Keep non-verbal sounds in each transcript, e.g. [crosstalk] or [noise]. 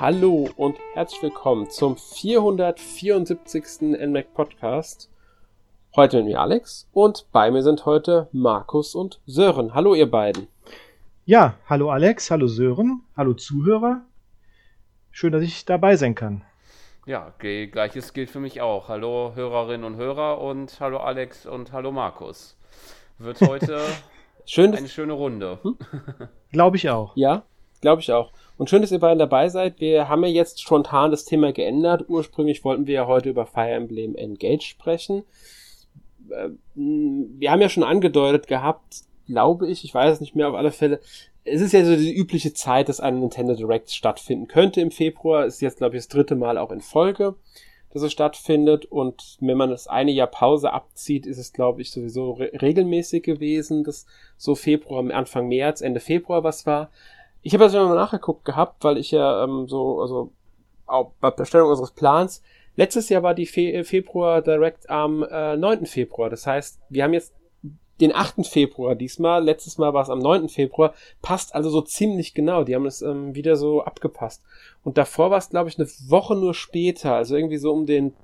Hallo und herzlich willkommen zum 474. NMAC Podcast. Heute mit mir Alex und bei mir sind heute Markus und Sören. Hallo ihr beiden. Ja, hallo Alex, hallo Sören, hallo Zuhörer. Schön, dass ich dabei sein kann. Ja, gleiches gilt für mich auch. Hallo Hörerinnen und Hörer und hallo Alex und hallo Markus. Wird heute [laughs] Schön, eine schöne Runde. Hm? [laughs] Glaube ich auch. Ja, glaube ich auch. Und schön, dass ihr beiden dabei seid. Wir haben ja jetzt spontan das Thema geändert. Ursprünglich wollten wir ja heute über Fire Emblem Engage sprechen. Äh, wir haben ja schon angedeutet gehabt, glaube ich, ich weiß es nicht mehr auf alle Fälle. Es ist ja so die übliche Zeit, dass ein Nintendo Direct stattfinden könnte im Februar. Ist jetzt, glaube ich, das dritte Mal auch in Folge, dass es stattfindet. Und wenn man das eine Jahr Pause abzieht, ist es, glaube ich, sowieso re regelmäßig gewesen, dass so Februar, Anfang März, Ende Februar was war. Ich habe also mal nachgeguckt gehabt, weil ich ja ähm, so, also auch bei der Stellung unseres Plans, letztes Jahr war die Fe Februar Direct am äh, 9. Februar. Das heißt, wir haben jetzt den 8. Februar diesmal, letztes Mal war es am 9. Februar, passt also so ziemlich genau. Die haben es ähm, wieder so abgepasst. Und davor war es, glaube ich, eine Woche nur später, also irgendwie so um den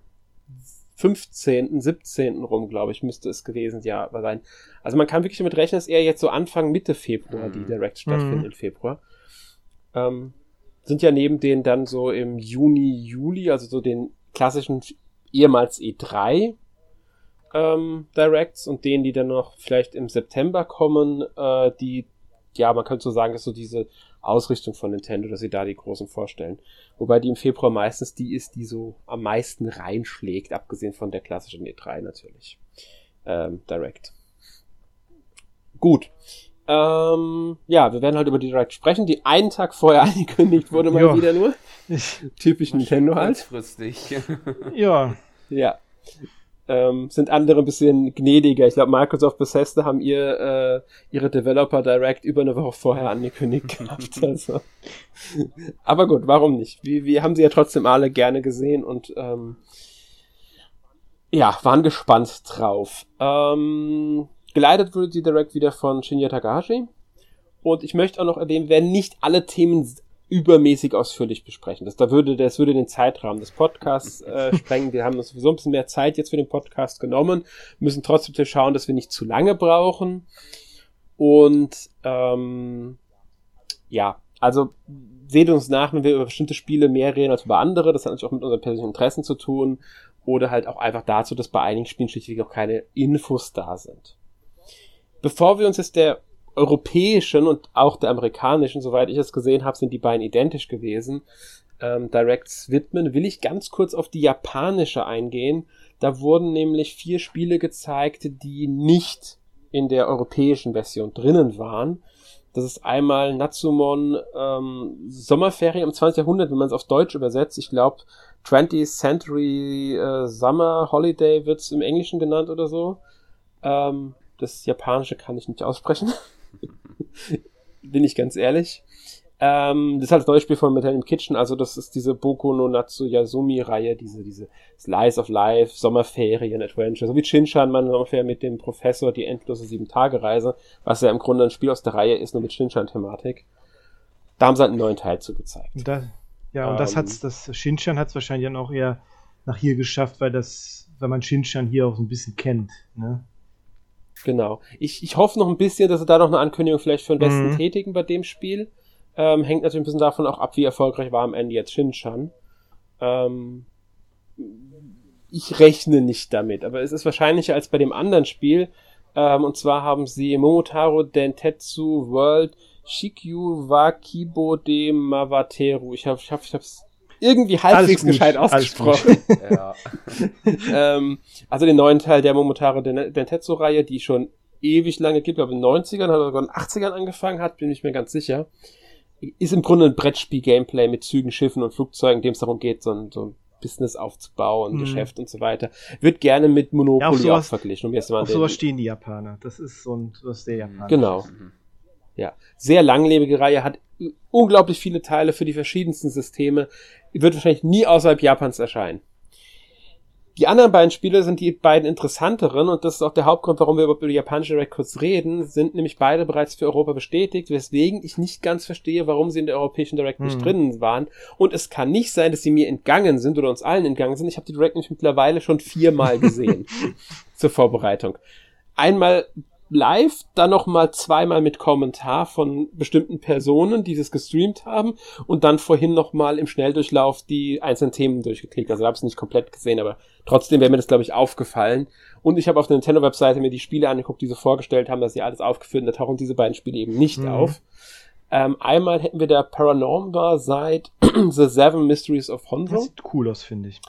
15., 17. rum, glaube ich, müsste es gewesen ja sein. Also man kann wirklich damit rechnen, dass eher jetzt so Anfang, Mitte Februar mhm. die Direct stattfindet mhm. im Februar. Ähm, sind ja neben den dann so im Juni, Juli, also so den klassischen ehemals E3 ähm, Directs und denen, die dann noch vielleicht im September kommen, äh, die, ja, man könnte so sagen, ist so diese Ausrichtung von Nintendo, dass sie da die großen vorstellen. Wobei die im Februar meistens die ist, die so am meisten reinschlägt, abgesehen von der klassischen E3 natürlich. Ähm, Direct. Gut. Ähm, ja, wir werden halt über die Direct sprechen, die einen Tag vorher [laughs] angekündigt wurde mal jo. wieder nur. Typisch Nintendo halt. Kurzfristig. [laughs] ja. Ja. Ähm, sind andere ein bisschen gnädiger. Ich glaube, Microsoft Bethesda haben ihr äh, ihre Developer Direct über eine Woche vorher angekündigt [laughs] gehabt. Also. Aber gut, warum nicht? Wir, wir haben sie ja trotzdem alle gerne gesehen und ähm, ja, waren gespannt drauf. Ähm, Geleitet wurde die Direct wieder von Shinya Takahashi. Und ich möchte auch noch erwähnen, werden nicht alle Themen übermäßig ausführlich besprechen. Das, da würde, das würde den Zeitrahmen des Podcasts äh, [laughs] sprengen. Wir haben uns sowieso ein bisschen mehr Zeit jetzt für den Podcast genommen, müssen trotzdem schauen, dass wir nicht zu lange brauchen. Und ähm, ja, also seht uns nach, wenn wir über bestimmte Spiele mehr reden als über andere. Das hat natürlich auch mit unseren persönlichen Interessen zu tun. Oder halt auch einfach dazu, dass bei einigen Spielen schlichtweg auch keine Infos da sind. Bevor wir uns jetzt der europäischen und auch der amerikanischen, soweit ich es gesehen habe, sind die beiden identisch gewesen, ähm, Directs widmen, will ich ganz kurz auf die japanische eingehen. Da wurden nämlich vier Spiele gezeigt, die nicht in der europäischen Version drinnen waren. Das ist einmal Natsumon ähm, Sommerferien im 20. Jahrhundert, wenn man es auf Deutsch übersetzt. Ich glaube, 20th Century äh, Summer Holiday wird es im Englischen genannt oder so. Ähm, das Japanische kann ich nicht aussprechen. [laughs] [laughs] Bin ich ganz ehrlich. Ähm, das ist halt das neue Spiel von Metal im Kitchen, also das ist diese Boku no Natsu Yasumi Reihe, diese, diese Slice of Life, Sommerferien, Adventure, so wie Shinchan man ungefähr mit dem Professor die endlose sieben Tage Reise, was ja im Grunde ein Spiel aus der Reihe ist, nur mit Shinchan-Thematik. Da haben sie halt einen neuen Teil zu gezeigt. Da, ja, und ähm, das hat's, das Shinchan hat's wahrscheinlich dann auch eher nach hier geschafft, weil das, weil man Shinchan hier auch so ein bisschen kennt, ne? Genau. Ich, ich hoffe noch ein bisschen, dass er da noch eine Ankündigung vielleicht für den besten mhm. Tätigen bei dem Spiel. Ähm, hängt natürlich ein bisschen davon auch ab, wie erfolgreich war am Ende jetzt Shinchan. Ähm, ich rechne nicht damit, aber es ist wahrscheinlicher als bei dem anderen Spiel. Ähm, und zwar haben sie Momotaro Dentetsu World Shikyu Wakibo de Mawateru. Ich habe ich hab, ich hab's irgendwie halbwegs gescheit ausgesprochen. ja. [laughs] ähm, also den neuen Teil der Momotaro Dentetsu-Reihe, die schon ewig lange gibt, glaube in den 90ern, hat sogar in den 80ern angefangen hat, bin ich mir ganz sicher. Ist im Grunde ein Brettspiel-Gameplay mit Zügen, Schiffen und Flugzeugen, dem es darum geht, so ein, so ein Business aufzubauen, mhm. Geschäft und so weiter. Wird gerne mit Monopoly ja, sowas, auch verglichen. Um jetzt mal auf sowas stehen die Japaner. Das ist so ein, was der Japaner. Genau. Mhm. Ja. Sehr langlebige Reihe, hat unglaublich viele Teile für die verschiedensten Systeme wird wahrscheinlich nie außerhalb Japans erscheinen. Die anderen beiden Spiele sind die beiden interessanteren und das ist auch der Hauptgrund, warum wir überhaupt über die japanische Direct kurz reden, sind nämlich beide bereits für Europa bestätigt, weswegen ich nicht ganz verstehe, warum sie in der europäischen Direct nicht mhm. drinnen waren. Und es kann nicht sein, dass sie mir entgangen sind oder uns allen entgangen sind. Ich habe die Direct nämlich mittlerweile schon viermal gesehen [laughs] zur Vorbereitung. Einmal live, dann noch mal zweimal mit Kommentar von bestimmten Personen, die das gestreamt haben und dann vorhin noch mal im Schnelldurchlauf die einzelnen Themen durchgeklickt. Also ich habe es nicht komplett gesehen, aber trotzdem wäre mir das glaube ich aufgefallen. Und ich habe auf der Nintendo-Webseite mir die Spiele angeguckt, die sie vorgestellt haben, dass sie alles aufgeführt und da tauchen diese beiden Spiele eben nicht mhm. auf. Ähm, einmal hätten wir der Paranormal seit [clears throat] The Seven Mysteries of Honro. Das sieht cool aus, finde ich.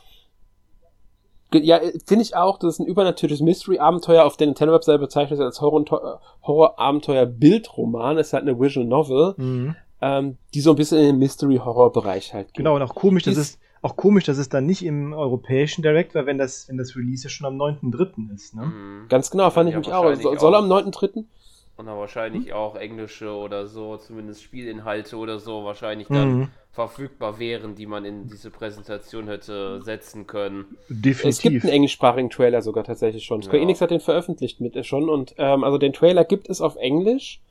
Ja, finde ich auch, das ist ein übernatürliches Mystery-Abenteuer, auf der Nintendo-Webseite bezeichnet als Horror-Abenteuer-Bildroman. Es ist halt eine Visual Novel, mhm. ähm, die so ein bisschen in den Mystery-Horror-Bereich halt geht. Genau, und auch komisch, dass es auch komisch, dass es dann nicht im europäischen Direct war, wenn das, wenn das Release ja schon am 9.3. ist, ne? Mhm. Ganz genau, fand ja, ich mich auch. Soll, soll am 9.3.? Und dann wahrscheinlich hm? auch englische oder so, zumindest Spielinhalte oder so, wahrscheinlich dann mhm. verfügbar wären, die man in diese Präsentation hätte setzen können. Definitiv. Es gibt einen englischsprachigen Trailer sogar tatsächlich schon. Square ja. Enix hat den veröffentlicht mit schon und ähm, also den Trailer gibt es auf Englisch.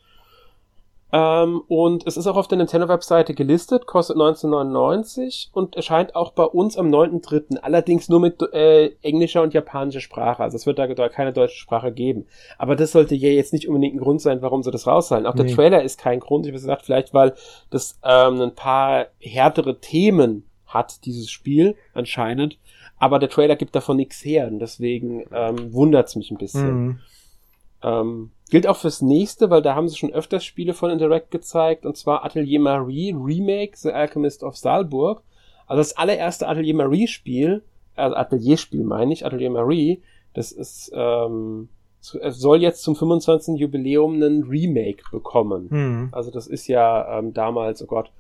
Ähm, und es ist auch auf der Nintendo-Webseite gelistet, kostet 1999 und erscheint auch bei uns am 9.3. Allerdings nur mit äh, englischer und japanischer Sprache. Also es wird da, da keine deutsche Sprache geben. Aber das sollte ja jetzt nicht unbedingt ein Grund sein, warum sie das raushalten. Auch nee. der Trailer ist kein Grund. Ich habe gesagt, vielleicht weil das ähm, ein paar härtere Themen hat, dieses Spiel anscheinend. Aber der Trailer gibt davon nichts her. Und deswegen ähm, wundert es mich ein bisschen. Mhm. Ähm, gilt auch fürs nächste, weil da haben sie schon öfters Spiele von Interact gezeigt, und zwar Atelier Marie Remake, The Alchemist of Saalburg. Also das allererste Atelier Marie Spiel, also Atelierspiel meine ich, Atelier Marie, das ist, ähm, es soll jetzt zum 25. Jubiläum einen Remake bekommen. Mhm. Also das ist ja ähm, damals, oh Gott,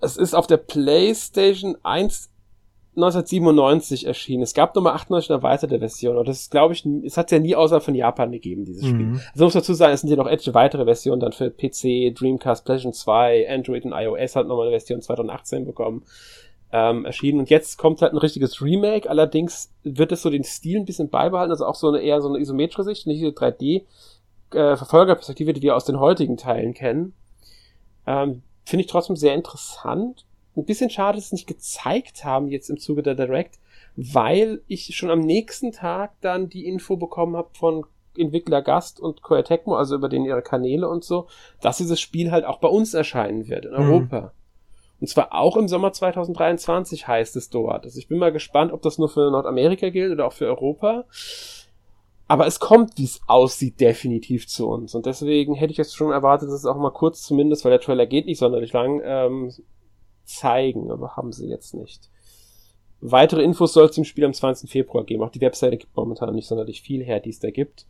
es ist auf der PlayStation 1 1997 erschienen. Es gab nochmal 98 eine erweiterte Version. Und das ist, glaube ich, es hat ja nie außer von Japan gegeben, dieses mhm. Spiel. Also muss dazu sagen, es sind ja noch etliche weitere Versionen dann für PC, Dreamcast, PlayStation 2, Android und iOS hat nochmal eine Version 2018 bekommen. Ähm, erschienen. Und jetzt kommt halt ein richtiges Remake. Allerdings wird es so den Stil ein bisschen beibehalten. Also auch so eine eher so eine isometrische Sicht, nicht diese 3D äh, Verfolgerperspektive, die wir aus den heutigen Teilen kennen. Ähm, Finde ich trotzdem sehr interessant ein bisschen schade, dass sie es nicht gezeigt haben jetzt im Zuge der Direct, weil ich schon am nächsten Tag dann die Info bekommen habe von Entwickler Gast und Koei Tecmo, also über den ihre Kanäle und so, dass dieses Spiel halt auch bei uns erscheinen wird in mhm. Europa. Und zwar auch im Sommer 2023 heißt es dort. Also ich bin mal gespannt, ob das nur für Nordamerika gilt oder auch für Europa. Aber es kommt, wie es aussieht, definitiv zu uns. Und deswegen hätte ich jetzt schon erwartet, dass es auch mal kurz zumindest, weil der Trailer geht nicht sonderlich lang, ähm, zeigen, aber haben sie jetzt nicht. Weitere Infos soll es zum Spiel am 20. Februar geben. Auch die Webseite gibt momentan nicht sonderlich viel her, die es da gibt.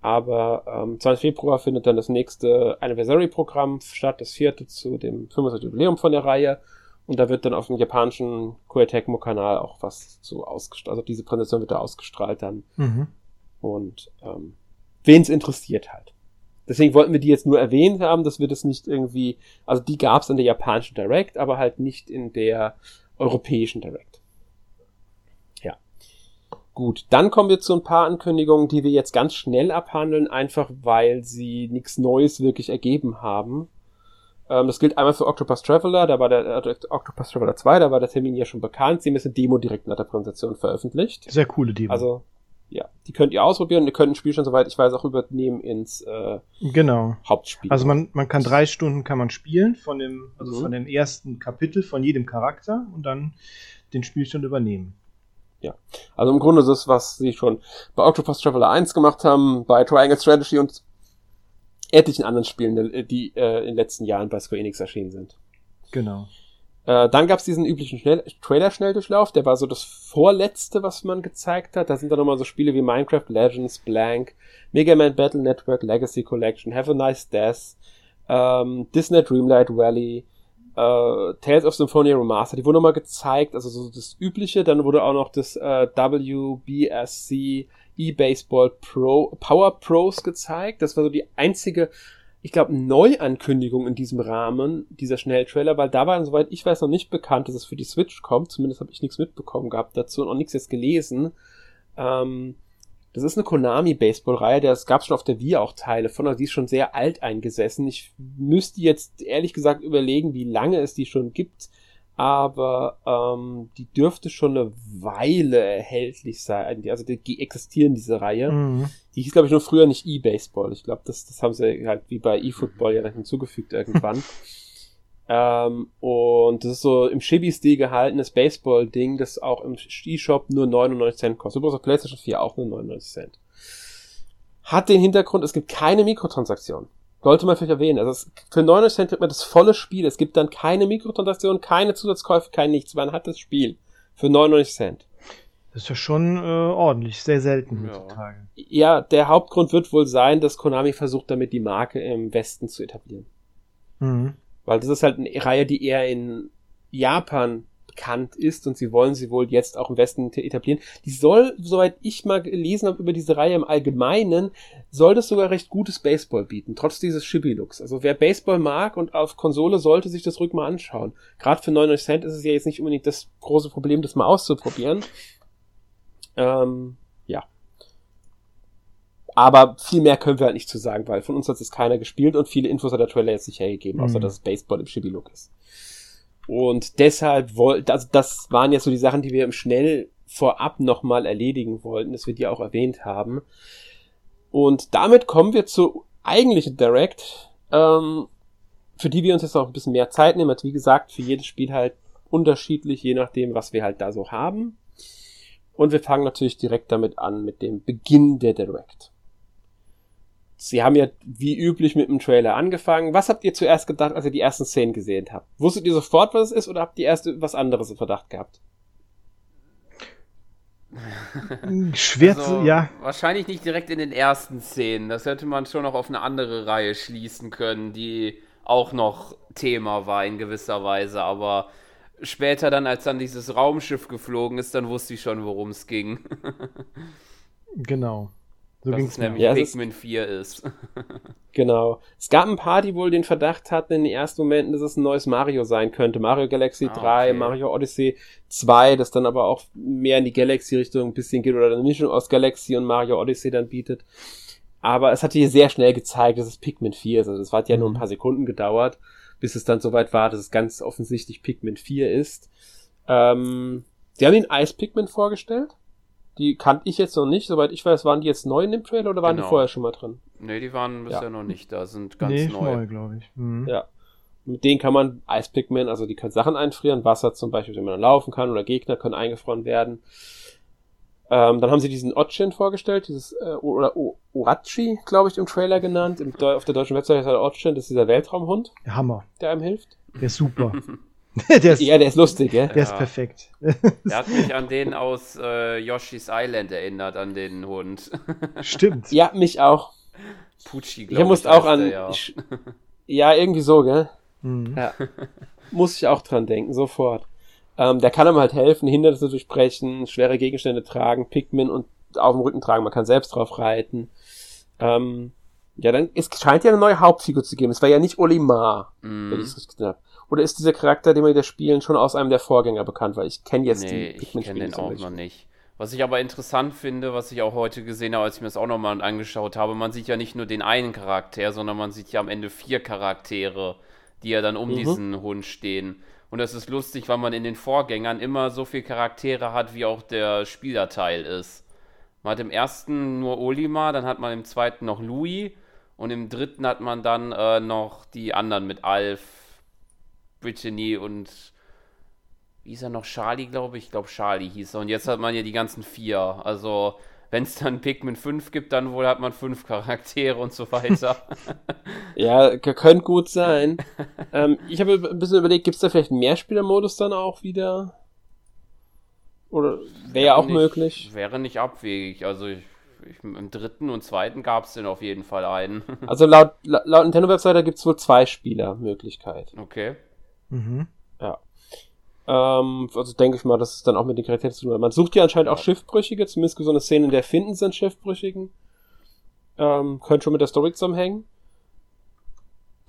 Aber am ähm, 20. Februar findet dann das nächste Anniversary-Programm statt, das vierte zu dem 25. Jubiläum von der Reihe. Und da wird dann auf dem japanischen Koei Tecmo-Kanal auch was zu ausgestrahlt. Also diese Präsentation wird da ausgestrahlt dann. Mhm. Und ähm, wen es interessiert halt. Deswegen wollten wir die jetzt nur erwähnt haben, dass wir das nicht irgendwie, also die gab es in der japanischen Direct, aber halt nicht in der europäischen Direct. Ja. Gut, dann kommen wir zu ein paar Ankündigungen, die wir jetzt ganz schnell abhandeln, einfach weil sie nichts Neues wirklich ergeben haben. Ähm, das gilt einmal für Octopus Traveler, da war der äh, Octopus Traveler 2, da war der Termin ja schon bekannt. Sie haben jetzt eine Demo direkt nach der Präsentation veröffentlicht. Sehr coole Demo. Also ja, die könnt ihr ausprobieren. Ihr könnt ein Spiel schon, soweit ich weiß, auch übernehmen ins äh, genau. Hauptspiel. Also man, man kann drei Stunden kann man spielen von dem, also mhm. von dem ersten Kapitel von jedem Charakter und dann den Spielstand übernehmen. Ja, also im Grunde ist das, was sie schon bei Octopus Traveler 1 gemacht haben, bei Triangle Strategy und etlichen anderen Spielen, die äh, in den letzten Jahren bei Square Enix erschienen sind. Genau. Äh, dann gab's diesen üblichen Schnell Trailer-Schnelldurchlauf, der war so das vorletzte, was man gezeigt hat. Da sind dann nochmal so Spiele wie Minecraft Legends, Blank, Mega Man Battle Network, Legacy Collection, Have a Nice Death, ähm, Disney Dreamlight Valley, äh, Tales of Symphonia Remastered, die wurden nochmal gezeigt, also so das Übliche. Dann wurde auch noch das äh, WBSC E-Baseball Pro, Power Pros gezeigt. Das war so die einzige ich glaube, Neuankündigung in diesem Rahmen, dieser Schnelltrailer, weil da war, soweit ich weiß, noch nicht bekannt, dass es für die Switch kommt. Zumindest habe ich nichts mitbekommen gehabt dazu und auch nichts jetzt gelesen. Ähm, das ist eine Konami-Baseball-Reihe, das gab es schon auf der Wii auch Teile von, also die ist schon sehr alt eingesessen. Ich müsste jetzt ehrlich gesagt überlegen, wie lange es die schon gibt aber ähm, die dürfte schon eine Weile erhältlich sein. Also die, existieren, diese Reihe. Mhm. Die hieß, glaube ich, nur früher nicht E-Baseball. Ich glaube, das, das haben sie halt wie bei E-Football ja dann hinzugefügt irgendwann. [laughs] ähm, und das ist so im Chibi-Stil gehaltenes Baseball-Ding, das auch im E-Shop nur 99 Cent kostet. Übrigens auf PlayStation 4 auch nur 99 Cent. Hat den Hintergrund, es gibt keine Mikrotransaktionen. Sollte man vielleicht erwähnen. Also es, für 99 Cent kriegt man das volle Spiel. Es gibt dann keine Mikrotransaktionen, keine Zusatzkäufe, kein nichts. Man hat das Spiel für 99 Cent. Das ist ja schon äh, ordentlich, sehr selten heutzutage. Ja. ja, der Hauptgrund wird wohl sein, dass Konami versucht, damit die Marke im Westen zu etablieren. Mhm. Weil das ist halt eine Reihe, die eher in Japan bekannt ist und sie wollen sie wohl jetzt auch im Westen etablieren. Die soll, soweit ich mal gelesen habe über diese Reihe im Allgemeinen, soll das sogar recht gutes Baseball bieten, trotz dieses Chibi-Looks. Also wer Baseball mag und auf Konsole sollte sich das ruhig mal anschauen. Gerade für 99 Cent ist es ja jetzt nicht unbedingt das große Problem, das mal auszuprobieren. Ähm, ja. Aber viel mehr können wir halt nicht zu sagen, weil von uns hat es keiner gespielt und viele Infos hat der Trailer jetzt nicht hergegeben, außer mhm. dass es Baseball im Chibi-Look ist. Und deshalb wollte, also das waren ja so die Sachen, die wir im Schnell vorab nochmal erledigen wollten, dass wir die auch erwähnt haben. Und damit kommen wir zu eigentlichen Direct, ähm, für die wir uns jetzt auch ein bisschen mehr Zeit nehmen. Also wie gesagt, für jedes Spiel halt unterschiedlich, je nachdem, was wir halt da so haben. Und wir fangen natürlich direkt damit an, mit dem Beginn der Direct. Sie haben ja wie üblich mit dem Trailer angefangen. Was habt ihr zuerst gedacht, als ihr die ersten Szenen gesehen habt? Wusstet ihr sofort, was es ist, oder habt ihr erst was anderes im Verdacht gehabt? [laughs] Schwer also, zu, ja. Wahrscheinlich nicht direkt in den ersten Szenen. Das hätte man schon noch auf eine andere Reihe schließen können, die auch noch Thema war in gewisser Weise. Aber später dann, als dann dieses Raumschiff geflogen ist, dann wusste ich schon, worum es ging. [laughs] genau. So dass es nämlich ja, Pikmin 4 ist. [laughs] genau. Es gab ein paar, die wohl den Verdacht hatten in den ersten Momenten, dass es ein neues Mario sein könnte. Mario Galaxy ah, 3, okay. Mario Odyssey 2, das dann aber auch mehr in die Galaxy-Richtung ein bisschen geht oder eine Mischung aus Galaxy und Mario Odyssey dann bietet. Aber es hat hier sehr schnell gezeigt, dass es Pikmin 4 ist. Also es hat ja nur ein mhm. paar Sekunden gedauert, bis es dann soweit war, dass es ganz offensichtlich Pikmin 4 ist. Ähm, die haben den Ice Pikmin vorgestellt. Die kannte ich jetzt noch nicht. Soweit ich weiß, waren die jetzt neu in dem Trailer oder waren genau. die vorher schon mal drin? Nee, die waren bisher ja. noch nicht da, sind ganz nee, neu. neu glaube ich. Mhm. Ja. Mit denen kann man Ice Pigmen, also die können Sachen einfrieren, Wasser zum Beispiel, wenn man dann laufen kann oder Gegner können eingefroren werden. Ähm, dann haben sie diesen Otchin vorgestellt, dieses äh, oder o Orachi, glaube ich, im Trailer genannt. Im, auf der deutschen Website heißt er Otchin, das ist dieser Weltraumhund. Der Hammer. Der einem hilft. Der ist super. [laughs] [laughs] der ist, ja, der ist lustig, gell? Der ja. ist perfekt. Der hat [laughs] mich an den aus äh, Yoshi's Island erinnert, an den Hund. Stimmt. Ja, mich auch. Pucci, glaube ich. musste auch an. Der, ja. Ich, ja. irgendwie so, gell? Mhm. Ja. Muss ich auch dran denken, sofort. Ähm, der kann einem halt helfen, Hindernisse durchbrechen, schwere Gegenstände tragen, Pikmin und auf dem Rücken tragen. Man kann selbst drauf reiten. Ähm, ja, dann, es scheint ja eine neue Hauptfigur zu geben. Es war ja nicht Olimar, mm. wenn ich es richtig habe. Oder ist dieser Charakter, den wir da spielen, schon aus einem der Vorgänger bekannt? Weil ich kenne jetzt nee, die Pikmin ich kenne den auch noch nicht. Was ich aber interessant finde, was ich auch heute gesehen habe, als ich mir das auch nochmal angeschaut habe, man sieht ja nicht nur den einen Charakter, sondern man sieht ja am Ende vier Charaktere, die ja dann um mhm. diesen Hund stehen. Und das ist lustig, weil man in den Vorgängern immer so viele Charaktere hat, wie auch der Spielerteil ist. Man hat im ersten nur Olimar, dann hat man im zweiten noch Louis und im dritten hat man dann äh, noch die anderen mit Alf, Brittany und wie hieß er noch? Charlie, glaube ich. Ich glaube, Charlie hieß er. Und jetzt hat man ja die ganzen vier. Also, wenn es dann Pikmin 5 gibt, dann wohl hat man fünf Charaktere und so weiter. [laughs] ja, könnte gut sein. ähm, ich habe ein bisschen überlegt, gibt es da vielleicht einen Mehrspielermodus dann auch wieder? Oder wäre ja auch nicht, möglich? Wäre nicht abwegig. Also, ich, ich, im dritten und zweiten gab es denn auf jeden Fall einen. also, laut, laut Nintendo-Webseite gibt es wohl zwei Spieler-Möglichkeit. Okay. Mhm. Ähm, also denke ich mal, dass es dann auch mit den Charakteren zu tun hat. Man sucht ja anscheinend auch Schiffbrüchige, zumindest so eine Szene, in der Finden sind Schiffbrüchigen. Ähm, könnte schon mit der Story zusammenhängen.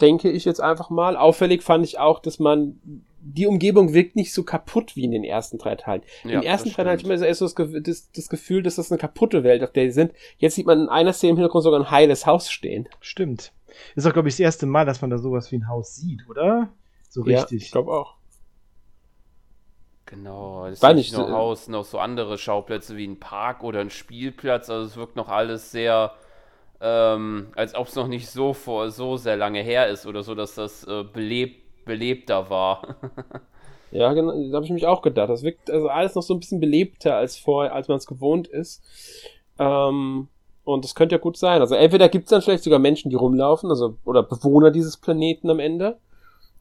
denke ich jetzt einfach mal. Auffällig fand ich auch, dass man die Umgebung wirkt nicht so kaputt wie in den ersten drei Teilen. Ja, den ersten drei Teilen hatte ich immer so das, das, Gefühl, dass das eine kaputte Welt, auf der die sind. Jetzt sieht man in einer Szene im Hintergrund sogar ein heiles Haus stehen. Stimmt. Ist auch, glaube ich, das erste Mal, dass man da sowas wie ein Haus sieht, oder? So richtig. Ja, ich glaube auch. Genau, es ist nicht nur Haus, noch so andere Schauplätze wie ein Park oder ein Spielplatz. Also es wirkt noch alles sehr, ähm, als ob es noch nicht so vor so sehr lange her ist oder so, dass das äh, belebt, belebter war. [laughs] ja, genau, da habe ich mich auch gedacht. Das wirkt also alles noch so ein bisschen belebter als vorher, als man es gewohnt ist. Ähm, und das könnte ja gut sein. Also entweder gibt es dann vielleicht sogar Menschen, die rumlaufen, also oder Bewohner dieses Planeten am Ende,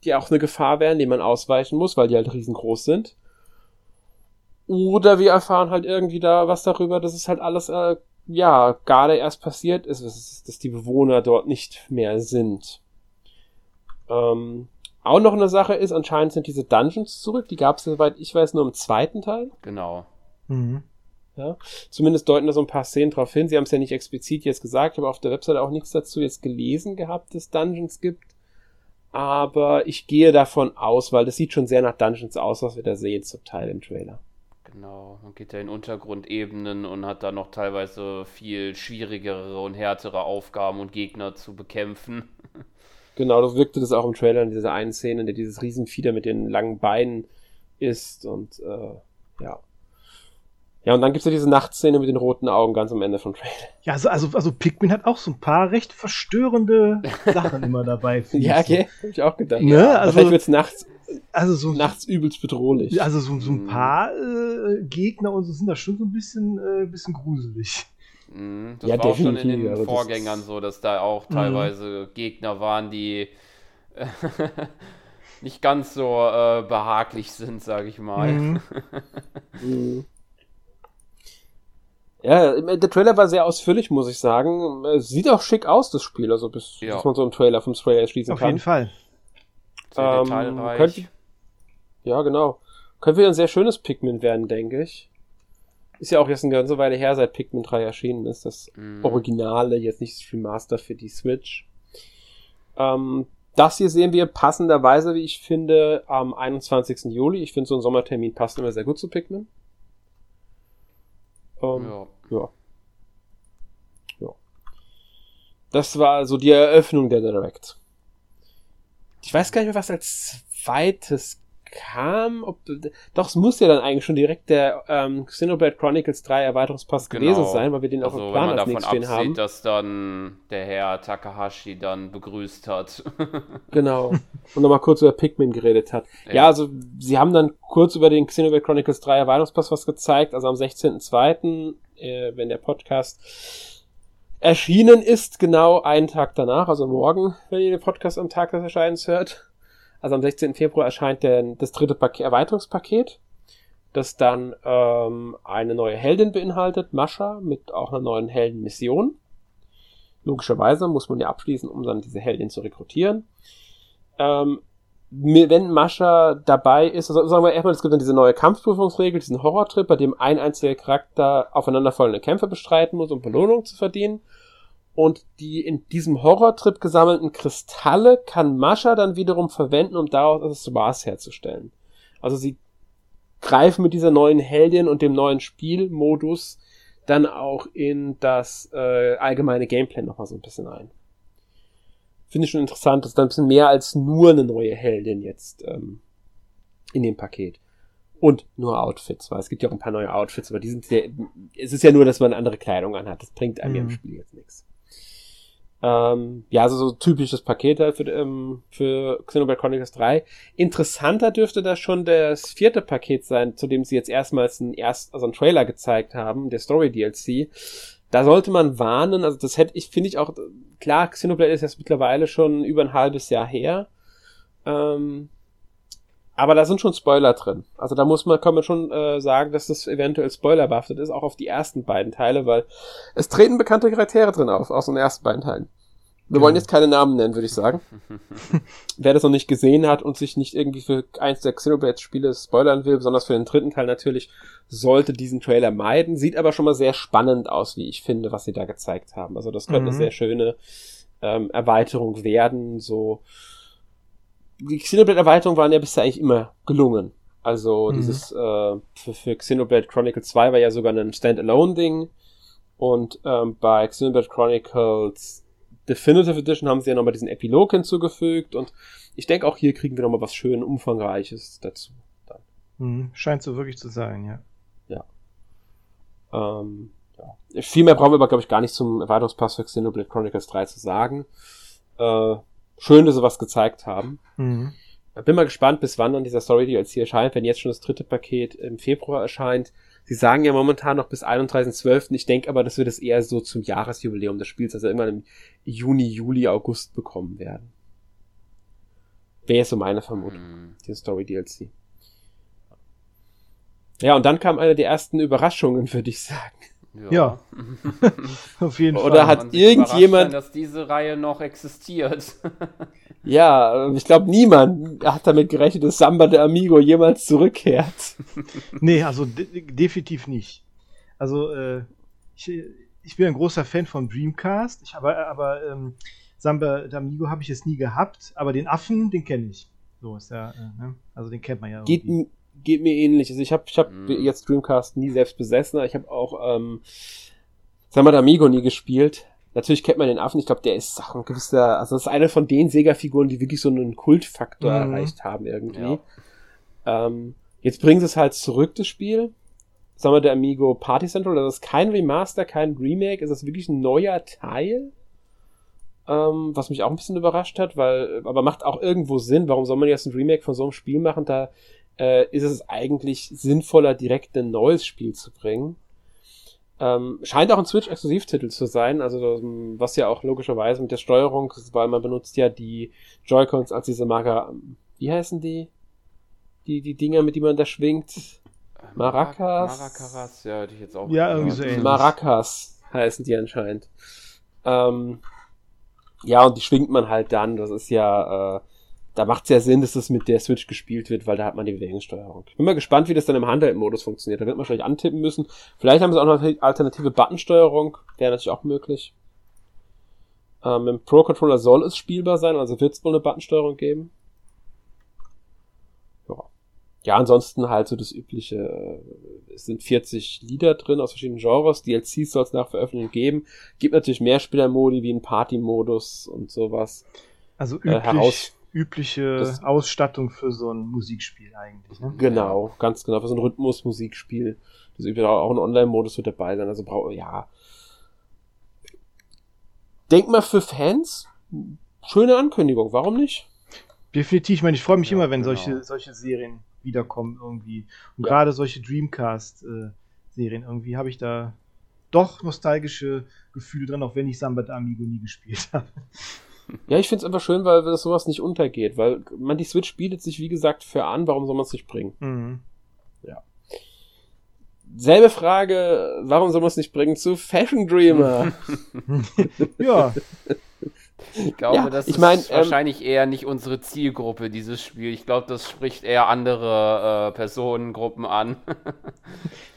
die auch eine Gefahr wären, die man ausweichen muss, weil die halt riesengroß sind. Oder wir erfahren halt irgendwie da was darüber, dass es halt alles, äh, ja, gerade erst passiert ist, dass die Bewohner dort nicht mehr sind. Ähm, auch noch eine Sache ist, anscheinend sind diese Dungeons zurück. Die gab es, soweit ich weiß, nur im zweiten Teil. Genau. Mhm. Ja, zumindest deuten da so ein paar Szenen drauf hin. Sie haben es ja nicht explizit jetzt gesagt, ich habe auf der Webseite auch nichts dazu jetzt gelesen gehabt, dass es Dungeons gibt. Aber ich gehe davon aus, weil das sieht schon sehr nach Dungeons aus, was wir da sehen zum Teil im Trailer. Genau, man geht ja in Untergrundebenen und hat da noch teilweise viel schwierigere und härtere Aufgaben und Gegner zu bekämpfen. Genau, das wirkte das auch im Trailer in dieser einen Szene, in der dieses Riesenfieder mit den langen Beinen ist und äh, ja. Ja, und dann gibt's ja diese Nachtszene mit den roten Augen ganz am Ende vom Trailer. Ja, also, also, also Pikmin hat auch so ein paar recht verstörende [laughs] Sachen immer dabei. ja, okay, hab ich auch gedacht. Ne? Ja. Also, vielleicht wird's nachts also so, nachts übelst bedrohlich. Also so, so ein mhm. paar äh, Gegner und so sind da schon so ein bisschen, äh, bisschen gruselig. Mhm, das ja, war auch schon in den Vorgängern so, dass da auch mhm. teilweise mhm. Gegner waren, die [laughs] nicht ganz so äh, behaglich sind, sage ich mal. Mhm. [laughs] Ja, der Trailer war sehr ausführlich, muss ich sagen. Sieht auch schick aus, das Spiel, also bis, ja. bis man so einen Trailer vom Trailer erschließen Auf kann. Auf jeden Fall. Sehr ähm, detailreich. Könnte, ja, genau. Könnte wieder ein sehr schönes Pikmin werden, denke ich. Ist ja auch jetzt eine ganze Weile her, seit Pikmin 3 erschienen ist. Das mm. Originale, jetzt nicht das Remaster für die Switch. Ähm, das hier sehen wir passenderweise, wie ich finde, am 21. Juli. Ich finde, so ein Sommertermin passt immer sehr gut zu Pikmin. Ähm, ja. ja. Ja. Das war so die Eröffnung der Direct. Ich weiß gar nicht mehr, was als zweites kam. Ob, doch, es muss ja dann eigentlich schon direkt der ähm, Xenoblade Chronicles 3 Erweiterungspass genau. gewesen sein, weil wir den also, auf dem Plan wenn man als davon absieht, haben. dass dann der Herr Takahashi dann begrüßt hat. [laughs] genau. Und nochmal kurz über Pikmin geredet hat. Ja. ja. also sie haben dann kurz über den Xenoblade Chronicles 3 Erweiterungspass was gezeigt, also am 16.02., äh, wenn der Podcast erschienen ist, genau einen Tag danach, also morgen, wenn ihr den Podcast am Tag des Erscheinens hört. Also am 16. Februar erscheint der, das dritte Paket, Erweiterungspaket, das dann ähm, eine neue Heldin beinhaltet, Mascha, mit auch einer neuen Heldenmission. Logischerweise muss man ja abschließen, um dann diese Heldin zu rekrutieren. Ähm, wenn Mascha dabei ist, also sagen wir erstmal, es gibt dann diese neue Kampfprüfungsregel, diesen Horrortrip, bei dem ein einziger Charakter aufeinanderfolgende Kämpfe bestreiten muss, um Belohnung zu verdienen. Und die in diesem Horrortrip gesammelten Kristalle kann Mascha dann wiederum verwenden, um daraus Accessoires herzustellen. Also sie greifen mit dieser neuen Heldin und dem neuen Spielmodus dann auch in das äh, allgemeine Gameplay nochmal so ein bisschen ein finde ich schon interessant, dass da ein bisschen mehr als nur eine neue Heldin jetzt ähm, in dem Paket. Und nur Outfits, weil es gibt ja auch ein paar neue Outfits, aber die sind sehr, es ist ja nur, dass man andere Kleidung anhat. Das bringt einem mhm. im Spiel jetzt nichts. Ähm, ja, also so typisches Paket halt für, ähm, für Xenoblade Chronicles 3. Interessanter dürfte das schon das vierte Paket sein, zu dem sie jetzt erstmals einen, erst, also einen Trailer gezeigt haben, der Story DLC da sollte man warnen, also das hätte ich, finde ich auch, klar, Xenoblade ist jetzt mittlerweile schon über ein halbes Jahr her. Ähm, aber da sind schon Spoiler drin. Also da muss man, kann man schon äh, sagen, dass das eventuell spoilerbehaftet ist, auch auf die ersten beiden Teile, weil es treten bekannte Charaktere drin auf, aus den ersten beiden Teilen. Wir wollen jetzt keine Namen nennen, würde ich sagen. [laughs] Wer das noch nicht gesehen hat und sich nicht irgendwie für eins der Xenoblade-Spiele spoilern will, besonders für den dritten Teil natürlich, sollte diesen Trailer meiden. Sieht aber schon mal sehr spannend aus, wie ich finde, was sie da gezeigt haben. Also das könnte mhm. eine sehr schöne ähm, Erweiterung werden. So die Xenoblade-Erweiterungen waren ja bisher eigentlich immer gelungen. Also mhm. dieses äh, für, für Xenoblade Chronicles 2 war ja sogar ein Standalone-Ding. Und ähm, bei Xenoblade Chronicles Definitive Edition haben sie ja nochmal diesen Epilog hinzugefügt. Und ich denke, auch hier kriegen wir nochmal was schön Umfangreiches dazu. Mhm. Scheint so wirklich zu sein, ja. Ja. Ähm, ja. Viel mehr brauchen wir aber, glaube ich, gar nicht zum Erweiterungspass für Xenoblade Chronicles 3 zu sagen. Äh, schön, dass sie was gezeigt haben. Mhm. Bin mal gespannt, bis wann dann dieser Story DLC erscheint, wenn jetzt schon das dritte Paket im Februar erscheint. Sie sagen ja momentan noch bis 31.12. Ich denke aber, dass wir das eher so zum Jahresjubiläum des Spiels, also irgendwann im Juni, Juli, August bekommen werden. Wäre so meine Vermutung, mhm. den Story DLC. Ja, und dann kam eine der ersten Überraschungen, [laughs] würde ich sagen. Ja. ja. [laughs] Auf jeden Fall. Oder hat irgendjemand. Sein, dass diese Reihe noch existiert. [laughs] ja, ich glaube, niemand hat damit gerechnet, dass Samba de Amigo jemals zurückkehrt. [laughs] nee, also de definitiv nicht. Also, äh, ich, ich bin ein großer Fan von Dreamcast. Ich habe aber ähm, Samba de Amigo habe ich jetzt nie gehabt, aber den Affen, den kenne ich. So ist ja, äh, ne? also den kennt man ja. Irgendwie. Geht, mir ähnlich. Also ich habe ich hab mm. jetzt Dreamcast nie selbst besessen, aber ich habe auch ähm, Samba Amigo nie gespielt. Natürlich kennt man den Affen, ich glaube, der ist auch ein gewisser, also das ist eine von den Sega-Figuren, die wirklich so einen Kultfaktor mm. erreicht haben irgendwie. Ja. Ähm, jetzt bringen sie es halt zurück, das Spiel. Samba der Amigo Party Central, das ist kein Remaster, kein Remake, es ist wirklich ein neuer Teil. Ähm, was mich auch ein bisschen überrascht hat, weil, aber macht auch irgendwo Sinn. Warum soll man jetzt ein Remake von so einem Spiel machen? Da äh, ist es eigentlich sinnvoller, direkt ein neues Spiel zu bringen. Ähm, scheint auch ein Switch-Exklusivtitel zu sein, also was ja auch logischerweise mit der Steuerung, weil man benutzt ja die Joy-Cons als diese Marker, wie heißen die? Die, die Dinger, mit die man da schwingt? Maracas? Maracas, ja, hätte ich jetzt auch. Ja, irgendwie so ähnlich. Maracas heißen die anscheinend. Ähm, ja, und die schwingt man halt dann, das ist ja, äh, da macht es ja Sinn, dass das mit der Switch gespielt wird, weil da hat man die Bewegungssteuerung. Ich bin mal gespannt, wie das dann im Handheld-Modus funktioniert. Da wird man wahrscheinlich antippen müssen. Vielleicht haben sie auch noch eine alternative Buttonsteuerung. Wäre natürlich auch möglich. Ähm, Im Pro-Controller soll es spielbar sein, also wird es wohl eine Buttonsteuerung geben. Ja. ja, ansonsten halt so das übliche. Äh, es sind 40 Lieder drin aus verschiedenen Genres. DLCs soll es nach Veröffentlichung geben. Gibt natürlich mehr Spielermodi wie ein Party-Modus und sowas. Also üblich, äh, übliche das, Ausstattung für so ein Musikspiel eigentlich. Ne? Genau, ganz genau, für so ein Rhythmus-Musikspiel. Das übrigens auch ein Online-Modus wird dabei sein. Also braucht ja. Denk mal für Fans, schöne Ankündigung, warum nicht? Definitiv, ich meine, ich freue mich ja, immer, wenn genau. solche, solche Serien wiederkommen irgendwie. Und ja. gerade solche Dreamcast-Serien, äh, irgendwie habe ich da doch nostalgische Gefühle drin, auch wenn ich Samba Amigo nie gespielt [laughs] habe. [laughs] Ja, ich finde es einfach schön, weil das sowas nicht untergeht, weil man die Switch bietet sich, wie gesagt, für an, warum soll man es nicht bringen? Mhm. Ja. Selbe Frage, warum soll man es nicht bringen zu Fashion Dreamer? [laughs] ja. Ich glaube, ja, das ich mein, ist ähm, wahrscheinlich eher nicht unsere Zielgruppe, dieses Spiel. Ich glaube, das spricht eher andere äh, Personengruppen an.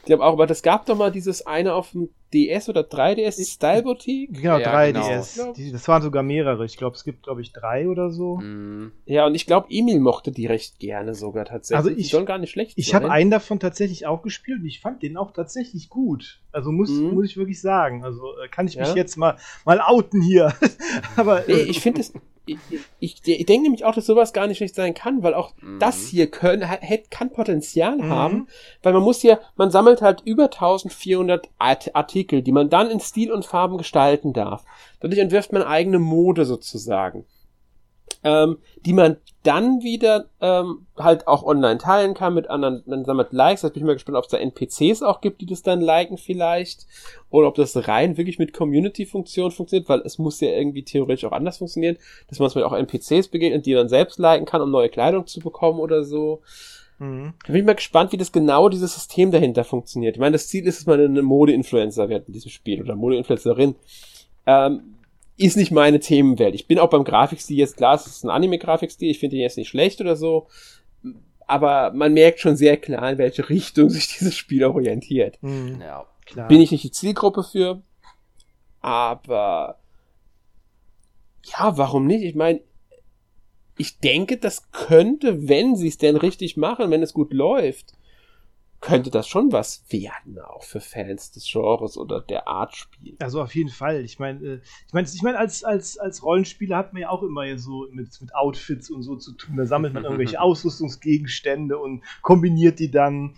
Die haben auch, aber das gab doch mal dieses eine auf dem DS oder 3DS Style Boutique? Genau, ja, 3DS. Genau. Die, das waren sogar mehrere. Ich glaube, es gibt, glaube ich, drei oder so. Mhm. Ja, und ich glaube, Emil mochte die recht gerne sogar tatsächlich. Also ich, die sollen gar nicht schlecht Ich habe einen davon tatsächlich auch gespielt und ich fand den auch tatsächlich gut. Also muss, mhm. muss ich wirklich sagen. Also äh, kann ich mich ja? jetzt mal, mal outen hier. [laughs] Aber äh, ich finde es ich, ich, ich denke nämlich auch, dass sowas gar nicht schlecht sein kann, weil auch mhm. das hier können, hat, kann Potenzial mhm. haben, weil man muss ja, man sammelt halt über 1400 Artikel, die man dann in Stil und Farben gestalten darf. Dadurch entwirft man eigene Mode sozusagen ähm, die man dann wieder ähm, halt auch online teilen kann mit anderen, dann sammelt Likes. Da bin ich mal gespannt, ob es da NPCs auch gibt, die das dann liken vielleicht. Oder ob das rein wirklich mit Community-Funktion funktioniert, weil es muss ja irgendwie theoretisch auch anders funktionieren, dass man es mit auch NPCs begegnet, die man selbst liken kann, um neue Kleidung zu bekommen oder so. Mhm. Da bin ich mal gespannt, wie das genau dieses System dahinter funktioniert. Ich meine, das Ziel ist, dass man eine Mode-Influencer wird in diesem Spiel oder Mode-Influencerin. Ähm, ist nicht meine Themenwelt. Ich bin auch beim Grafikstil jetzt klar, es ist ein Anime-Grafikstil, ich finde ihn jetzt nicht schlecht oder so, aber man merkt schon sehr klar, in welche Richtung [laughs] sich dieses Spiel orientiert. Mhm. Ja, klar. Bin ich nicht die Zielgruppe für, aber Ja, warum nicht? Ich meine, ich denke, das könnte, wenn sie es denn richtig machen, wenn es gut läuft, könnte das schon was werden, auch für Fans des Genres oder der Art Spiel. Also auf jeden Fall. Ich meine, äh, ich meine, ich meine, als, als, als Rollenspieler hat man ja auch immer so mit, mit Outfits und so zu tun. Da sammelt man [laughs] irgendwelche Ausrüstungsgegenstände und kombiniert die dann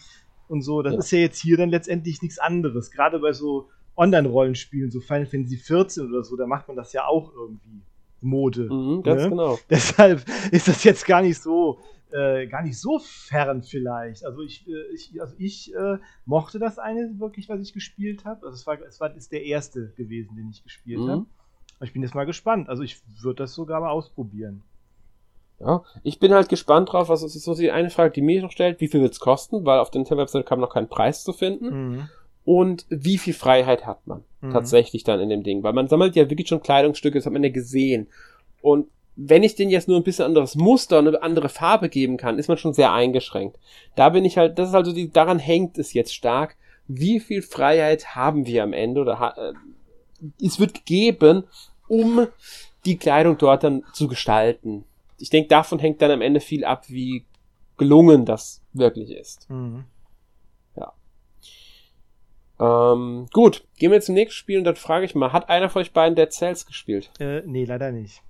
und so. Das ja. ist ja jetzt hier dann letztendlich nichts anderes. Gerade bei so Online-Rollenspielen, so Final Fantasy 14 oder so, da macht man das ja auch irgendwie. Mode. Mhm, ganz ne? genau. [laughs] Deshalb ist das jetzt gar nicht so äh, gar nicht so fern vielleicht. Also ich, äh, ich, also ich äh, mochte das eine wirklich, was ich gespielt habe. Also es war, es war ist der erste gewesen, den ich gespielt mhm. habe. Ich bin jetzt mal gespannt. Also ich würde das sogar mal ausprobieren. Ja, ich bin halt gespannt drauf, was ist so die eine Frage, die mir noch stellt, wie viel wird es kosten, weil auf der Website kam noch kein Preis zu finden. Mhm. Und wie viel Freiheit hat man mhm. tatsächlich dann in dem Ding? Weil man sammelt ja wirklich schon Kleidungsstücke, das hat man ja gesehen. Und wenn ich den jetzt nur ein bisschen anderes Muster und eine andere Farbe geben kann, ist man schon sehr eingeschränkt. Da bin ich halt, das ist also die, daran hängt es jetzt stark. Wie viel Freiheit haben wir am Ende oder äh, es wird gegeben, um die Kleidung dort dann zu gestalten. Ich denke, davon hängt dann am Ende viel ab, wie gelungen das wirklich ist. Mhm. Ja. Ähm, gut, gehen wir zum nächsten Spiel und dann frage ich mal, hat einer von euch beiden Dead Cells gespielt? Äh, nee, leider nicht.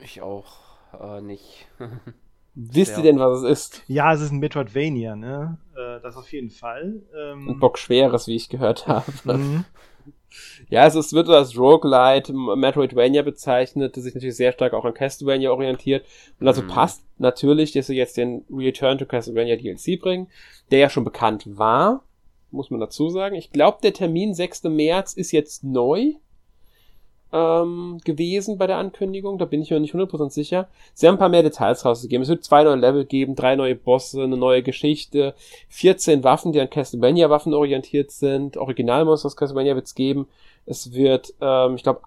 Ich auch äh, nicht. [laughs] Wisst ihr denn, was es ist? Ja, es ist ein Metroidvania, ne? Äh, das auf jeden Fall. Ähm, ein Bock schweres, wie ich gehört habe. [laughs] Mhm. Ja, also es wird als Roguelite Metroidvania bezeichnet, das sich natürlich sehr stark auch an Castlevania orientiert. Und also mhm. passt natürlich, dass sie jetzt den Return to Castlevania DLC bringen, der ja schon bekannt war, muss man dazu sagen. Ich glaube, der Termin 6. März ist jetzt neu ähm, gewesen bei der Ankündigung, da bin ich mir nicht 100% sicher. Sie haben ein paar mehr Details rausgegeben. Es wird zwei neue Level geben, drei neue Bosse, eine neue Geschichte, 14 Waffen, die an Castlevania-Waffen orientiert sind, Originalmonster aus Castlevania wird es geben. Es wird, ähm, ich glaube,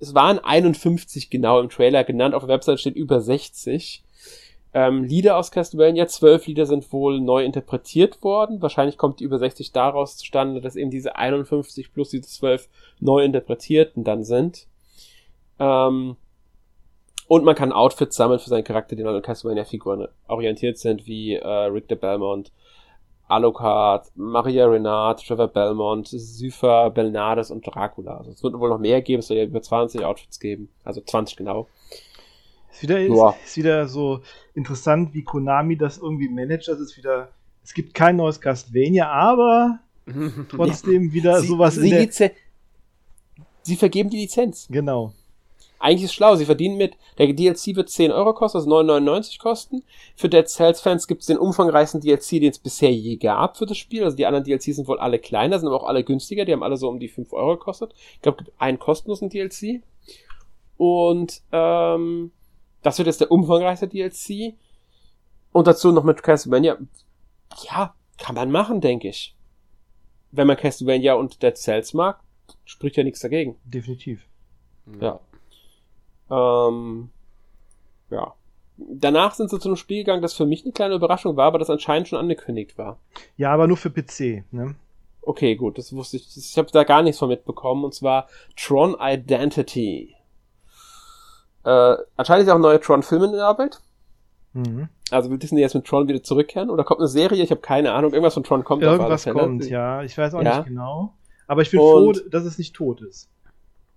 es waren 51 genau im Trailer genannt, auf der Website steht über 60 ähm, Lieder aus Castlevania. Zwölf Lieder sind wohl neu interpretiert worden. Wahrscheinlich kommt die über 60 daraus zustande, dass eben diese 51 plus diese zwölf neu interpretierten dann sind. Ähm, und man kann Outfits sammeln für seinen Charakter, die an Castlevania-Figuren orientiert sind, wie äh, Rick de Belmont, Alucard, Maria Renard, Trevor Belmont, Sypha, Belnades und Dracula. Also es wird wohl noch mehr geben, es soll ja über 20 Outfits geben. Also 20 genau. Ist wieder, ist, ist wieder so interessant, wie Konami das irgendwie managt. Das ist wieder, es gibt kein neues Castlevania, aber [laughs] trotzdem wieder sie, sowas sie in der... Sie vergeben die Lizenz. Genau. Eigentlich ist es schlau, sie verdienen mit, der DLC wird 10 Euro kosten, also 9,99 kosten. Für Dead Cells Fans gibt es den umfangreichsten DLC, den es bisher je gab für das Spiel. Also die anderen DLCs sind wohl alle kleiner, sind aber auch alle günstiger, die haben alle so um die 5 Euro gekostet. Ich glaube, es gibt einen kostenlosen DLC. Und ähm, das wird jetzt der umfangreichste DLC. Und dazu noch mit Castlevania. Ja, kann man machen, denke ich. Wenn man Castlevania und Dead Cells mag, spricht ja nichts dagegen. Definitiv. Ja. Ähm, ja. Danach sind sie zu einem Spiel gegangen, das für mich eine kleine Überraschung war, aber das anscheinend schon angekündigt war. Ja, aber nur für PC, ne? Okay, gut, das wusste ich. Ich habe da gar nichts von mitbekommen. Und zwar Tron Identity. Äh, anscheinend ist auch ein neuer Tron-Film in der Arbeit. Mhm. Also will Disney jetzt mit Tron wieder zurückkehren? Oder kommt eine Serie? Ich habe keine Ahnung. Irgendwas von Tron kommt. Irgendwas kommt, ja. Ich weiß auch ja. nicht genau. Aber ich bin Und, froh, dass es nicht tot ist.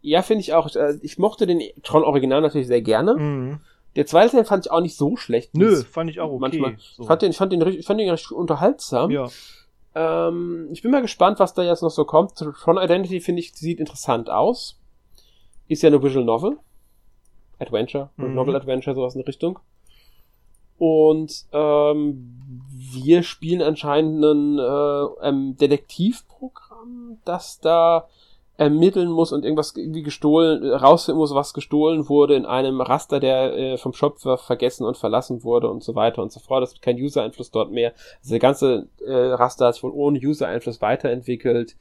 Ja, finde ich auch. Äh, ich mochte den Tron-Original natürlich sehr gerne. Mhm. Der zweite Teil fand ich auch nicht so schlecht. Nö, fand ich auch okay. Manchmal. So. Ich, fand den, ich, fand den, ich fand den recht unterhaltsam. Ja. Ähm, ich bin mal gespannt, was da jetzt noch so kommt. Tron Identity, finde ich, sieht interessant aus. Ist ja eine Visual Novel. Adventure, mhm. Novel Adventure, sowas in der Richtung. Und ähm, wir spielen anscheinend ein äh, ähm, Detektivprogramm, das da ermitteln muss und irgendwas irgendwie gestohlen, rausfinden muss, was gestohlen wurde in einem Raster, der äh, vom Schöpfer vergessen und verlassen wurde und so weiter und so fort. Es gibt kein User-Einfluss dort mehr. Also der ganze äh, Raster hat sich wohl ohne User-Einfluss weiterentwickelt.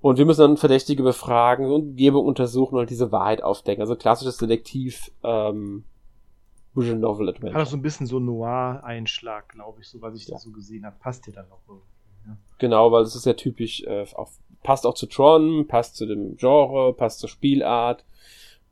Und wir müssen dann Verdächtige befragen und Umgebung untersuchen und diese Wahrheit aufdecken. Also klassisches Detektiv, ähm, Visual Novel Adventure. Hat auch so ein bisschen so Noir-Einschlag, glaube ich, so was ich ja. da so gesehen habe. Passt dir dann auch irgendwie. Ja. Genau, weil es ist ja typisch, äh, auf, passt auch zu Tron, passt zu dem Genre, passt zur Spielart.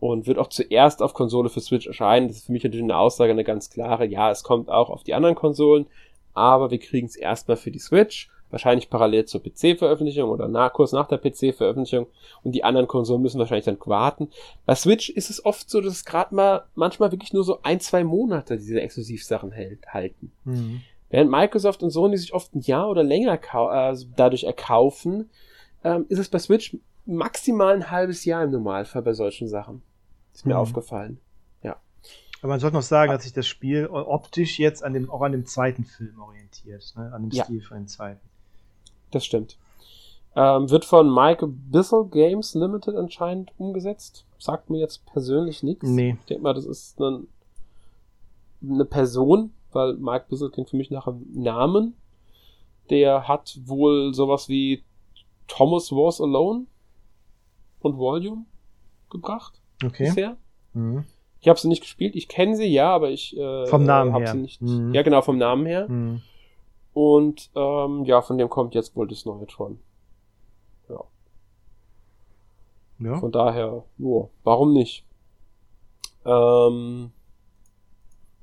und wird auch zuerst auf Konsole für Switch erscheinen. Das ist für mich natürlich eine Aussage, eine ganz klare. Ja, es kommt auch auf die anderen Konsolen, aber wir kriegen es erstmal für die Switch, wahrscheinlich parallel zur PC-Veröffentlichung oder nach, kurz nach der PC-Veröffentlichung und die anderen Konsolen müssen wahrscheinlich dann warten. Bei Switch ist es oft so, dass es gerade mal manchmal wirklich nur so ein, zwei Monate diese Exklusivsachen hält, halten. Mhm. Während Microsoft und Sony sich oft ein Jahr oder länger äh, dadurch erkaufen, ähm, ist es bei Switch maximal ein halbes Jahr im Normalfall bei solchen Sachen. Ist mir mhm. aufgefallen. Ja. Aber man sollte noch sagen, dass sich das Spiel optisch jetzt an dem, auch an dem zweiten Film orientiert, ne? an dem ja. Stil von den zweiten. Das stimmt. Ähm, wird von Mike Bissell Games Limited anscheinend umgesetzt. Sagt mir jetzt persönlich nichts. Nee. Ich denke mal, das ist eine, eine Person, weil Mike Bissell klingt für mich nach einem Namen. Der hat wohl sowas wie Thomas Was Alone und Volume gebracht. Okay. Bisher. Mhm. Ich habe sie nicht gespielt. Ich kenne sie ja, aber ich äh, vom Namen hab her. sie nicht. Mhm. Ja, genau vom Namen her. Mhm. Und ähm, ja, von dem kommt jetzt wohl das neue Tron. Ja. Ja. Von daher, oh, warum nicht? Ähm,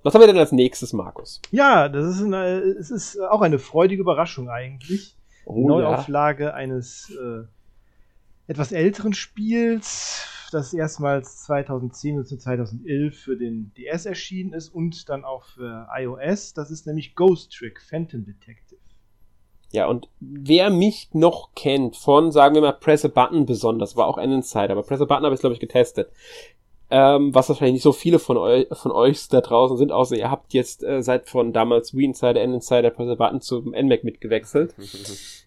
was haben wir denn als nächstes, Markus? Ja, das ist, eine, es ist auch eine freudige Überraschung eigentlich. Oh, Neuauflage ja. eines äh, etwas älteren Spiels, das erstmals 2010 bis 2011 für den DS erschienen ist und dann auch für iOS. Das ist nämlich Ghost Trick Phantom Detective. Ja, und wer mich noch kennt von, sagen wir mal, Press a Button besonders, war auch ein Insider, aber Press a Button habe ich, glaube ich, getestet. Ähm, was wahrscheinlich nicht so viele von euch, von euch da draußen sind, außer ihr habt jetzt äh, seit von damals Wii Insider, N Insider, Press a Button zum NMAC mitgewechselt. [laughs]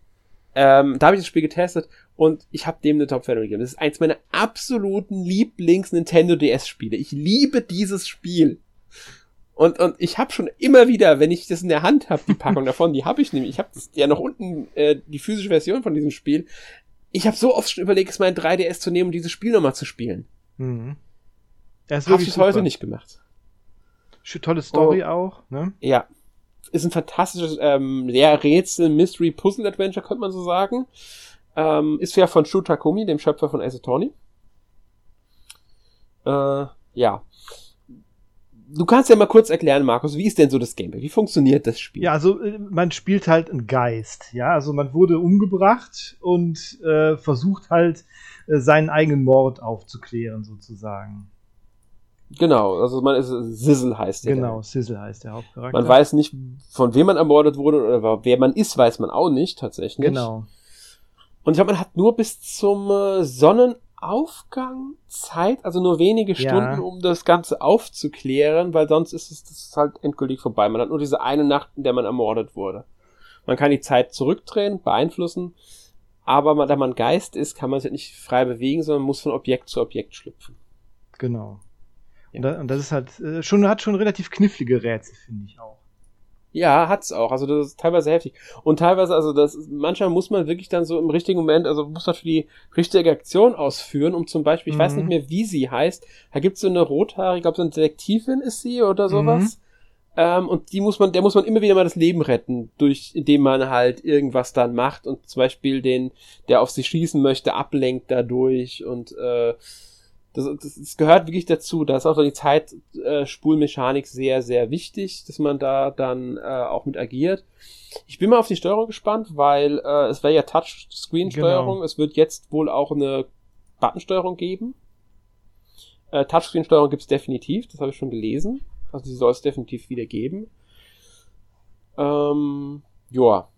ähm, da habe ich das Spiel getestet und ich habe dem eine Top-Wertung gegeben. Das ist eins meiner absoluten Lieblings-Nintendo DS-Spiele. Ich liebe dieses Spiel. Und, und ich habe schon immer wieder, wenn ich das in der Hand habe, die Packung [laughs] davon, die habe ich nämlich, ich habe ja noch unten äh, die physische Version von diesem Spiel. Ich habe so oft schon überlegt, es mein 3DS zu nehmen und dieses Spiel nochmal zu spielen. Mhm. Habe ich heute nicht gemacht. Tolle Story oh. auch, ne? Ja. Ist ein fantastisches, ähm, ja, Rätsel, Mystery, Puzzle Adventure, könnte man so sagen. Ähm, ist ja von Shu Takumi, dem Schöpfer von Ace Attorney. Äh, ja. Du kannst ja mal kurz erklären, Markus, wie ist denn so das Gameplay? Wie funktioniert das Spiel? Ja, also äh, man spielt halt einen Geist, ja, also man wurde umgebracht und äh, versucht halt äh, seinen eigenen Mord aufzuklären, sozusagen. Genau, also man ist Sizzle heißt der. Genau, Sizzle heißt der Hauptcharakter. Man weiß nicht, von wem man ermordet wurde oder wer man ist, weiß man auch nicht tatsächlich. Genau. Und ich glaube, man hat nur bis zum äh, Sonnenaufgang Zeit, also nur wenige Stunden, ja. um das Ganze aufzuklären, weil sonst ist es das ist halt endgültig vorbei. Man hat nur diese eine Nacht, in der man ermordet wurde. Man kann die Zeit zurückdrehen, beeinflussen, aber man, da man Geist ist, kann man sich nicht frei bewegen, sondern muss von Objekt zu Objekt schlüpfen. Genau. Ja. Und, da, und das ist halt äh, schon, hat schon relativ knifflige Rätsel, finde ich auch. Ja, hat's auch. Also das ist teilweise heftig. Und teilweise, also das, manchmal muss man wirklich dann so im richtigen Moment, also muss man für die richtige Aktion ausführen, um zum Beispiel, ich mhm. weiß nicht mehr, wie sie heißt, da gibt's so eine rothaarige, ich glaube, so eine Detektivin ist sie oder sowas. Mhm. Ähm, und die muss man, der muss man immer wieder mal das Leben retten, durch, indem man halt irgendwas dann macht und zum Beispiel den, der auf sie schießen möchte, ablenkt dadurch und äh, das, das, das gehört wirklich dazu. Da ist auch die Zeitspulmechanik äh, sehr, sehr wichtig, dass man da dann äh, auch mit agiert. Ich bin mal auf die Steuerung gespannt, weil äh, es wäre ja Touchscreen-Steuerung. Genau. Es wird jetzt wohl auch eine Buttonsteuerung geben. Äh, Touchscreen-Steuerung gibt's definitiv, das habe ich schon gelesen. Also sie soll es definitiv wieder geben. Ähm, ja,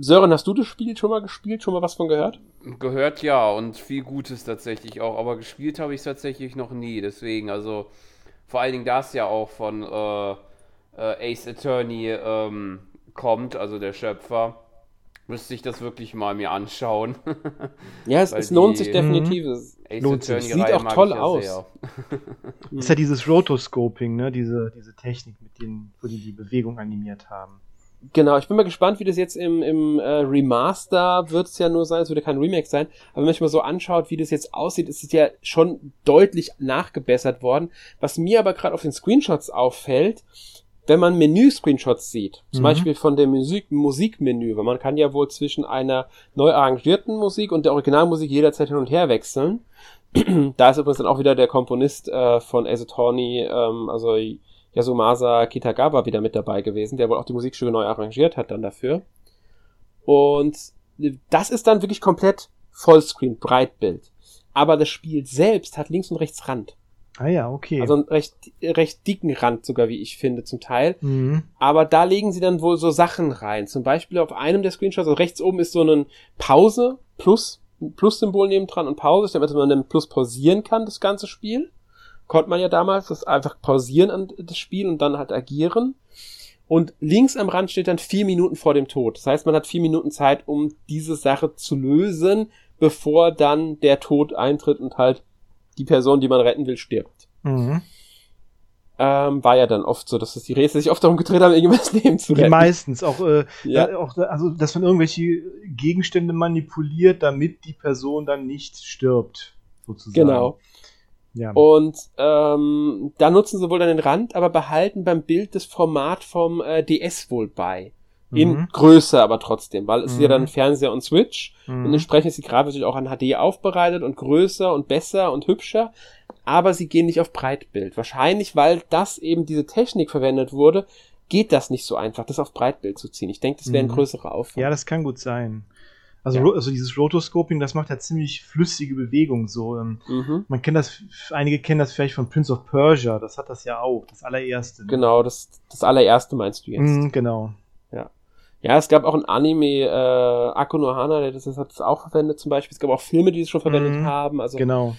Sören, hast du das Spiel schon mal gespielt? Schon mal was von gehört? Gehört ja und viel Gutes tatsächlich auch, aber gespielt habe ich es tatsächlich noch nie. Deswegen, also vor allen Dingen das ja auch von äh, äh, Ace Attorney ähm, kommt, also der Schöpfer, müsste ich das wirklich mal mir anschauen. [laughs] ja, es, es lohnt sich definitiv. Es lohnt sich. Sieht auch toll aus. [laughs] ist ja dieses Rotoscoping, ne? diese, diese Technik, mit denen, wo die die Bewegung animiert haben. Genau, ich bin mal gespannt, wie das jetzt im, im äh, Remaster wird es ja nur sein, es wird ja kein Remake sein, aber wenn man sich mal so anschaut, wie das jetzt aussieht, ist es ja schon deutlich nachgebessert worden. Was mir aber gerade auf den Screenshots auffällt, wenn man Menü-Screenshots sieht, zum mhm. Beispiel von dem Musik Musikmenü, weil man kann ja wohl zwischen einer neu arrangierten Musik und der Originalmusik jederzeit hin und her wechseln, [clears throat] da ist übrigens dann auch wieder der Komponist äh, von Ace Attorney, ähm, also Yasumasa Kitagawa wieder mit dabei gewesen, der wohl auch die Musikstücke neu arrangiert hat dann dafür. Und das ist dann wirklich komplett Vollscreen, Breitbild. Aber das Spiel selbst hat links und rechts Rand. Ah ja, okay. Also einen recht, recht dicken Rand sogar, wie ich finde, zum Teil. Mhm. Aber da legen sie dann wohl so Sachen rein. Zum Beispiel auf einem der Screenshots, also rechts oben ist so eine Pause, Plus, Plus-Symbol nebendran und Pause, damit man dann Plus pausieren kann, das ganze Spiel. Konnte man ja damals, das einfach pausieren an das Spiel und dann halt agieren. Und links am Rand steht dann vier Minuten vor dem Tod. Das heißt, man hat vier Minuten Zeit, um diese Sache zu lösen, bevor dann der Tod eintritt und halt die Person, die man retten will, stirbt. Mhm. Ähm, war ja dann oft so, dass es die Rätsel sich oft darum gedreht haben, irgendwas [laughs] Leben zu retten. Meistens auch, äh, Ja. ja. auch, also dass man irgendwelche Gegenstände manipuliert, damit die Person dann nicht stirbt, sozusagen. Genau. Ja. Und ähm, da nutzen sie wohl dann den Rand, aber behalten beim Bild das Format vom äh, DS wohl bei. In Mhm. größer aber trotzdem, weil es ist ja Mhm. dann Fernseher und Switch. Mhm. Und entsprechend ist die Grafik natürlich auch an HD aufbereitet und größer und besser und hübscher. Aber sie gehen nicht auf Breitbild. Wahrscheinlich, weil das eben diese Technik verwendet wurde, geht das nicht so einfach, das auf Breitbild zu ziehen. Ich denke, das wäre ein Mhm. größerer Aufwand. Ja, das kann gut sein. Also, Ja. also dieses Rotoscoping, das macht ja ziemlich flüssige Bewegung. So, ähm, mhm. man kennt das, einige kennen das vielleicht von Prince of Persia. Das hat das ja auch, das allererste. Genau, das, das allererste meinst du jetzt. Mhm, genau. Ja, es gab auch ein Anime, äh, Akuno Hana, der das, das hat es auch verwendet zum Beispiel. Es gab auch Filme, die es schon verwendet Mhm. haben. Also Genau.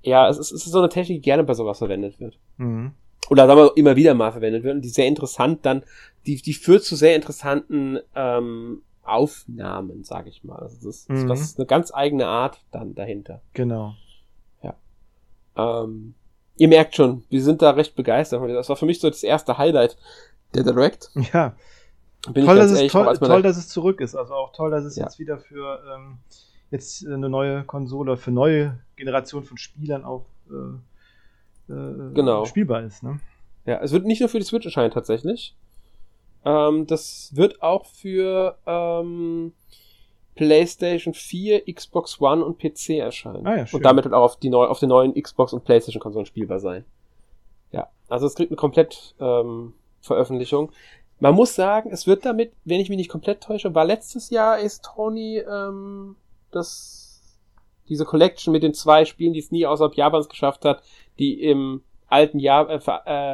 ja, es ist, es ist so eine Technik, die gerne bei sowas verwendet wird. Mhm. Oder sagen wir immer wieder mal verwendet wird und die sehr interessant dann, die, die führt zu sehr interessanten ähm, Aufnahmen, sage ich mal. Also das, ist- Mhm. das ist eine ganz eigene Art dann dahinter. Genau. Ähm, ihr merkt schon, wir sind da recht begeistert. von dir. Das war für mich so das erste Highlight der Direct. Ja, Bin toll, dass es, ehrlich, toll, toll da- dass es zurück ist. Also auch toll, dass es Ja. jetzt wieder für ähm, jetzt eine neue Konsole, für neue Generation von Spielern auch äh, äh, Genau. spielbar ist. Ne? Ja, es wird nicht nur für die Switch erscheinen tatsächlich. Ähm, das wird auch für ähm, PlayStation 4, Xbox One und PC erscheinen. Ah ja, schön. und damit halt auch auf, die neu, auf den neuen Xbox und PlayStation Konsolen spielbar sein. Ja, also es kriegt eine komplett ähm, Veröffentlichung. Man muss sagen, es wird damit, wenn ich mich nicht komplett täusche, war letztes Jahr ist Tony ähm, das diese Collection mit den zwei Spielen, die es nie außerhalb Japans geschafft hat, die im alten Jahr äh,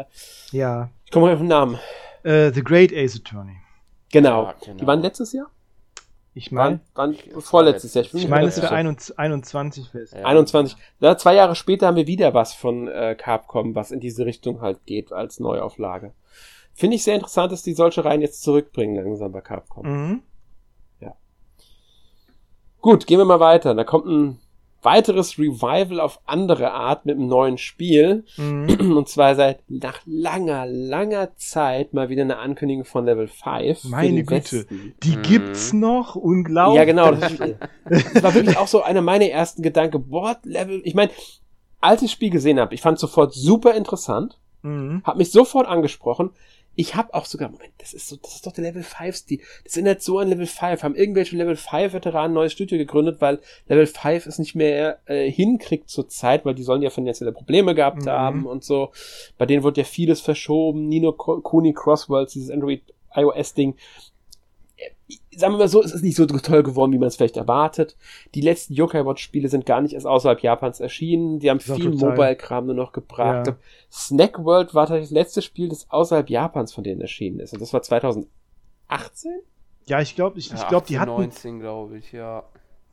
äh, Ja. ich komme mal auf den Namen. Äh, The Great Ace Attorney. Genau. Ja, genau. Die waren letztes Jahr? Ich meine, Waren, waren vorletztes Jahr. ich mir meine, es wäre 21 21 fest. Ja. 21. Ja, zwei Jahre später haben wir wieder was von äh, Capcom, was in diese Richtung halt geht als Neuauflage. Finde ich sehr interessant, dass die solche Reihen jetzt zurückbringen langsam bei Capcom. Mhm. Gut, gehen wir mal weiter. Da kommt ein weiteres Revival auf andere Art mit einem neuen Spiel. Mhm. [clears throat] Und zwar seit nach langer, langer Zeit mal wieder eine Ankündigung von Level 5. für Meine Güte. Westen. Die Mhm. gibt's noch? Unglaublich. Ja, genau. Das, das [laughs] war wirklich auch so einer meiner ersten Gedanken. Boah, Level. Ich meine, als ich das Spiel gesehen habe, ich fand es sofort super interessant, Mhm. hat mich sofort angesprochen. Ich habe auch sogar, Moment, das ist so, das ist doch der Level 5 Stil. Das erinnert so an Level 5. Haben irgendwelche Level 5 Veteranen ein neues Studio gegründet, weil Level 5 es nicht mehr äh, hinkriegt zur Zeit, weil die sollen ja finanzielle Probleme gehabt Mhm. haben und so. Bei denen wurde ja vieles verschoben. Nino Kuni Crossworlds, dieses Android iOS Ding. Äh, Sagen wir mal so, es ist nicht so toll geworden, wie man es vielleicht erwartet. Die letzten Yokai Watch Spiele sind gar nicht erst außerhalb Japans erschienen. Die haben viel. Mobile-Kram nur noch gebracht. Ja. Snack World war tatsächlich das letzte Spiel, das außerhalb Japans von denen erschienen ist. Und das war 2018? Ja, ich glaube, ich, ich Ja, glaube, die 18, hatten, 19, glaube ich, ja.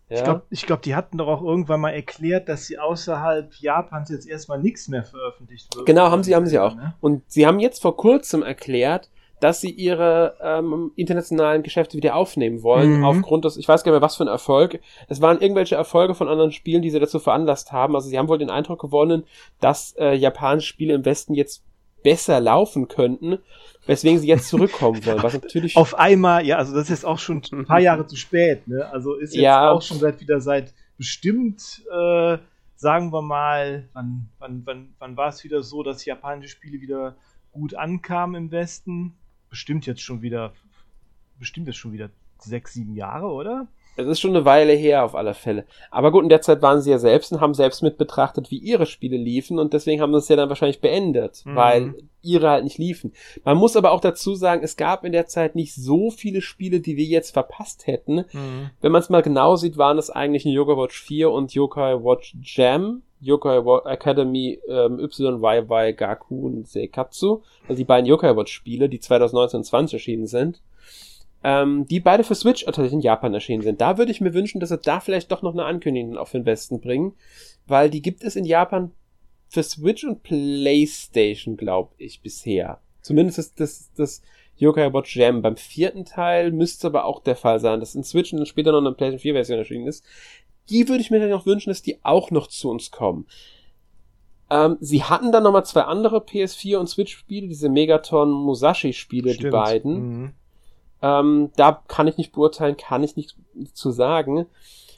ich glaube, ich glaub, die hatten doch auch irgendwann mal erklärt, dass sie außerhalb Japans jetzt erstmal nichts mehr veröffentlicht wird. Genau, haben sie, haben sie auch. Ne? Und sie haben jetzt vor kurzem erklärt, dass sie ihre ähm, internationalen Geschäfte wieder aufnehmen wollen, Mhm. aufgrund des, ich weiß gar nicht mehr, was für ein Erfolg. Es waren irgendwelche Erfolge von anderen Spielen, die sie dazu veranlasst haben. Also sie haben wohl den Eindruck gewonnen, dass äh, japanische Spiele im Westen jetzt besser laufen könnten, weswegen sie jetzt zurückkommen wollen. Was natürlich Auf einmal, ja, also das ist jetzt auch schon ein paar Jahre zu spät, ne? Also ist jetzt Ja. auch schon seit wieder seit bestimmt, äh, sagen wir mal, wann, wann, wann, wann war es wieder so, dass japanische Spiele wieder gut ankamen im Westen? Bestimmt jetzt schon wieder, bestimmt jetzt schon wieder sechs, sieben Jahre, oder? Es ist schon eine Weile her auf alle Fälle. Aber gut, in der Zeit waren sie ja selbst und haben selbst mit betrachtet, wie ihre Spiele liefen und deswegen haben sie es ja dann wahrscheinlich beendet, mhm. weil ihre halt nicht liefen. Man muss aber auch dazu sagen, es gab in der Zeit nicht so viele Spiele, die wir jetzt verpasst hätten. Mhm. Wenn man es mal genau sieht, waren es eigentlich ein Yoga Watch 4 und Yokai Watch Jam, Yokai Academy ähm, YYY Gaku und Seikatsu, also die beiden Yokai Watch Spiele, die 2019 und 20 erschienen sind ähm, die beide für Switch tatsächlich in Japan erschienen sind. Da würde ich mir wünschen, dass sie da vielleicht doch noch eine Ankündigung auf den Westen bringen, weil die gibt es in Japan für Switch und PlayStation, glaube ich, bisher. Zumindest ist das, das Yokai Watch Jam. Beim vierten Teil müsste aber auch der Fall sein, dass in Switch und später noch eine PlayStation 4 Version erschienen ist. Die würde ich mir dann noch wünschen, dass die auch noch zu uns kommen. Ähm, sie hatten dann nochmal zwei andere PS4 und Switch Spiele, diese Megaton Musashi Spiele, Stimmt. die beiden. Mhm. Ähm, da kann ich nicht beurteilen, kann ich nicht zu sagen.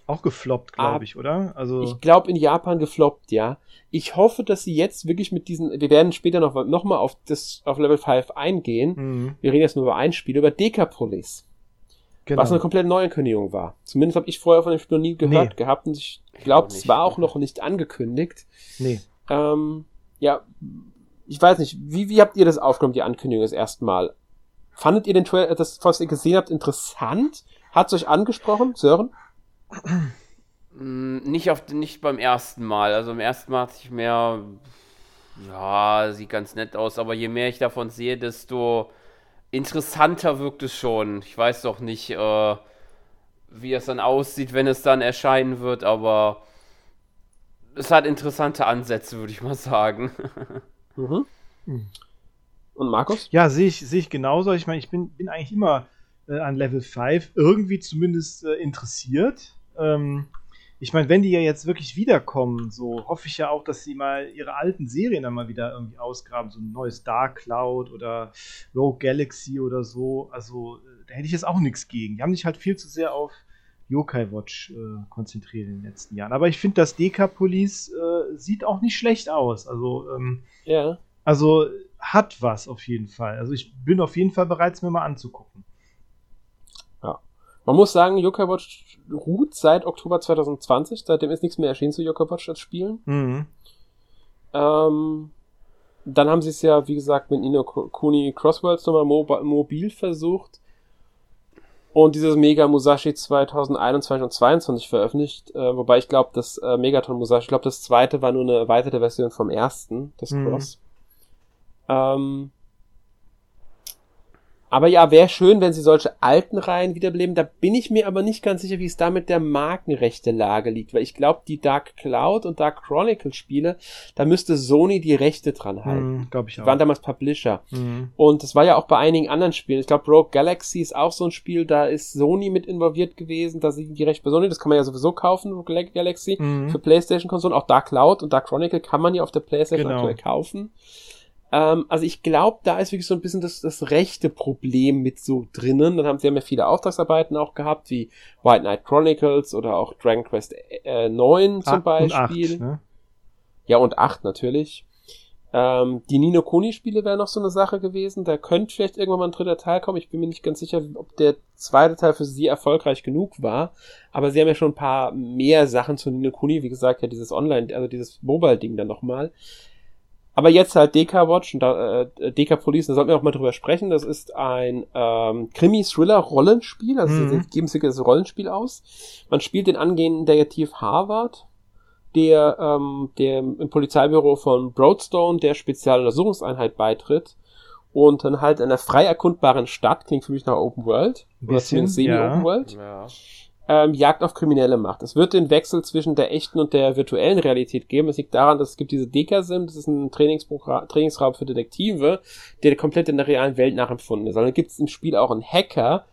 Auch gefloppt, glaube ich, oder? Also ich glaube in Japan gefloppt, ja. Ich hoffe, dass sie jetzt wirklich mit diesen, wir werden später noch, noch mal auf das auf Level 5 eingehen. Mhm. Wir reden jetzt nur über ein Spiel, über Decapolis. Genau. Was eine komplett Neuankündigung war. Zumindest habe ich vorher von dem Spiel noch nie gehört nee. gehabt und ich glaube, es war auch noch nicht angekündigt. Nee. Ähm, ja, ich weiß nicht, wie, wie habt ihr das aufgenommen, die Ankündigung das erste Mal? Fandet ihr den Trailer, das, was ihr gesehen habt, interessant? Hat's euch angesprochen, Sören? Mm, nicht auf, nicht beim ersten Mal. Also im ersten Mal hatte ich mehr, ja, sieht ganz nett aus, aber je mehr ich davon sehe, desto interessanter wirkt es schon. Ich weiß doch nicht, äh, wie es dann aussieht, wenn es dann erscheinen wird, aber es hat interessante Ansätze, würde ich mal sagen. [laughs] mhm. Und Markus? Ja, sehe ich, sehe ich genauso. Ich meine, ich bin, bin eigentlich immer äh, an Level 5 irgendwie zumindest äh, interessiert. Ähm, ich meine, wenn die ja jetzt wirklich wiederkommen, so hoffe ich ja auch, dass sie mal ihre alten Serien dann mal wieder irgendwie ausgraben. So ein neues Dark Cloud oder Rogue Galaxy oder so. Also, äh, da hätte ich jetzt auch nichts gegen. Die haben sich halt viel zu sehr auf Yokai Watch äh, konzentriert in den letzten Jahren. Aber ich finde, das Deka-Police äh, sieht auch nicht schlecht aus. Also, ähm, ja. Also, hat was auf jeden Fall. Also ich bin auf jeden Fall bereit, es mir mal anzugucken. Man muss sagen, Watch ruht seit Oktober 2020. Seitdem ist nichts mehr erschienen zu Watch als Spielen. Mhm. Ähm, dann haben sie es ja, wie gesagt, mit Nino Kuni Crossworlds nochmal mobil versucht. Und dieses Mega Musashi 2021 und 2022 veröffentlicht. Äh, wobei ich glaube, das äh, Megaton Musashi, ich glaube, das zweite war nur eine erweiterte Version vom ersten, das mhm. Cross. Ähm, aber ja, wäre schön, wenn sie solche alten Reihen wiederbeleben. Da bin ich mir aber nicht ganz sicher, wie es da mit der Markenrechte Lage liegt, weil ich glaube, die Dark Cloud und Dark Chronicle Spiele, da müsste Sony die Rechte dran halten. Mm, glaube ich die auch. waren damals Publisher. Mm. Und das war ja auch bei einigen anderen Spielen. Ich glaube, Rogue Galaxy ist auch so ein Spiel, da ist Sony mit involviert gewesen, da sind die Rechte bei Sony, das kann man ja sowieso kaufen, Rogue Galaxy, mm. für Playstation-Konsolen. Auch Dark Cloud und Dark Chronicle kann man ja auf der Playstation genau. aktuell kaufen. Ähm, also ich glaube, da ist wirklich so ein bisschen das, das rechte Problem mit so drinnen. Dann haben sie ja viele Auftragsarbeiten auch gehabt, wie White Knight Chronicles oder auch Dragon Quest äh, 9 zum Beispiel. Und 8, ne? Ja, und 8 natürlich. Ähm, die Nino Kuni Spiele wären noch so eine Sache gewesen. Da könnte vielleicht irgendwann mal ein dritter Teil kommen. Ich bin mir nicht ganz sicher, ob der zweite Teil für sie erfolgreich genug war. Aber sie haben ja schon ein paar mehr Sachen zu Nino Kuni. Wie gesagt, ja dieses Online, also dieses Mobile-Ding dann nochmal. Aber jetzt halt DK Watch und da, äh, DK Police, da sollten wir auch mal drüber sprechen. Das ist ein ähm, Krimi-Thriller-Rollenspiel, also mhm. sie geben sich das Rollenspiel aus. Man spielt den angehenden Detektiv Harvard, der, ähm, der im Polizeibüro von Broadstone der Spezialuntersuchungseinheit beitritt und dann halt in einer frei erkundbaren Stadt, klingt für mich nach Open World, bisschen, oder semi-Open ja. World. Ja ähm, Jagd auf Kriminelle macht. Es wird den Wechsel zwischen der echten und der virtuellen Realität geben. Es liegt daran, dass es gibt diese Dekasim, das ist ein Trainingsraum für Detektive, der komplett in der realen Welt nachempfunden ist. Und dann gibt es im Spiel auch einen Hacker,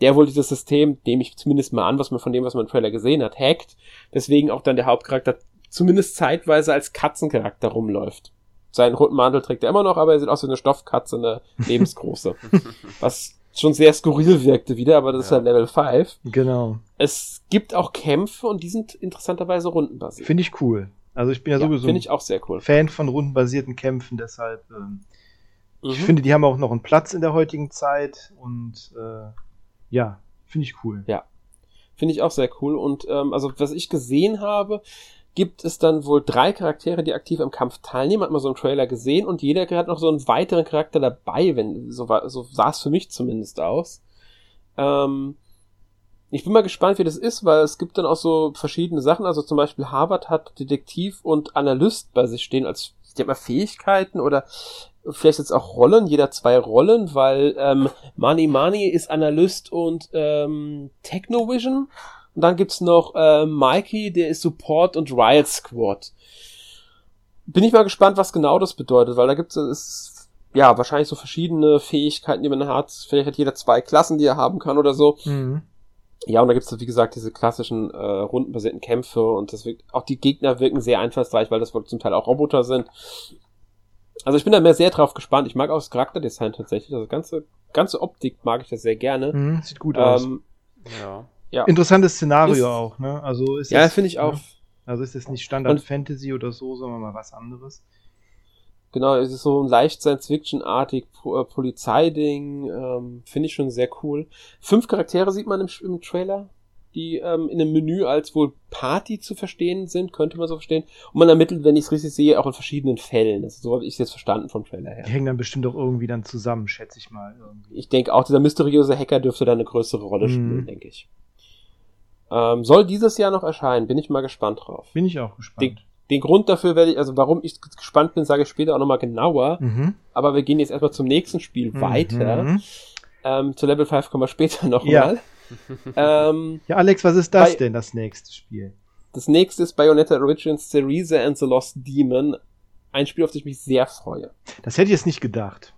der wohl dieses System, nehme ich zumindest mal an, was man von dem, was man im Trailer gesehen hat, hackt. Deswegen auch dann der Hauptcharakter zumindest zeitweise als Katzencharakter rumläuft. Seinen roten Mantel trägt er immer noch, aber er sieht aus wie eine Stoffkatze, eine lebensgroße. [laughs] was schon sehr skurril wirkte wieder, aber das ja. ist halt Level 5. Genau. Es gibt auch Kämpfe und die sind interessanterweise rundenbasiert. Finde ich cool. Also ich bin ja, ja sowieso finde ich auch sehr cool. Fan von rundenbasierten Kämpfen, deshalb ähm, mhm. ich finde, die haben auch noch einen Platz in der heutigen Zeit und äh, ja, finde ich cool. Ja. Finde ich auch sehr cool. Und ähm, also was ich gesehen habe, gibt es dann wohl drei Charaktere, die aktiv am Kampf teilnehmen. Hat man so einen Trailer gesehen und jeder hat noch so einen weiteren Charakter dabei, wenn so, so sah es für mich zumindest aus. Ähm, ich bin mal gespannt, wie das ist, weil es gibt dann auch so verschiedene Sachen. Also zum Beispiel Harvard hat Detektiv und Analyst bei sich stehen als ich mal Fähigkeiten oder vielleicht jetzt auch Rollen, jeder zwei Rollen, weil ähm, Money Money ist Analyst und ähm, Technovision. Und dann gibt's noch äh, Mikey, der ist Support und Riot Squad. Bin ich mal gespannt, was genau das bedeutet, weil da gibt's es ja wahrscheinlich so verschiedene Fähigkeiten, die man hat. Vielleicht hat jeder zwei Klassen, die er haben kann oder so. Mhm. Ja, und da gibt's wie gesagt diese klassischen äh, rundenbasierten Kämpfe und das wirkt, auch die Gegner wirken sehr einfallsreich, weil das wohl zum Teil auch Roboter sind. Also ich bin da mehr sehr drauf gespannt. Ich mag auch das Charakterdesign tatsächlich. Also ganze, ganze Optik mag ich das sehr gerne. Mhm, sieht gut aus. Ähm, ja. Ja. Interessantes Szenario ist, auch, ne? Also ist Ja, finde ich auch. Ne? Also ist es nicht Standard und, Fantasy oder so, sondern mal was anderes. Genau, es ist so ein leicht Science-Fiction-artig äh, Polizeiding. Ähm, finde ich schon sehr cool. Fünf Charaktere sieht man im, im Trailer die ähm, in einem Menü als wohl Party zu verstehen sind, könnte man so verstehen. Und man ermittelt, wenn ich es richtig sehe, auch in verschiedenen Fällen. Also so habe ich es jetzt verstanden vom Trailer her. Die hängen dann bestimmt auch irgendwie dann zusammen, schätze ich mal. Irgendwie. Ich denke auch, dieser mysteriöse Hacker dürfte da eine größere Rolle spielen, mhm. denke ich. Ähm, soll dieses Jahr noch erscheinen, bin ich mal gespannt drauf. Bin ich auch gespannt. Den, den Grund dafür werde ich, also warum ich gespannt bin, sage ich später auch nochmal genauer. Mhm. Aber wir gehen jetzt erstmal zum nächsten Spiel mhm. weiter. Ähm, zu Level 5 kommen wir später nochmal. Ja. [laughs] ähm, ja, Alex, was ist das bei, denn, das nächste Spiel? Das nächste ist Bayonetta Origins Theresa and the Lost Demon. Ein Spiel, auf das ich mich sehr freue. Das hätte ich jetzt nicht gedacht.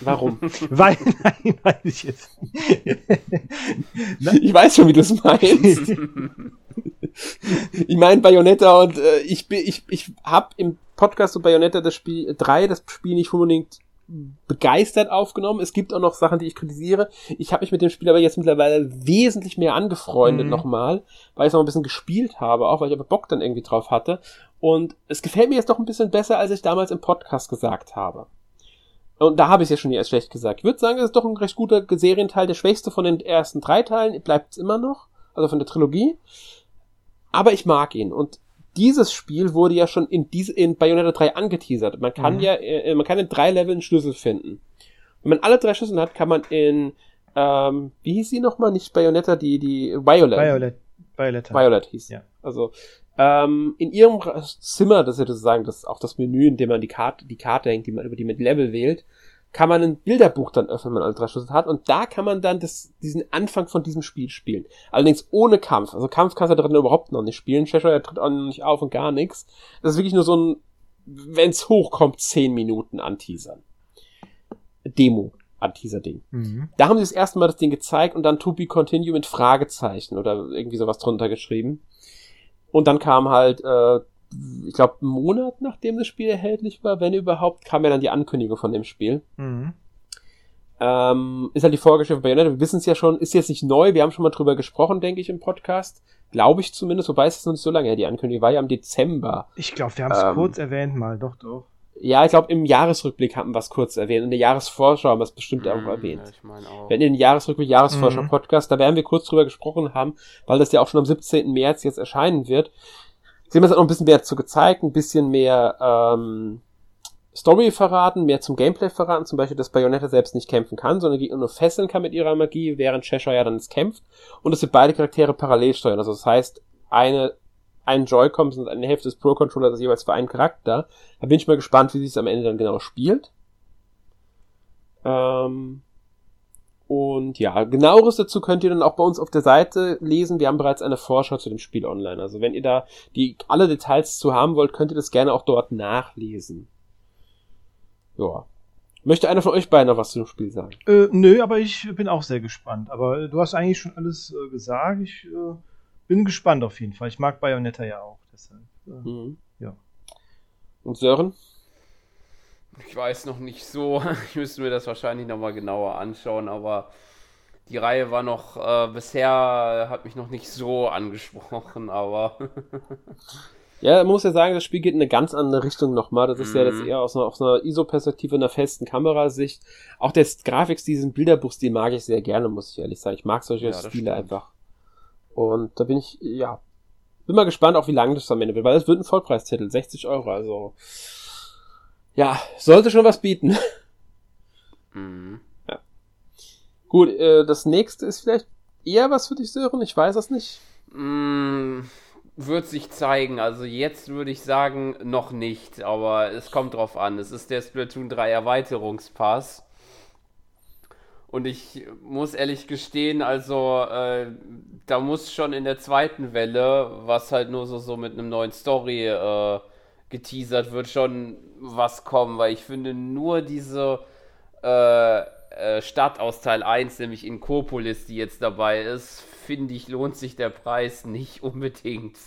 Warum? [laughs] weil, nein, weil ich jetzt. [laughs] ich weiß schon, wie du es meinst. ich meine Bayonetta und äh, ich bin, ich, ich habe im Podcast zu Bayonetta das Spiel 3 das Spiel nicht unbedingt begeistert aufgenommen. Es gibt auch noch Sachen, die ich kritisiere. Ich habe mich mit dem Spiel aber jetzt mittlerweile wesentlich mehr angefreundet mhm. nochmal, weil ich es noch ein bisschen gespielt habe, auch weil ich aber Bock dann irgendwie drauf hatte. Und es gefällt mir jetzt doch ein bisschen besser, als ich damals im Podcast gesagt habe. Und da habe ich es ja schon nie als schlecht gesagt. Ich würde sagen, es ist doch ein recht guter Serienteil, der schwächste von den ersten drei Teilen, bleibt es immer noch, also von der Trilogie. Aber ich mag ihn. Und dieses Spiel wurde ja schon in, diese, in Bayonetta 3 angeteasert. Man kann mhm. ja, äh, man kann in drei Leveln Schlüssel finden. Wenn man alle drei Schlüssel hat, kann man in, ähm, wie hieß sie nochmal? Nicht Bayonetta, die, die Violet. Violet. Violet. Violet hieß. Ja. Also, ähm, in ihrem Zimmer, das ist ja sozusagen das, auch das Menü, in dem man die Karte, die Karte hängt, die man über die mit Level wählt, kann man ein Bilderbuch dann öffnen, wenn man Ultraschlüssel hat. Und da kann man dann das, diesen Anfang von diesem Spiel spielen. Allerdings ohne Kampf. Also Kampf kannst du da drin überhaupt noch nicht spielen. Cheshire tritt auch noch nicht auf und gar nichts. Das ist wirklich nur so ein, wenn's hochkommt, 10 Minuten anteasern. Demo an dieser Ding. Mhm. Da haben sie das erste Mal das Ding gezeigt und dann To Be Continue mit Fragezeichen oder irgendwie sowas drunter geschrieben. Und dann kam halt äh, ich glaube, einen Monat nachdem das Spiel erhältlich war, wenn überhaupt, kam ja dann die Ankündigung von dem Spiel. Mhm. Ähm, ist halt die Vorgeschichte bei Bayonetta. Wir wissen es ja schon, ist jetzt nicht neu. Wir haben schon mal drüber gesprochen, denke ich, im Podcast. Glaube ich zumindest, wobei es ist noch nicht so lange her. Die Ankündigung war ja im Dezember. Ich glaube, wir haben es ähm, kurz erwähnt mal, doch, doch. Ja, ich glaube, im Jahresrückblick haben wir es kurz erwähnt. In der Jahresvorschau haben wir es bestimmt auch mhm, erwähnt. Ja, ich mein auch. Wenn in den Jahresrückblick, Jahresvorschau-Podcast, mhm. da werden wir kurz drüber gesprochen haben, weil das ja auch schon am 17. März jetzt erscheinen wird. Sie haben jetzt auch noch ein bisschen mehr dazu gezeigt, ein bisschen mehr ähm, Story verraten, mehr zum Gameplay verraten, zum Beispiel, dass Bayonetta selbst nicht kämpfen kann, sondern Gegner nur fesseln kann mit ihrer Magie, während Cheshire ja dann es kämpft und dass wir beide Charaktere parallel steuern. Also das heißt, eine, ein Joy-Con und eine Hälfte des Pro-Controllers jeweils für einen Charakter. Da bin ich mal gespannt, wie sich es am Ende dann genau spielt. Ähm, und ja, genaueres dazu könnt ihr dann auch bei uns auf der Seite lesen. Wir haben bereits eine Vorschau zu dem Spiel online. Also wenn ihr da die alle Details zu haben wollt, könnt ihr das gerne auch dort nachlesen. Ja. Möchte einer von euch beiden noch was zu dem Spiel sagen? Äh, nö, aber ich bin auch sehr gespannt. Aber du hast eigentlich schon alles äh, gesagt. Ich äh, bin gespannt auf jeden Fall. Ich mag Bayonetta ja auch. Deshalb, äh, mhm. ja. Und Sören? Ich weiß noch nicht so. [laughs] Ich müsste mir das wahrscheinlich nochmal genauer anschauen, aber die Reihe war noch, äh, bisher hat mich noch nicht so angesprochen, aber. [laughs] ja, man muss ja sagen, das Spiel geht in eine ganz andere Richtung nochmal. Das ist mhm. ja das mhm. eher aus einer, aus einer ISO-Perspektive, einer festen Kamerasicht. Auch der Grafikstil, diesen Bilderbuchstil mag ich sehr gerne, muss ich ehrlich sagen. Ich mag solche ja, Stile stimmt. einfach. Und da bin ich, ja, bin mal gespannt, auch wie lange das am Ende wird, weil es wird ein Vollpreistitel, 60 Euro, also ja, sollte schon was bieten. [laughs] Mhm. Ja. Gut, äh, das nächste ist vielleicht eher was für dich, Sören, ich weiß es nicht. Mm, wird sich zeigen. Also jetzt würde ich sagen, noch nicht, aber es kommt drauf an. Es ist der Splatoon 3 Erweiterungspass. Und ich muss ehrlich gestehen, also äh, da muss schon in der zweiten Welle, was halt nur so, so mit einem neuen Story äh, geteasert wird, schon was kommen, weil ich finde nur diese äh, äh Stadt aus Teil 1, nämlich in Kopolis, die jetzt dabei ist, finde ich, lohnt sich der Preis nicht [laughs] unbedingt.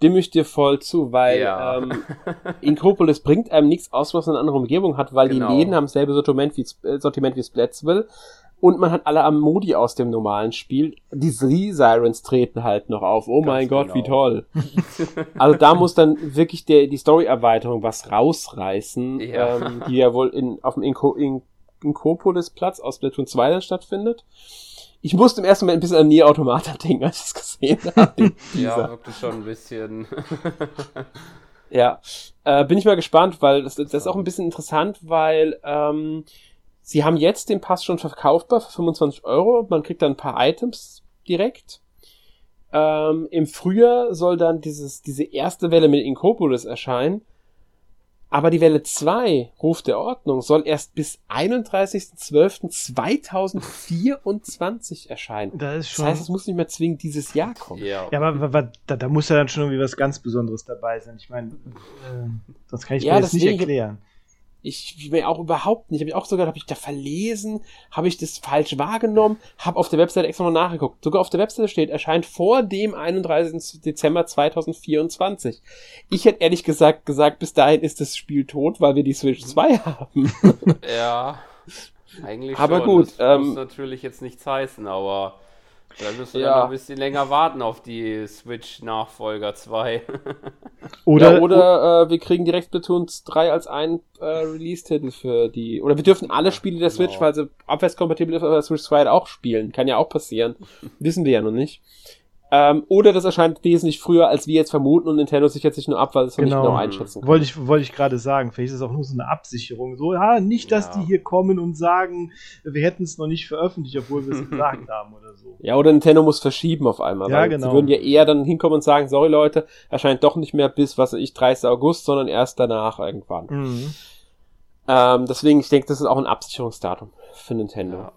Stimme ich dir voll zu, weil ja. ähm, [laughs] Inkopolis bringt einem nichts aus, was man eine andere Umgebung hat, weil genau. die Läden haben dasselbe Sortiment wie, äh, Sortiment wie Splatsville und man hat alle am Modi aus dem normalen Spiel. Die Sirens treten halt noch auf. Oh Ganz mein Gott, wie genau. toll. also da muss dann wirklich der, die Story-Erweiterung was rausreißen, ja. Ähm, die ja wohl in, auf dem Inko, in, Inkopolis-Platz aus Splatoon 2 dann stattfindet ich musste im ersten Moment ein bisschen an Nier Automata [laughs] denken, als ich es gesehen [laughs] habe. ja, wirklich schon ein bisschen. [laughs] ja, äh, bin ich mal gespannt, weil das, das ist auch ein bisschen interessant, weil ähm, sie haben jetzt den Pass schon verkaufbar für 25 Euro. Man kriegt dann ein paar Items direkt. Ähm, Im Frühjahr soll dann dieses, diese erste Welle mit Inkopolis erscheinen. Aber die Welle 2, Ruf der Ordnung, soll erst bis 31.12.2024 erscheinen. Das, ist schon das heißt, es muss nicht mehr zwingend dieses Jahr kommen. Ja, ja aber, aber da, da, muss ja dann schon irgendwie was ganz Besonderes dabei sein. Ich meine, äh, das kann ich ja, mir jetzt nicht erklären ich mir auch überhaupt nicht, habe ich auch sogar, habe ich da verlesen, habe ich das falsch wahrgenommen, habe auf der Webseite extra noch nachgeguckt. Sogar auf der Webseite steht, erscheint vor dem 31. Dezember 2024. Ich hätte ehrlich gesagt gesagt, bis dahin ist das Spiel tot, weil wir die Switch 2 haben. ja, eigentlich aber schon. gut, das ähm, muss natürlich jetzt nichts heißen, aber da müsst ihr ja. noch ein bisschen länger warten auf die Switch Nachfolger 2. [laughs] oder ja, oder äh, wir kriegen direkt Splatoon 3 als ein äh, Release-Titel für die. Oder wir dürfen alle Spiele der Switch, genau. weil sie abwärtskompatibel auf der Switch 2 auch spielen. Kann ja auch passieren. [laughs] Wissen wir ja noch nicht. Ähm, oder das erscheint wesentlich früher, als wir jetzt vermuten und Nintendo sichert sich nur ab, weil es genau. nicht genau einschätzen kann. Wollte ich, wollte ich gerade sagen. Vielleicht ist es auch nur so eine Absicherung. So, ja, nicht, dass ja. die hier kommen und sagen, wir hätten es noch nicht veröffentlicht, obwohl wir es [laughs] gesagt haben oder so. Ja, oder Nintendo muss verschieben auf einmal. Ja, genau. Sie würden ja eher dann hinkommen und sagen, sorry Leute, erscheint doch nicht mehr bis, was weiß ich, 30. August, sondern erst danach irgendwann. Mhm. Ähm, deswegen, ich denke, das ist auch ein Absicherungsdatum für Nintendo. Ja.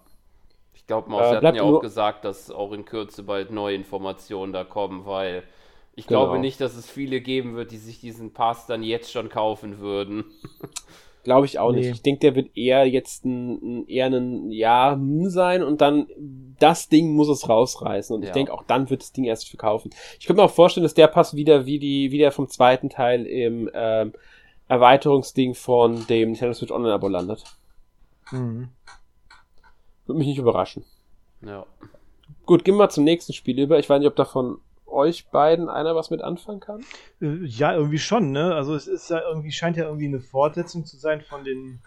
Ich glaube, Maus äh, hat ja auch gesagt, dass auch in Kürze bald neue Informationen da kommen, weil ich genau. glaube nicht, dass es viele geben wird, die sich diesen Pass dann jetzt schon kaufen würden. [laughs] Glaube ich auch nee. nicht. Ich denke, der wird eher jetzt ein, eher ein Jahr sein und dann das Ding muss es rausreißen. Und ja. ich denke, auch dann wird das Ding erst verkaufen. Ich könnte mir auch vorstellen, dass der Pass wieder wie die, wie der vom zweiten Teil im ähm, Erweiterungsding von dem Nintendo Switch Online Abo landet. Mhm. Würde mich nicht überraschen. Ja. Gut, gehen wir mal zum nächsten Spiel über. Ich weiß nicht, ob da von euch beiden einer was mit anfangen kann. Äh, ja, irgendwie schon, ne? Also es ist ja irgendwie, scheint ja irgendwie eine Fortsetzung zu sein von den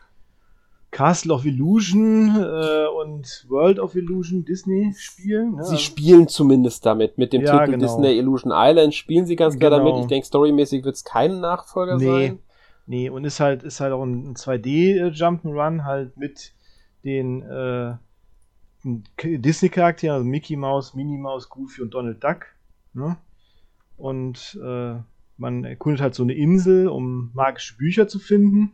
Castle of Illusion äh, und World of Illusion Disney-Spielen. Ne? Sie spielen zumindest damit. Mit dem ja, Titel genau. Disney Illusion Island spielen sie ganz klar genau. damit. Ich denke, storymäßig wird es kein Nachfolger nee. sein. Nee, und ist halt, ist halt auch ein 2D-Jump'n'Run halt mit den äh, Disney-Charakteren, also Mickey Mouse, Minnie Mouse, Goofy und Donald Duck. Ne? Und äh, man erkundet halt so eine Insel, um magische Bücher zu finden.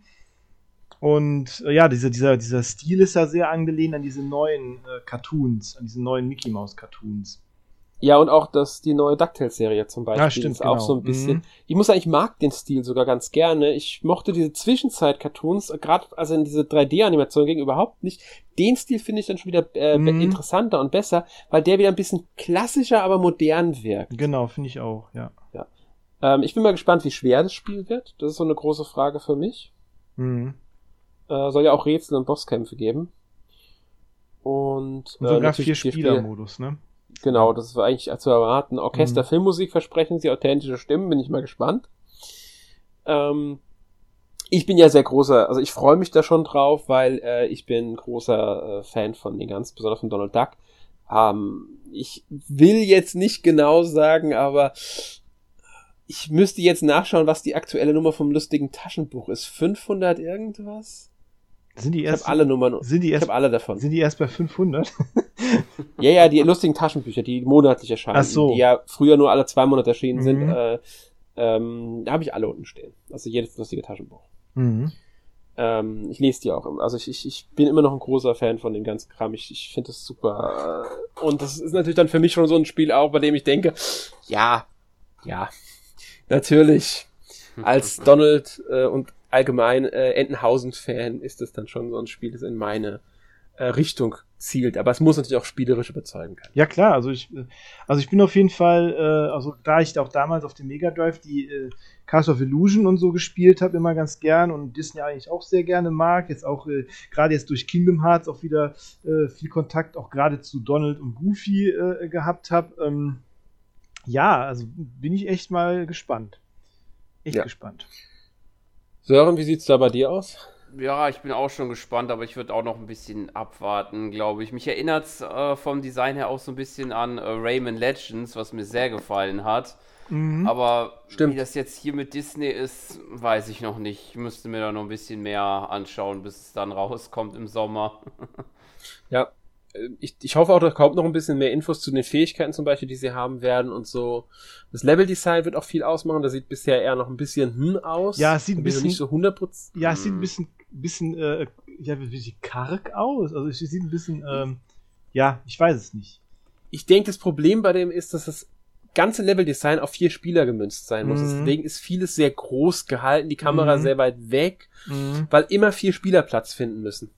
Und äh, ja, dieser, dieser, dieser Stil ist ja sehr angelehnt an diese neuen äh, Cartoons, an diese neuen Mickey Mouse Cartoons. Ja, und auch das, die neue DuckTales-Serie zum Beispiel ja, stimmt, ist auch genau. so ein bisschen. Mhm. Ich muss sagen, ich mag den Stil sogar ganz gerne. Ich mochte diese Zwischenzeit-Cartoons, gerade also in diese 3D-Animation ging überhaupt nicht. Den Stil finde ich dann schon wieder äh, mhm. interessanter und besser, weil der wieder ein bisschen klassischer, aber modern wirkt. Genau, finde ich auch, ja. ja. Ähm, ich bin mal gespannt, wie schwer das Spiel wird. Das ist so eine große Frage für mich. Mhm. Äh, soll ja auch Rätsel und Bosskämpfe geben. Und, und sogar äh, vier Spieler-Modus, ne? Genau, das war eigentlich zu erwarten. Orchester, mhm. Filmmusik versprechen sie, authentische Stimmen, bin ich mal gespannt. Ähm, ich bin ja sehr großer, also ich freue mich da schon drauf, weil äh, ich bin großer äh, Fan von den ganz, besonders von Donald Duck. haben. Ich will jetzt nicht genau sagen, aber ich müsste jetzt nachschauen, was die aktuelle Nummer vom lustigen Taschenbuch ist. 500 irgendwas? Sind die erst, ich habe alle Nummern. Sind die erst, ich habe alle davon. Sind die erst bei 500? [laughs] ja, ja, die lustigen Taschenbücher, die monatlich erscheinen, Ach so. die ja früher nur alle zwei Monate erschienen Mhm. sind. Äh, ähm, da habe ich alle unten stehen. Also jedes lustige Taschenbuch. Mhm. Ähm, ich lese die auch. immer. Also ich, ich, ich bin immer noch ein großer Fan von dem ganzen Kram. Ich, ich finde das super. Und das ist natürlich dann für mich schon so ein Spiel auch, bei dem ich denke, ja, ja, natürlich. [laughs] Als Donald äh, und allgemein äh, Entenhausen-Fan ist das dann schon so ein Spiel, das in meine äh, Richtung zielt. Aber es muss natürlich auch spielerisch überzeugen können. Ja klar, also ich, äh, also ich bin auf jeden Fall, äh, also da ich auch damals auf dem Mega Drive die äh, Castle of Illusion und so gespielt habe, immer ganz gern und Disney eigentlich auch sehr gerne mag, jetzt auch äh, gerade jetzt durch Kingdom Hearts auch wieder äh, viel Kontakt auch gerade zu Donald und Goofy äh, gehabt habe. Ähm, ja, also bin ich echt mal gespannt. Echt Ja. gespannt. Sören, wie sieht's da bei dir aus? Ja, ich bin auch schon gespannt, aber ich würde auch noch ein bisschen abwarten, glaube ich. Mich erinnert es äh, vom Design her auch so ein bisschen an äh, Rayman Legends, was mir sehr gefallen hat. Mhm. Aber Stimmt. wie das jetzt hier mit Disney ist, weiß ich noch nicht. Ich müsste mir da noch ein bisschen mehr anschauen, bis es dann [laughs] rauskommt im Sommer. Ja, ich, ich hoffe auch, da kommt noch ein bisschen mehr Infos zu den Fähigkeiten zum Beispiel, die sie haben werden und so. Das Leveldesign wird auch viel ausmachen. Da sieht bisher eher noch ein bisschen hm aus. Ja, es sieht ein bisschen- nicht so 100 Prozent. Ja, es sieht ein Mhm. bisschen, bisschen äh, ja, wie wie karg aus. Also es sieht ein bisschen, ähm, ja, ich weiß es nicht. Ich denke, das Problem bei dem ist, dass das ganze Leveldesign auf vier Spieler gemünzt sein muss. Mhm. Deswegen ist vieles sehr groß gehalten, die Kamera Mhm. sehr weit weg, weil immer vier Spieler Platz finden müssen.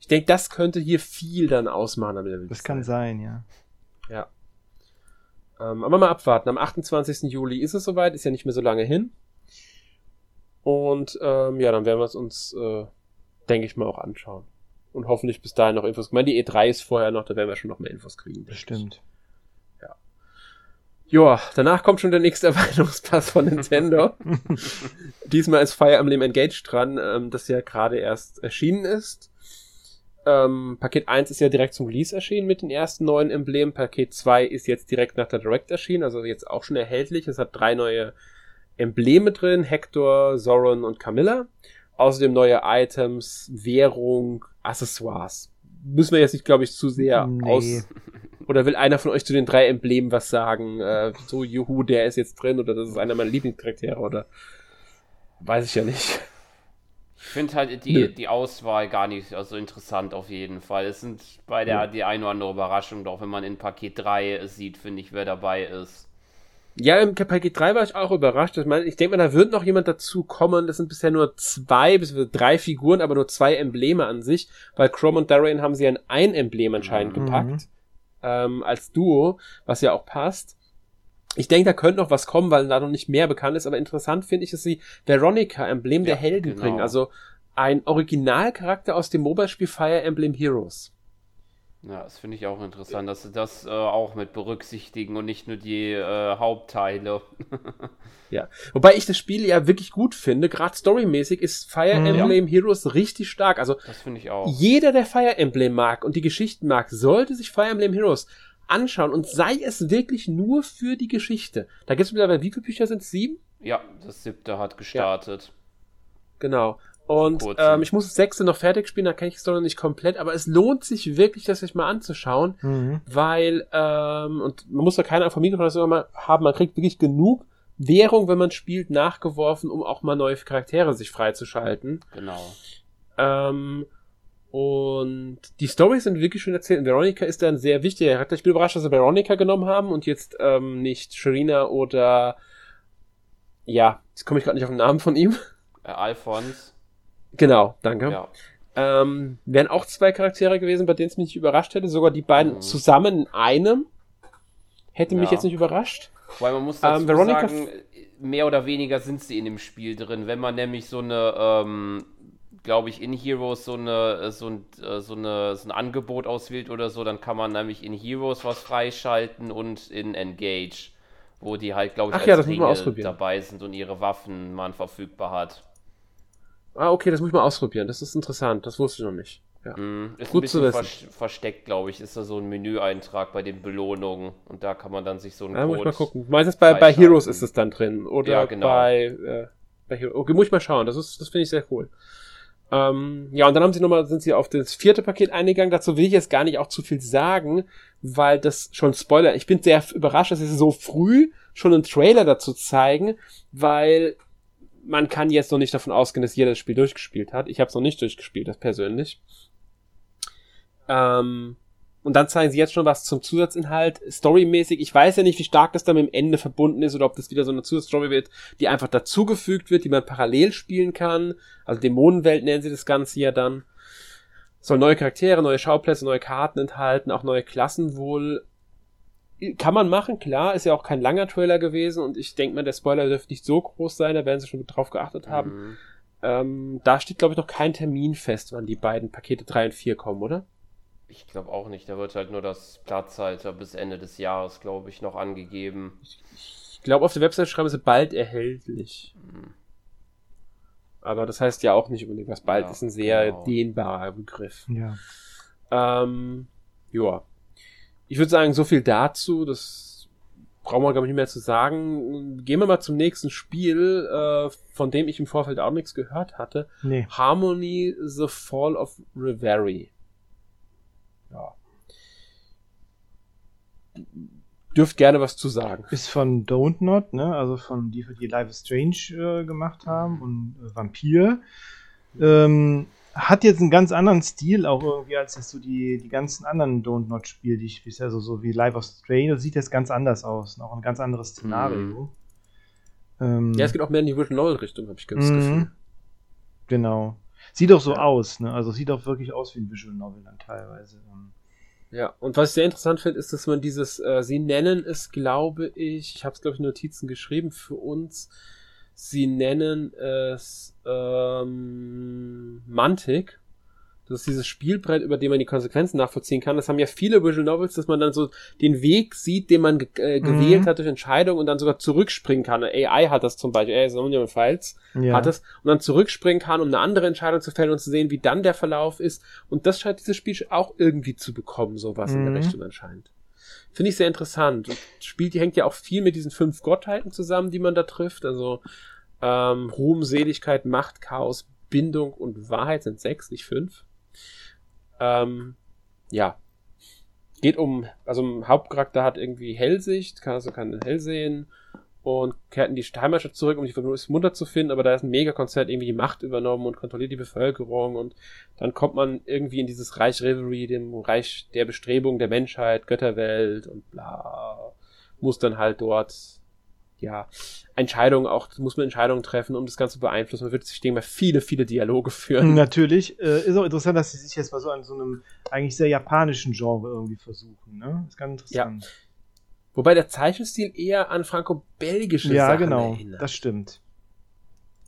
Ich denke, das könnte hier viel dann ausmachen am Leveldesign. Das kann sein, ja. Ja. Ähm, aber mal abwarten. Am 28. Juli ist es soweit, ist ja nicht mehr so lange hin. Und ähm, ja, dann werden wir es uns, äh, denke ich mal, auch anschauen. Und hoffentlich bis dahin noch Infos. Ich meine, die E3 ist vorher noch, da werden wir schon noch mehr Infos kriegen. Bestimmt. Ja, danach kommt schon der nächste [laughs] Erweiterungspass von Nintendo. [laughs] Diesmal ist Fire Emblem Engage dran, ähm, das ja gerade erst erschienen ist. Ähm, Paket 1 ist ja direkt zum Release erschienen mit den ersten neuen Emblemen. Paket 2 ist jetzt direkt nach der Direct erschienen, also jetzt auch schon erhältlich. Es hat drei neue Embleme drin, Hector, Zoran und Camilla. Außerdem neue Items, Währung, Accessoires. Müssen wir jetzt nicht, glaube ich, zu sehr Nee. aus... Oder will einer von euch zu den drei Emblemen was sagen? Äh, so, juhu, der ist jetzt drin oder das ist einer meiner Lieblingscharaktere oder weiß ich ja nicht. Ich finde halt Nö. die, die Auswahl gar nicht so interessant auf jeden Fall. Es sind bei der Ja. die eine oder andere Überraschung, doch wenn man in Paket 3 sieht, finde ich, wer dabei ist. Ja, im Paket 3 war ich auch überrascht. Ich, meine, ich denke mal, da wird noch jemand dazu kommen. Das sind bisher nur zwei, bis drei Figuren, aber nur zwei Embleme an sich. Weil Chrome und Darien haben sie ja in ein Emblem anscheinend Mhm. gepackt. Ähm, als Duo, was ja auch passt. Ich denke, da könnte noch was kommen, weil da noch nicht mehr bekannt ist. Aber interessant finde ich, dass sie Veronica, Emblem der Ja, Helden, genau. bringen. Also ein Originalcharakter aus dem Mobile-Spiel Fire Emblem Heroes. Ja, das finde ich auch interessant, dass sie das äh, auch mit berücksichtigen und nicht nur die äh, Hauptteile. [laughs] Ja. Wobei ich das Spiel ja wirklich gut finde. Gerade storymäßig ist Fire Mhm. Emblem Heroes richtig stark. Also Das finde ich auch. jeder, der Fire Emblem mag und die Geschichten mag, sollte sich Fire Emblem Heroes anschauen und sei es wirklich nur für die Geschichte. Da gibt es mittlerweile, wie viele Bücher sind es? Sieben? Ja, das siebte hat gestartet. Genau. Und ähm, ich muss das sechste noch fertig spielen, da kenne ich die Story noch nicht komplett, aber es lohnt sich wirklich, das sich mal anzuschauen, Mhm. weil, ähm, und man muss da keine Familie oder so haben, man kriegt wirklich genug Währung, wenn man spielt, nachgeworfen, um auch mal neue Charaktere sich freizuschalten. Genau. Ähm, und die Storys sind wirklich schön erzählt. Und Veronica ist da ein sehr wichtiger Charakter. Ich bin überrascht, dass sie Veronica genommen haben und jetzt ähm, nicht Sharina oder ja, jetzt komme ich gerade nicht auf den Namen von ihm. Äh, Alphons. Genau, danke. Ja. Ähm, wären auch zwei Charaktere gewesen, bei denen es mich nicht überrascht hätte. Sogar die beiden Mhm. zusammen in einem. Hätte mich Ja. jetzt nicht überrascht. Weil man muss dazu Ähm, Veronica sagen, mehr oder weniger sind sie in dem Spiel drin. Wenn man nämlich so eine, ähm, glaube ich, in Heroes so eine, äh, so ein, äh, so eine, so ein Angebot auswählt oder so, dann kann man nämlich in Heroes was freischalten und in Engage, wo die halt, glaube ich, Ach ja, das muss man Ringe dabei sind und ihre Waffen man verfügbar hat. Ah, okay, das muss ich mal ausprobieren. Das ist interessant. Das wusste ich noch nicht. Ja. Mm, ist Gut ein bisschen ver versteckt, glaube ich. Ist da so ein Menüeintrag bei den Belohnungen und da kann man dann sich so ein Code muss ich mal gucken. Meistens bei, bei Heroes ist es dann drin oder ja, genau. bei, äh, bei Heroes. Okay, muss ich mal schauen. Das ist, das finde ich sehr cool. Ähm, ja, und dann haben sie nochmal, sind sie auf das vierte Paket eingegangen. Dazu will ich jetzt gar nicht auch zu viel sagen, weil das schon Spoiler. Ich bin sehr überrascht, dass sie so früh schon einen Trailer dazu zeigen, weil man kann jetzt noch nicht davon ausgehen, dass jeder das Spiel durchgespielt hat. Ich habe es noch nicht durchgespielt, das persönlich. Ähm, und dann zeigen sie jetzt schon was zum Zusatzinhalt. Storymäßig, ich weiß ja nicht, wie stark das dann mit dem Ende verbunden ist oder ob das wieder so eine Zusatzstory wird, die einfach dazugefügt wird, die man parallel spielen kann. Also Dämonenwelt nennen sie das Ganze ja dann. Soll neue Charaktere, neue Schauplätze, neue Karten enthalten, auch neue Klassen wohl. Kann man machen, klar, ist ja auch kein langer Trailer gewesen und ich denke mal, der Spoiler dürfte nicht so groß sein, da werden sie schon drauf geachtet haben. Mhm. Ähm, da steht, glaube ich, noch kein Termin fest, wann die beiden Pakete 3 und 4 kommen, oder? Ich glaube auch nicht. Da wird halt nur das Platzhalter bis Ende des Jahres, glaube ich, noch angegeben. Ich, ich glaube, auf der Website schreiben sie bald erhältlich. Hm. Aber das heißt ja auch nicht unbedingt was. Bald ja, ist ein sehr genau. dehnbarer Begriff. Ja. Ähm, ja. Ich würde sagen, so viel dazu. Das brauchen wir, glaube ich, nicht mehr zu sagen. Gehen wir mal zum nächsten Spiel, äh, von dem ich im Vorfeld auch nichts gehört hatte. Nee. Harmony The Fall of Reverie ja. Dürft gerne was zu sagen. Ist von Don't Not, ne? Also von die, die Life is Strange äh, gemacht haben und äh, Vampir. Ähm, hat jetzt einen ganz anderen Stil, auch irgendwie, als das so die, die ganzen anderen Don't Not Spiele, die ich bisher so, so wie Life of Strange, das sieht jetzt ganz anders aus. Auch ein ganz anderes Szenario. Mhm. Ähm, ja, es geht auch mehr in die Visual Novel Richtung, habe ich das mhm. Gefühl. Genau. Sieht doch so ja. aus, ne? Also sieht doch wirklich aus wie ein Visual Novel dann teilweise. Ja, und was ich sehr interessant finde, ist, dass man dieses, äh, sie nennen es, glaube ich, ich habe es, glaube ich, Notizen geschrieben für uns, sie nennen es ähm, Mantic. Das ist dieses Spielbrett, über dem man die Konsequenzen nachvollziehen kann. Das haben ja viele Visual Novels, dass man dann so den Weg sieht, den man ge äh, gewählt mhm. hat durch Entscheidung und dann sogar zurückspringen kann. AI hat das zum Beispiel, AI Somnium Files ja. hat das und dann zurückspringen kann, um eine andere Entscheidung zu fällen und zu sehen, wie dann der Verlauf ist. Und das scheint dieses Spiel auch irgendwie zu bekommen, sowas mhm. in der mhm. Richtung anscheinend. Finde ich sehr interessant. Und das Spiel, die hängt ja auch viel mit diesen fünf Gottheiten zusammen, die man da trifft. Also ähm, Ruhm, Seligkeit, Macht, Chaos, Bindung und Wahrheit sind sechs, nicht fünf. Ähm, ja. Geht um, also ein Hauptcharakter hat irgendwie Hellsicht, kann also kann hell sehen und kehrt in die Heimatstadt zurück, um die Mutter zu finden, aber da ist ein Megakonzert irgendwie die Macht übernommen und kontrolliert die Bevölkerung und dann kommt man irgendwie in dieses Reich Reverie, dem Reich der Bestrebung der Menschheit, Götterwelt und bla, muss dann halt dort ja, Entscheidungen auch, muss man Entscheidungen treffen, um das Ganze zu beeinflussen. Man wird sich, denke mal, viele, viele Dialoge führen. Natürlich. Äh, ist auch interessant, dass sie sich jetzt mal so an so einem eigentlich sehr japanischen Genre irgendwie versuchen, ne? Ist ganz interessant. Ja. Wobei der Zeichenstil eher an franco-belgische ja, Sachen genau, erinnert. Ja, das stimmt.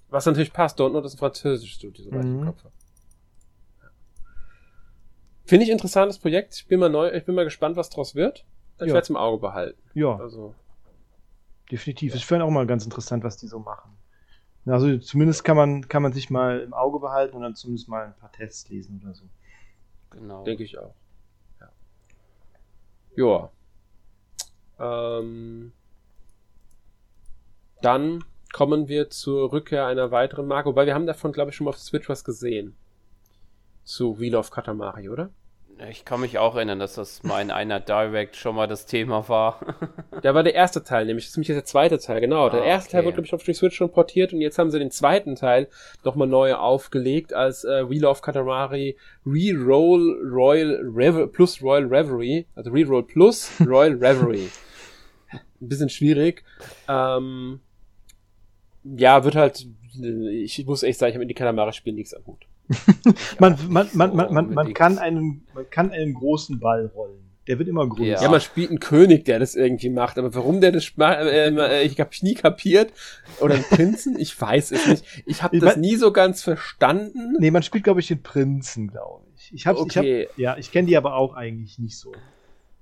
Was natürlich passt, dort nur das französische Studio, soweit mhm. ich im Kopf habe. Finde ich interessantes Projekt. Ich bin mal neu, ich bin mal gespannt, was draus wird. Ich ja. werde es im Auge behalten. Ja. Also definitiv. Ich finde auch mal ganz interessant, was die so machen. Also zumindest kann man, kann man sich mal im Auge behalten und dann zumindest mal ein paar Tests lesen oder so. Genau. Denke ich auch. Ja. Ähm, dann kommen wir zur Rückkehr einer weiteren Marke, wobei wir haben davon, glaube ich, schon mal auf Switch was gesehen. Zu Wheel of Katamari, oder? Ich kann mich auch erinnern, dass das mal in einer Direct schon mal das Thema war. [laughs] der war der erste Teil, nämlich das ist nämlich jetzt der zweite Teil, genau. Ah, der erste okay. Teil wurde, glaube ich, auf die Switch schon portiert und jetzt haben sie den zweiten Teil nochmal neu aufgelegt als äh, Wheel of Katamari Reroll Royal Rever plus Royal Reverie, also Reroll plus Royal Reverie. Ein [laughs] bisschen schwierig. Ähm, ja, wird halt, ich muss echt sagen, ich habe mit die Katamari-Spielen nichts am Hut. [laughs] man, man, man, man, man, man, kann einen, man kann einen großen Ball rollen. Der wird immer größer. Ja. ja, man spielt einen König, der das irgendwie macht. Aber warum der das macht, äh, äh, ich habe nie kapiert. Oder einen Prinzen, ich weiß es nicht. Ich habe das nie so ganz verstanden. Nee, man spielt, glaube ich, den Prinzen, glaube ich. Ich hab's, okay. ich hab, ja, ich kenne die aber auch eigentlich nicht so.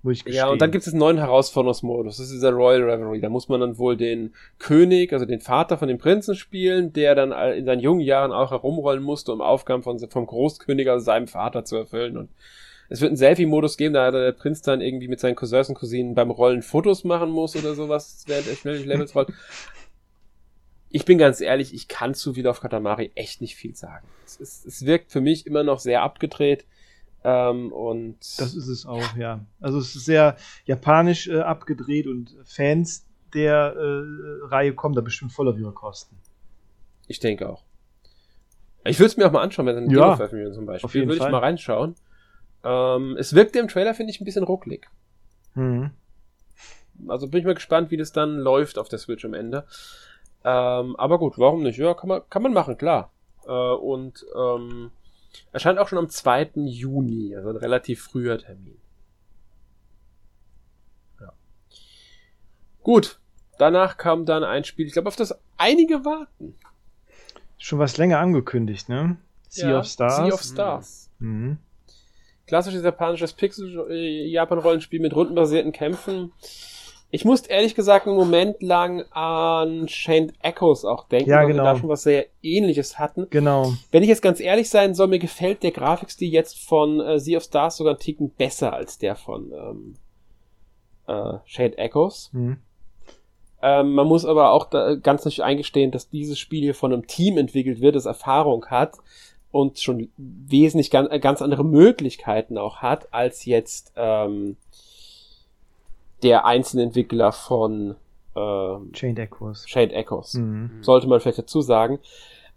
Muss ich gestehen. Ja, und dann gibt es einen neuen Herausforderungsmodus. Das ist dieser Royal Revelry. Da muss man dann wohl den König, also den Vater von dem Prinzen spielen, der dann in seinen jungen Jahren auch herumrollen musste, um Aufgaben von, vom Großkönig, also seinem Vater zu erfüllen. Und es wird einen Selfie-Modus geben, da der Prinz dann irgendwie mit seinen Cousins und Cousinen beim Rollen Fotos machen muss oder sowas, während er schnell durch Levels rollt. Ich bin ganz ehrlich, ich kann zu Wheel of Katamari echt nicht viel sagen. Es, ist, es wirkt für mich immer noch sehr abgedreht. Ähm, und das ist es auch, ja. Also es ist sehr japanisch äh, abgedreht und Fans der äh, Reihe kommen da bestimmt voll auf ihre Kosten. Ich denke auch. Ich würde es mir auch mal anschauen, wenn dann Ja, veröffentlichen zum Beispiel. auf jeden Würde ich mal reinschauen. Ähm, es wirkte im Trailer, finde ich, ein bisschen rucklig. Mhm. Also bin ich mal gespannt, wie das dann läuft auf der Switch am Ende. Ähm, aber gut, warum nicht? Ja, kann man, kann man machen, klar. Äh, und ähm, erscheint auch schon am 2. Juni, also ein relativ früher Termin. Ja. Gut, danach kam dann ein Spiel, ich glaube, auf das einige warten. Schon was länger angekündigt, ne? Sea Ja, of Stars. Sea of Stars. Mhm. Klassisches japanisches Pixel-Japan-Rollenspiel mit rundenbasierten Kämpfen. Ich musste ehrlich gesagt einen Moment lang an Chained Echoes auch denken, Ja, weil genau. wir da schon was sehr ähnliches hatten. Genau. Wenn ich jetzt ganz ehrlich sein soll, mir gefällt der Grafikstil jetzt von äh, Sea of Stars sogar einen Ticken besser als der von ähm, äh, Shade Echoes. Mhm. Ähm, man muss aber auch da ganz nicht eingestehen, dass dieses Spiel hier von einem Team entwickelt wird, das Erfahrung hat und schon wesentlich ganz, äh, ganz andere Möglichkeiten auch hat, als jetzt ähm, der einzelne Entwickler von ähm, Chained Echoes. Shade Echoes Mhm. sollte man vielleicht dazu sagen.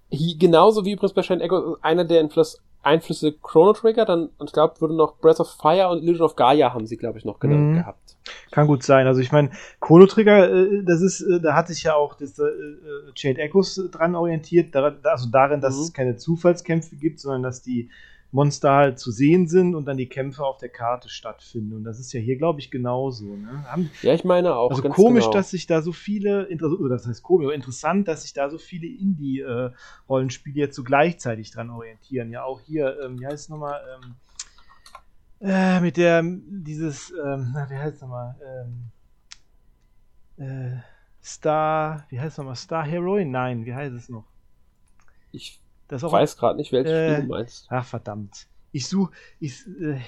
Hier, genauso wie übrigens bei Shane Echo, einer der Einfluss, Einflüsse Chrono Trigger, dann, und ich glaube, wurde noch Breath of Fire und Illusion of Gaia haben sie, glaube ich, noch genannt Mhm. gehabt. Kann gut sein. Also ich meine, Chrono Trigger, äh, das ist, äh, da hat sich ja auch das äh, äh, Chained Echoes dran orientiert, also darin, dass Mhm. es keine Zufallskämpfe gibt, sondern dass die Monster halt zu sehen sind und dann die Kämpfe auf der Karte stattfinden. Und das ist ja hier, glaube ich, genauso. Ne? Haben, Ja, ich meine auch. also komisch, genau. dass sich da so viele, das heißt komisch, aber interessant, dass sich da so viele Indie-Rollenspiele jetzt so gleichzeitig dran orientieren. Ja, auch hier, ähm, wie heißt es nochmal, ähm, äh, mit der, dieses, ähm, na, wie heißt es nochmal, ähm, äh, Star, wie heißt es nochmal, Star Heroine? Nein, wie heißt es noch? Ich Das auch weiß gerade nicht, welches Äh, Spiel du meinst. Ach, verdammt. Ich suche, ich, äh,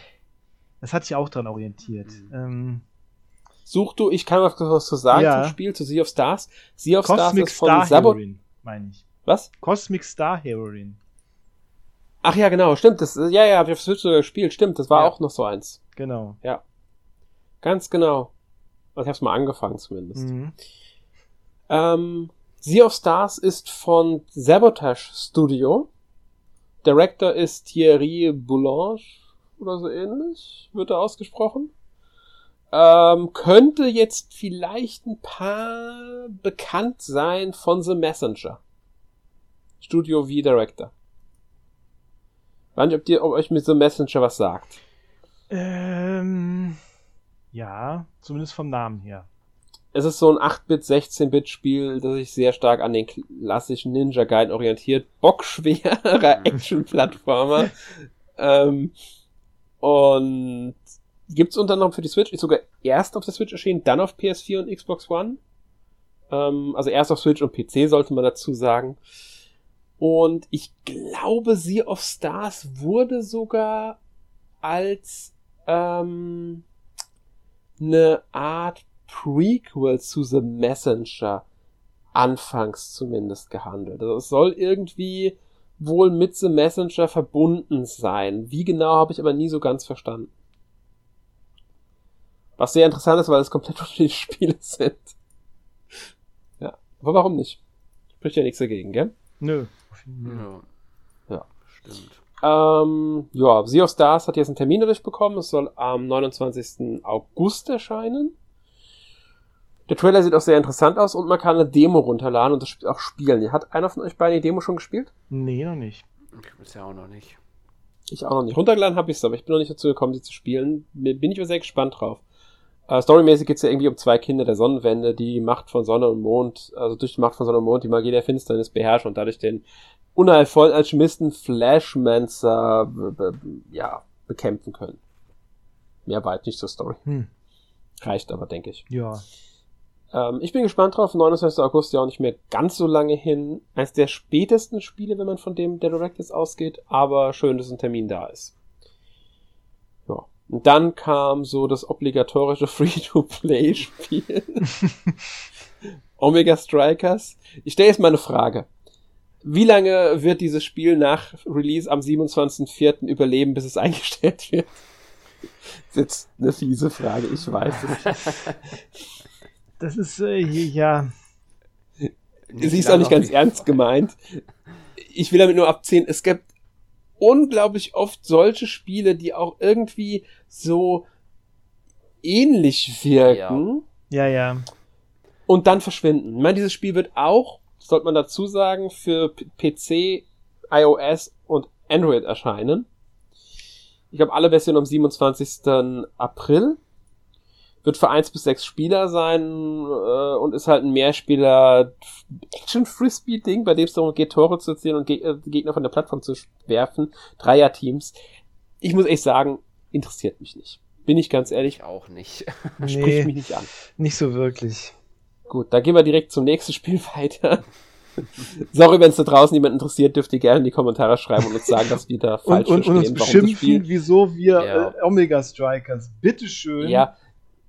das hat sich auch dran orientiert. Mhm. Ähm, Such du, ich kann was, was zu sagen Ja. zum Spiel, zu Sea of Stars. Sea of Stars Cosmic ist von Star. Heroine, meine ich. Was? Cosmic Star Heroine. Ach ja, genau, stimmt. Das, ja, ja, hab ich auf Switch sogar gespielt. Stimmt, das war Ja. auch noch so eins. Genau. Ganz genau. Also ich hab's mal angefangen zumindest. Mhm. Ähm, sea of Stars ist von Sabotage Studio. Director ist Thierry Boulange oder so ähnlich, wird er ausgesprochen. Ähm, könnte jetzt vielleicht ein paar bekannt sein von The Messenger. Studio V Director. Weiß nicht, ob, dir, ob euch mit The Messenger was sagt. Ähm, ja, zumindest vom Namen her. Es ist so ein 8-Bit, 16-Bit-Spiel, das sich sehr stark an den klassischen Ninja Gaiden orientiert. Bockschwerer Action-Plattformer. ähm, und gibt's unter anderem für die Switch, ist sogar erst auf der Switch erschienen, dann auf PS4 und Xbox One. Ähm, also erst auf Switch und PC sollte man dazu sagen. Und ich glaube, Sea of Stars wurde sogar als ähm, eine Art Prequel zu The Messenger anfangs zumindest gehandelt. Also es soll irgendwie wohl mit The Messenger verbunden sein. Wie genau habe ich aber nie so ganz verstanden. Was sehr interessant ist, weil es komplett [laughs] unterschiedliche Spiele sind. Ja, aber warum nicht? Spricht ja nichts dagegen, gell? Nö. Ja. Ja. Stimmt. Ähm, ja, Sea of Stars hat jetzt einen Termin durchbekommen. Es soll am 29. August erscheinen. Der Trailer sieht auch sehr interessant aus und man kann eine Demo runterladen und das Spiel auch spielen. Hat einer von euch beiden die Demo schon gespielt? Nee, noch nicht. Ich bisher auch noch nicht. Ich auch noch nicht. Runtergeladen habe ich es, aber ich bin noch nicht dazu gekommen, sie zu spielen. Bin ich aber sehr gespannt drauf. Äh, storymäßig geht es ja irgendwie um zwei Kinder der Sonnenwende, die die Macht von Sonne und Mond, also durch die Macht von Sonne und Mond die Magie der Finsternis beherrschen und dadurch den unheilvollen Alchemisten Flashmancer ja, bekämpfen können. Mehr weit nicht zur Story. Hm. Reicht aber, denke ich. Ja. Ähm, ich bin gespannt drauf. 29. August ja auch nicht mehr ganz so lange hin. Eines der spätesten Spiele, wenn man von dem der Direct jetzt ausgeht. Aber schön, dass ein Termin da ist. Ja. Und dann kam so das obligatorische [laughs] Free-to-Play-Spiel. [laughs] Omega Strikers. Ich stelle jetzt mal eine Frage. Wie lange wird dieses Spiel nach Release am 27.04. überleben, bis es [laughs] eingestellt wird? Das ist jetzt eine fiese Frage, ich weiß es. Das ist, äh, ja. Sie ist auch nicht ganz ernst gemeint. Ich will damit nur abziehen, es gibt unglaublich oft solche Spiele, die auch irgendwie so ähnlich wirken. Ja, ja. Und dann verschwinden. Ich meine, dieses Spiel wird auch, sollte man dazu sagen, für PC, iOS und Android erscheinen. Ich glaube, alle Versionen am 27. April. Wird für eins bis sechs Spieler sein äh, und ist halt ein Mehrspieler Action-Frisbee-Ding, bei dem es darum geht, Tore zu ziehen und Ge äh, Gegner von der Plattform zu werfen. Dreier-Teams. Ich muss echt sagen, interessiert mich nicht. Bin ich ganz ehrlich. Ich auch nicht. [laughs] Spricht Nee, mich nicht an. nicht so wirklich. Gut, da gehen wir direkt zum nächsten Spiel [laughs] weiter. Sorry, wenn es da draußen jemand interessiert, dürft ihr gerne in die Kommentare schreiben und uns sagen, dass wir da Und, falsch und, und uns verstehen, warum das Spiel. beschimpfen, wieso wir Ja. äh, Omega Strikers, bitteschön, Ja,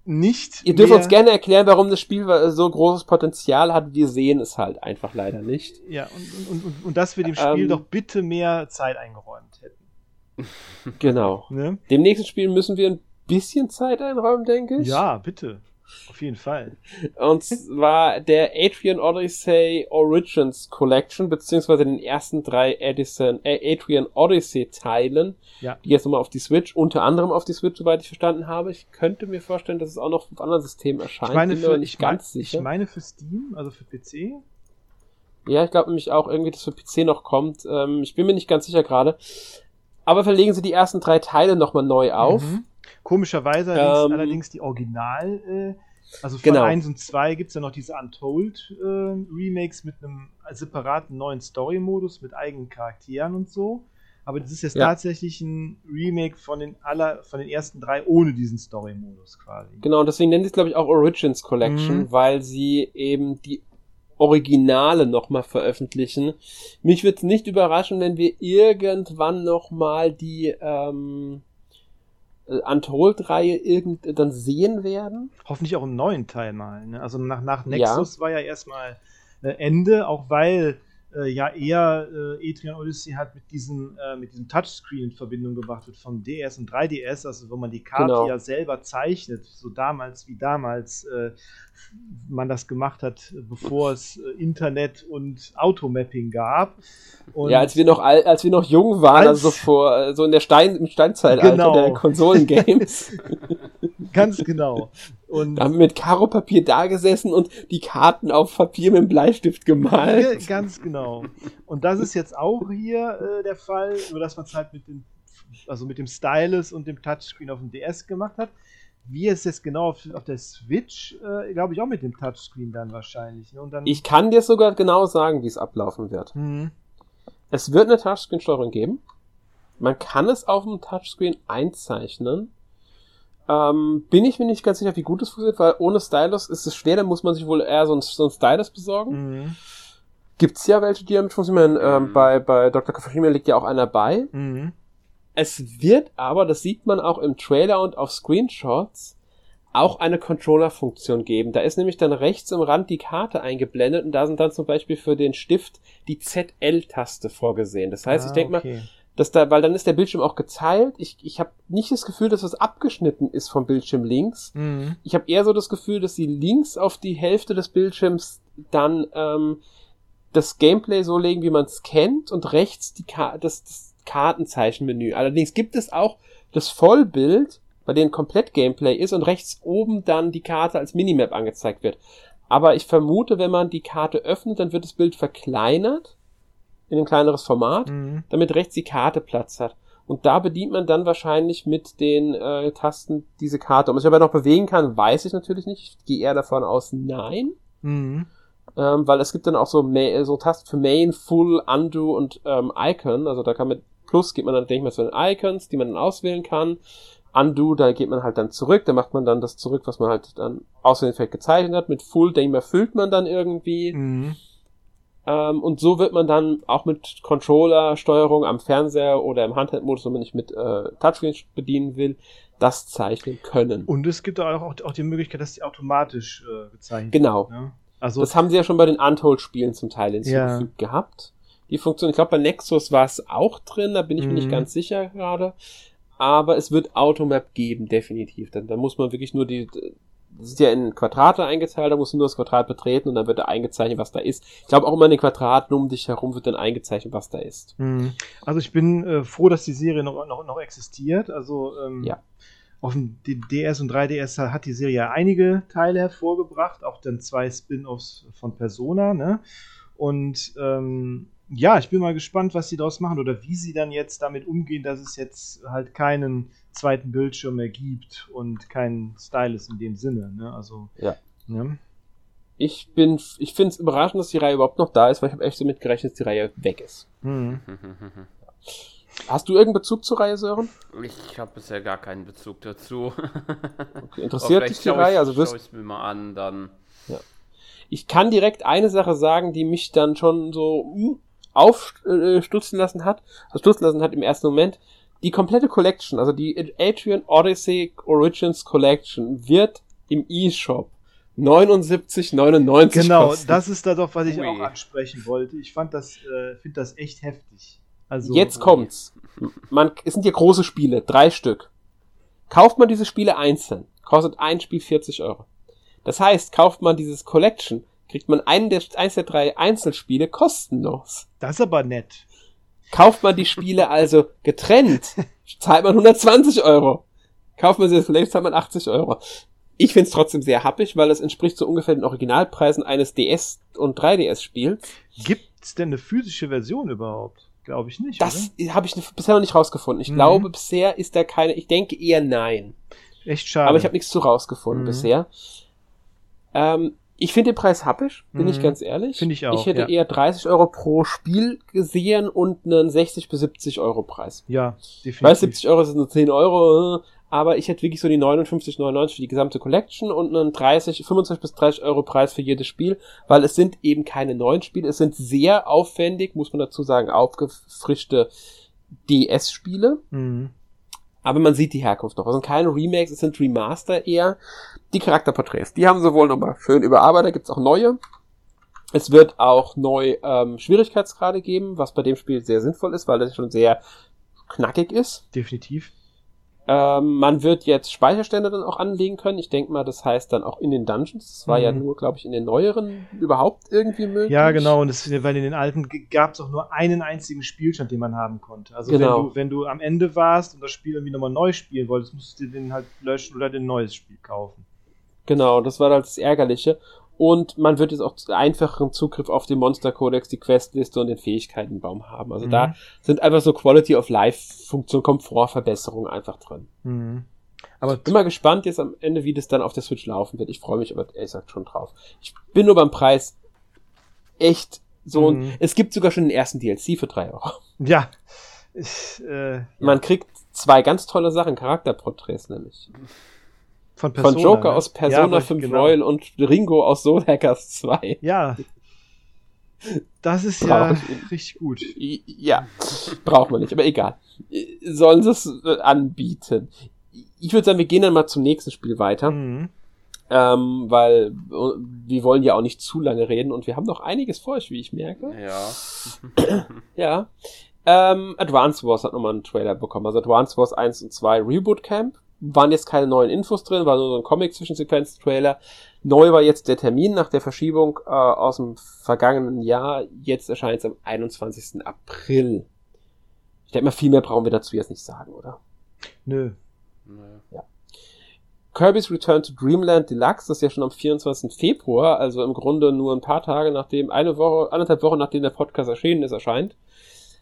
nicht ihr dürft uns gerne erklären, warum das Spiel so großes Potenzial hat. Wir sehen es halt einfach leider nicht. Ja, und, und, und, und dass wir dem Spiel Ähm. doch bitte mehr Zeit eingeräumt hätten. Genau. Ne? Dem nächsten Spiel müssen wir ein bisschen Zeit einräumen, denke ich. Ja, bitte. Auf jeden Fall. Und zwar der Adrian Odyssey Origins Collection, beziehungsweise den ersten drei Edison, äh, Adrian Odyssey Teilen, Ja. die jetzt nochmal auf die Switch, unter anderem auf die Switch, soweit ich verstanden habe. Ich könnte mir vorstellen, dass es auch noch auf anderen Systemen erscheint. Ich meine, Bin mir aber für, nicht ich, mein, ganz sicher. ich meine für Steam, also für PC. ja, ich glaube nämlich auch irgendwie, dass für PC noch kommt. Ähm, ich bin mir nicht ganz sicher gerade. Aber verlegen sie die ersten drei Teile nochmal neu auf. Mhm. Komischerweise allerdings, Ähm, allerdings die Original, äh, also von Genau. 1 und 2 gibt es ja noch diese Untold äh, Remakes mit einem separaten neuen Story-Modus mit eigenen Charakteren und so. Aber das ist jetzt Ja. tatsächlich ein Remake von den aller, von den ersten drei ohne diesen Story-Modus quasi. Genau, und deswegen nennen sie es, glaube ich, auch Origins Collection, Mhm. weil sie eben die Originale nochmal veröffentlichen. Mich würde es nicht überraschen, wenn wir irgendwann nochmal die ähm, äh, Untold-Reihe irgend dann sehen werden. Hoffentlich auch im neuen Teil mal. Ne? Also nach, nach Nexus war ja erstmal äh, Ende, auch weil äh, ja eher äh, Etrian Odyssey halt mit diesem, äh, mit diesem Touchscreen in Verbindung gebracht wird vom DS und 3DS, also wo man die Karte Genau. ja selber zeichnet, so damals wie damals äh, man das gemacht hat, bevor es äh, Internet und Automapping gab. Und ja, als wir noch al- als wir noch jung waren, Als- also vor äh, so in der Stein im Steinzeitalter Genau. der Konsolengames, [laughs] ganz genau. Und haben mit Karo-Papier da gesessen und die Karten auf Papier mit dem Bleistift gemalt. Ja, ganz genau. Und das ist jetzt auch hier äh, der Fall, nur dass man es halt mit dem, also mit dem Stylus und dem Touchscreen auf dem DS gemacht hat. Wie es jetzt genau auf, auf der Switch, äh, glaube ich, auch mit dem Touchscreen dann wahrscheinlich. Ne? Und dann, Ich kann dir sogar genau sagen, wie es ablaufen wird. Mhm. Es wird eine Touchscreen-Steuerung geben. Man kann es auf dem Touchscreen einzeichnen. Ähm, bin ich mir nicht ganz sicher, wie gut es funktioniert, weil ohne Stylus ist es schwer, da muss man sich wohl eher so ein, so ein Stylus besorgen. Mhm. Gibt's ja welche, die damit funktionieren. Ähm, Mhm. bei, bei Dr. Kafashima liegt ja auch einer bei. Mhm. Es wird aber, das sieht man auch im Trailer und auf Screenshots, auch eine Controller-Funktion geben. Da ist nämlich dann rechts im Rand die Karte eingeblendet und da sind dann zum Beispiel für den Stift die ZL-Taste vorgesehen. Das heißt, ich Ah, denke mal, okay. Dass da, weil dann ist der Bildschirm auch geteilt. Ich, ich habe nicht das Gefühl, dass was abgeschnitten ist vom Bildschirm links. Mhm. Ich habe eher so das Gefühl, dass sie links auf die Hälfte des Bildschirms dann ähm, das Gameplay so legen, wie man es kennt, und rechts die Ka das, das Kartenzeichenmenü. Allerdings gibt es auch das Vollbild, bei dem komplett Gameplay ist und rechts oben dann die Karte als Minimap angezeigt wird. Aber ich vermute, wenn man die Karte öffnet, dann wird das Bild verkleinert in ein kleineres Format Mhm. damit rechts die Karte Platz hat. Und da bedient man dann wahrscheinlich mit den äh, Tasten diese Karte. Ob man sich aber noch bewegen kann, weiß ich natürlich nicht. Ich gehe eher davon aus, nein. Mhm. Ähm, weil es gibt dann auch so, Ma so Tasten für Main, Full, Undo und ähm, Icon. Also da kann mit Plus geht man dann, denke ich mal, zu den Icons, die man dann auswählen kann. Undo, da geht man halt dann zurück, da macht man dann das zurück, was man halt dann aus dem Effekt gezeichnet hat. Mit Full, dem erfüllt man dann irgendwie. Mhm. Ähm, und so wird man dann auch mit Controller-Steuerung am Fernseher oder im Handheld-Modus, wenn man nicht mit äh, Touchscreen bedienen will, das zeichnen können. Und es gibt auch, auch, die Möglichkeit, dass die automatisch äh, gezeichnet Genau. werden. Ne? Also, Das haben sie ja schon bei den Untold-Spielen zum Teil hinzugefügt Ja. gehabt. Die Funktion, ich glaube, bei Nexus war es auch drin, da bin ich mir nicht Mhm. ganz sicher gerade. Aber es wird Automap geben, definitiv. Dann, dann muss man wirklich nur die, das ist ja in Quadrate eingeteilt, da muss man nur das Quadrat betreten und dann wird da eingezeichnet, was da ist. Ich glaube, auch immer in den Quadraten um dich herum wird dann eingezeichnet, was da ist. Mhm. Also ich bin äh, froh, dass die Serie noch, noch, noch existiert. Also ähm, Ja. auf dem DS und 3DS hat die Serie ja einige Teile hervorgebracht, auch dann zwei Spin-offs von Persona. Ne? Und ähm, ja, ich bin mal gespannt, was sie daraus machen oder wie sie dann jetzt damit umgehen, dass es jetzt halt keinen zweiten Bildschirm mehr gibt und keinen Stylus in dem Sinne. Ne? Also Ja. Ne? Ich bin, ich finde es überraschend, dass die Reihe überhaupt noch da ist, weil ich habe echt so mitgerechnet, dass die Reihe weg ist. Mhm. [laughs] Hast du irgendeinen Bezug zur Reihe, Sören? Ich habe bisher gar keinen Bezug dazu. Okay, interessiert dich die Reihe? Also wirst, schau ich mir mal an, dann. ich kann direkt eine Sache sagen, die mich dann schon so hm, aufstutzen lassen hat, also stutzen lassen hat im ersten Moment. Die komplette Collection, also die Adrian Odyssey Origins Collection, wird im eShop 79,99 Genau, kosten. das ist da doch, was ich Ui. auch ansprechen wollte. Ich fand das, äh, finde das echt heftig. Also Jetzt kommt's. Man, es sind ja große Spiele, drei Stück. Kauft man diese Spiele einzeln, kostet ein Spiel 40 Euro. Das heißt, kauft man dieses Collection, kriegt man einen der, eins der drei Einzelspiele kostenlos. Das ist aber nett. Kauft man die Spiele [laughs] also getrennt, zahlt man 120 Euro. Kauft man sie das Collection, zahlt man 80 Euro. Ich find's trotzdem sehr happig, weil es entspricht so ungefähr den Originalpreisen eines DS- und 3DS-Spiels. Gibt's denn eine physische Version überhaupt? Glaube ich nicht. Das habe ich bisher noch nicht rausgefunden. Ich Mhm. glaube, bisher ist da keine, ich denke eher nein. Echt schade. Aber ich habe nichts zu rausgefunden Mhm. bisher. Ähm, ich finde den Preis happisch, bin Mhm. ich ganz ehrlich. Finde ich auch, Ich hätte ja. eher 30 Euro pro Spiel gesehen und einen 60 bis 70 Euro Preis. ja, Ich definitiv. weiß, 70 Euro sind nur 10 Euro, aber ich hätte wirklich so die 59,99 für die gesamte Collection und einen 30, 25 bis 30 Euro Preis für jedes Spiel, weil es sind eben keine neuen Spiele, es sind sehr aufwendig, muss man dazu sagen, aufgefrischte DS-Spiele. Mhm. Aber man sieht die Herkunft noch. Es sind keine Remakes, es sind Remaster eher. Die Charakterporträts, die haben sie wohl nochmal schön überarbeitet. Da gibt's auch neue. Es wird auch neu ähm, Schwierigkeitsgrade geben, was bei dem Spiel sehr sinnvoll ist, weil das schon sehr knackig ist. Definitiv. Ähm, man wird jetzt Speicherstände dann auch anlegen können. Ich denke mal, das heißt dann auch in den Dungeons. Das war ja Mhm. nur, glaube ich, in den neueren überhaupt irgendwie möglich. Ja, genau. Und das, weil in den alten gab es auch nur einen einzigen Spielstand, den man haben konnte. Also Genau. wenn, du, wenn du am Ende warst und das Spiel irgendwie nochmal neu spielen wolltest, musstest du den halt löschen oder ein neues Spiel kaufen. Genau, das war halt das Ärgerliche. Und man wird jetzt auch einfacheren Zugriff auf den Monster Codex, die Questliste und den Fähigkeitenbaum haben. Also Mhm. da sind einfach so Quality of Life Funktion, Komfortverbesserungen einfach drin. Mhm. Aber Bin mal gespannt jetzt am Ende, wie das dann auf der Switch laufen wird. Ich freue mich aber ehrlich gesagt schon drauf. Ich bin nur beim Preis echt so ein, Mhm. es gibt sogar schon den ersten DLC für drei Euro. ja. Ich, äh, Man kriegt zwei ganz tolle Sachen, Charakterporträts nämlich. Von, Von Persona, Joker ne? aus Ja, Persona aber 5 genau. Royal und Ringo aus Soul Hackers 2. Ja. Das ist Brauch ja ich- richtig gut. Ja, braucht man nicht, aber egal. Sollen sie es äh, anbieten? Ich würde sagen, wir gehen dann mal zum nächsten Spiel weiter, Mhm. ähm, weil äh, wir wollen ja auch nicht zu lange reden und wir haben noch einiges vor euch, wie ich merke. Ja. [clears throat] Ja. Ähm, Advance Wars hat nochmal einen Trailer bekommen. Also Advance Wars 1 und 2 Reboot Camp. Waren jetzt keine neuen Infos drin, war nur so ein Comic-Zwischensequenz-Trailer. Neu war jetzt der Termin nach der Verschiebung äh, aus dem vergangenen Jahr. Jetzt erscheint es am 21. April. Ich denke mal, viel mehr brauchen wir dazu jetzt nicht sagen, oder? Nö. Nö. Kirby's Return to Dreamland Deluxe, das ist ja schon am 24. Februar, also im Grunde nur ein paar Tage nachdem, eine Woche, anderthalb Wochen nachdem der Podcast erschienen ist, erscheint.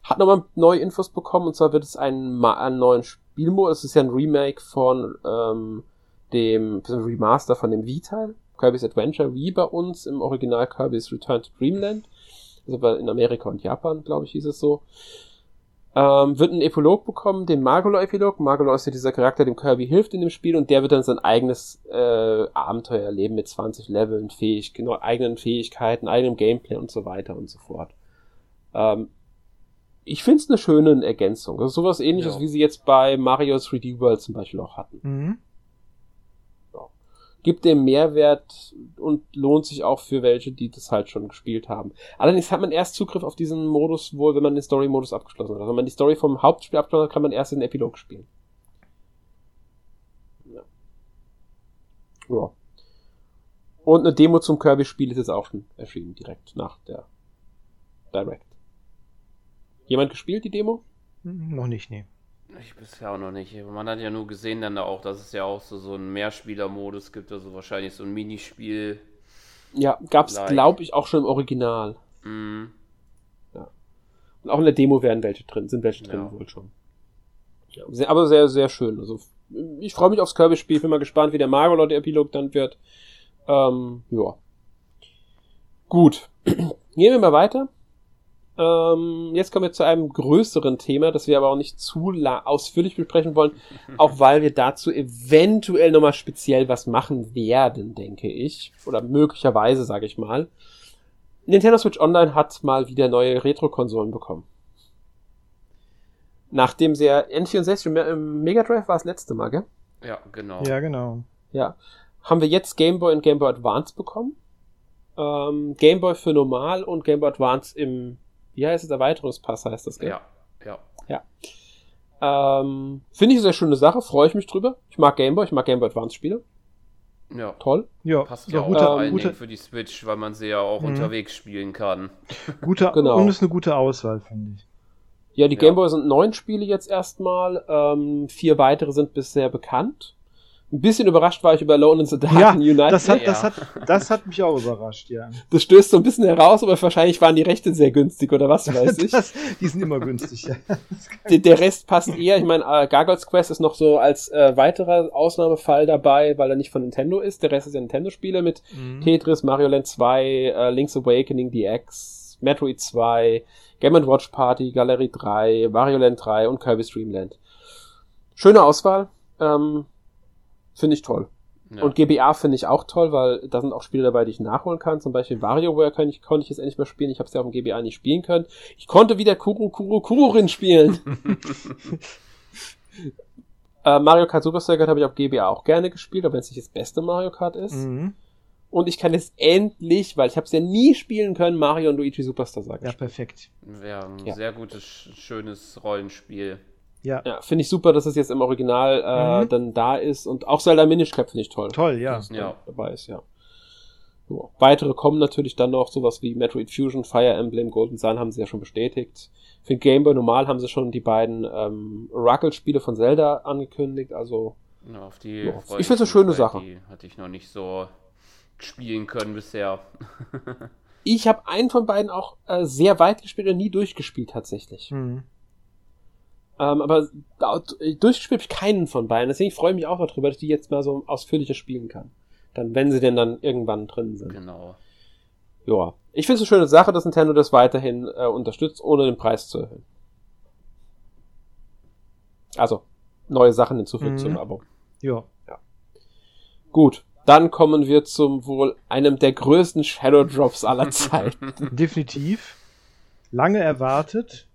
Hat nochmal neue Infos bekommen, und zwar wird es einen, einen neuen Spielmodus, es ist ja ein Remake von ähm, dem beziehungsweise Remaster von dem Wii-Teil, Kirby's Adventure Wii bei uns, im Original Kirby's Return to Dreamland. Also in Amerika und Japan, glaube ich, hieß es so. Ähm, wird einen Epilog bekommen, den Margolo-Epilog. Margolo ist ja dieser Charakter, dem Kirby hilft in dem Spiel und der wird dann sein eigenes äh, Abenteuer erleben mit 20 Leveln, Fähig genau, eigenen Fähigkeiten, eigenem Gameplay und so weiter und so fort. Ähm, ich finde es eine schöne Ergänzung. Das ist sowas ähnliches, Ja. wie sie jetzt bei Mario 3D World zum Beispiel auch hatten. Mhm. Gibt dem Mehrwert und lohnt sich auch für welche, die das halt schon gespielt haben. Allerdings hat man erst Zugriff auf diesen Modus wohl, wenn man den Story-Modus abgeschlossen hat. Also wenn man die Story vom Hauptspiel abgeschlossen hat, kann man erst den Epilog spielen. Ja. ja. Und eine Demo zum Kirby-Spiel ist jetzt auch schon erschienen, direkt nach der Direct. Jemand gespielt, die Demo? Mhm, Noch nicht, nee. Ich bisher auch noch nicht. Man hat ja nur gesehen dann da auch, dass es ja auch so, so einen Mehrspieler-Modus gibt, also wahrscheinlich so ein Minispiel. Ja, gab's, Like. glaube ich, auch schon im Original. Mhm. Und auch in der Demo werden welche drin, sind welche drin Ja. wohl schon. Ja, sehr, aber sehr, sehr schön. Also ich freue mich aufs Kirby-Spiel, bin mal gespannt, wie der Mario der Epilog dann wird. Ähm, ja. Gut. [clears throat] Gehen wir mal weiter. Ähm, jetzt kommen wir zu einem größeren Thema, das wir aber auch nicht zu ausführlich besprechen wollen, [laughs] auch weil wir dazu eventuell nochmal speziell was machen werden, denke ich. Oder möglicherweise, sage ich mal. Nintendo Switch Online hat mal wieder neue Retro-Konsolen bekommen. Nachdem sie ja N64 im- im Mega Drive war das letzte Mal, gell? Ja, genau. Ja, genau. Ja. Haben wir jetzt Game Boy und Game Boy Advance bekommen. Ähm, Game Boy für normal und Game Boy Advance im, wie heißt es, Erweiterungspass heißt das, gell? Ja, ja. Ähm, Finde ich eine sehr schöne Sache, freue ich mich drüber. Ich mag Game Boy, ich mag Game Boy Advance Spiele. Ja. Toll. Ja, Passt ja, ja, auch guter, vor allen Dingen guter, für die Switch, weil man sie ja auch Mhm. unterwegs spielen kann. guter, Genau. und ist eine gute Auswahl, finde ich. Ja, die Ja. Game Boy sind neun Spiele jetzt erstmal. Ähm, vier weitere sind bisher bekannt. Ein bisschen überrascht war ich über Alone in the Dark Ja, United. Das hat, Ja. das, hat, das hat mich auch überrascht, ja. Das stößt so ein bisschen heraus, aber wahrscheinlich waren die Rechte sehr günstig oder was [laughs] weiß ich. Das, die sind immer günstig, ja. der, der Rest passt eher. Ich meine, äh, Gargoyles Quest ist noch so als äh, weiterer Ausnahmefall dabei, weil er nicht von Nintendo ist. Der Rest ist ja Nintendo-Spiele mit Mhm. Tetris, Mario Land 2, äh, Link's Awakening, DX, Metroid 2, Game Watch Party, Gallery 3, Mario Land 3 und Kirby Dream Land. Schöne Auswahl. Ähm, Finde ich toll. Ja. Und GBA finde ich auch toll, weil da sind auch Spiele dabei, die ich nachholen kann. Zum Beispiel WarioWare kann ich, konnte ich jetzt endlich mal spielen. Ich habe es ja auf dem GBA nicht spielen können. Ich konnte wieder Kuro Kuro Kururin spielen. [laughs] [laughs] äh, Mario Kart Super Circuit habe ich auf GBA auch gerne gespielt, aber wenn es nicht das beste Mario Kart ist. Mhm. Und ich kann jetzt endlich, weil ich habe es ja nie spielen können, Mario und Luigi Superstar sagen. Ja, perfekt. ja, ein Ja. sehr gutes, sch- schönes Rollenspiel. Ja, Ja, finde ich super, dass es jetzt im Original äh, Mhm. dann da ist. Und auch Zelda Minish Cap finde ich toll. toll, ja. dass es Ja. dabei ist, ja. So. Weitere kommen natürlich dann noch, sowas wie Metroid Fusion, Fire Emblem, Golden Sun haben sie ja schon bestätigt. Für Game Boy normal haben sie schon die beiden ähm, Oracle-Spiele von Zelda angekündigt, also Ja, auf die Ja, ich find's eine mich, schöne Sache. Die hatte ich noch nicht so spielen können bisher. [laughs] ich habe einen von beiden auch äh, sehr weit gespielt und nie durchgespielt tatsächlich. Mhm. Ähm, aber da, durchgespielt habe ich keinen von beiden, deswegen freue ich mich auch darüber, dass ich die jetzt mal so ausführlicher spielen kann. Dann, wenn sie denn dann irgendwann drin sind. Genau. Ja. Ich finde es eine schöne Sache, dass Nintendo das weiterhin äh, unterstützt, ohne den Preis zu erhöhen. Also, neue Sachen hinzufügen Mhm. zum Abo. Ja. Gut. Dann kommen wir zum wohl einem der größten Shadow Drops aller [laughs] Zeiten. Definitiv. Lange erwartet.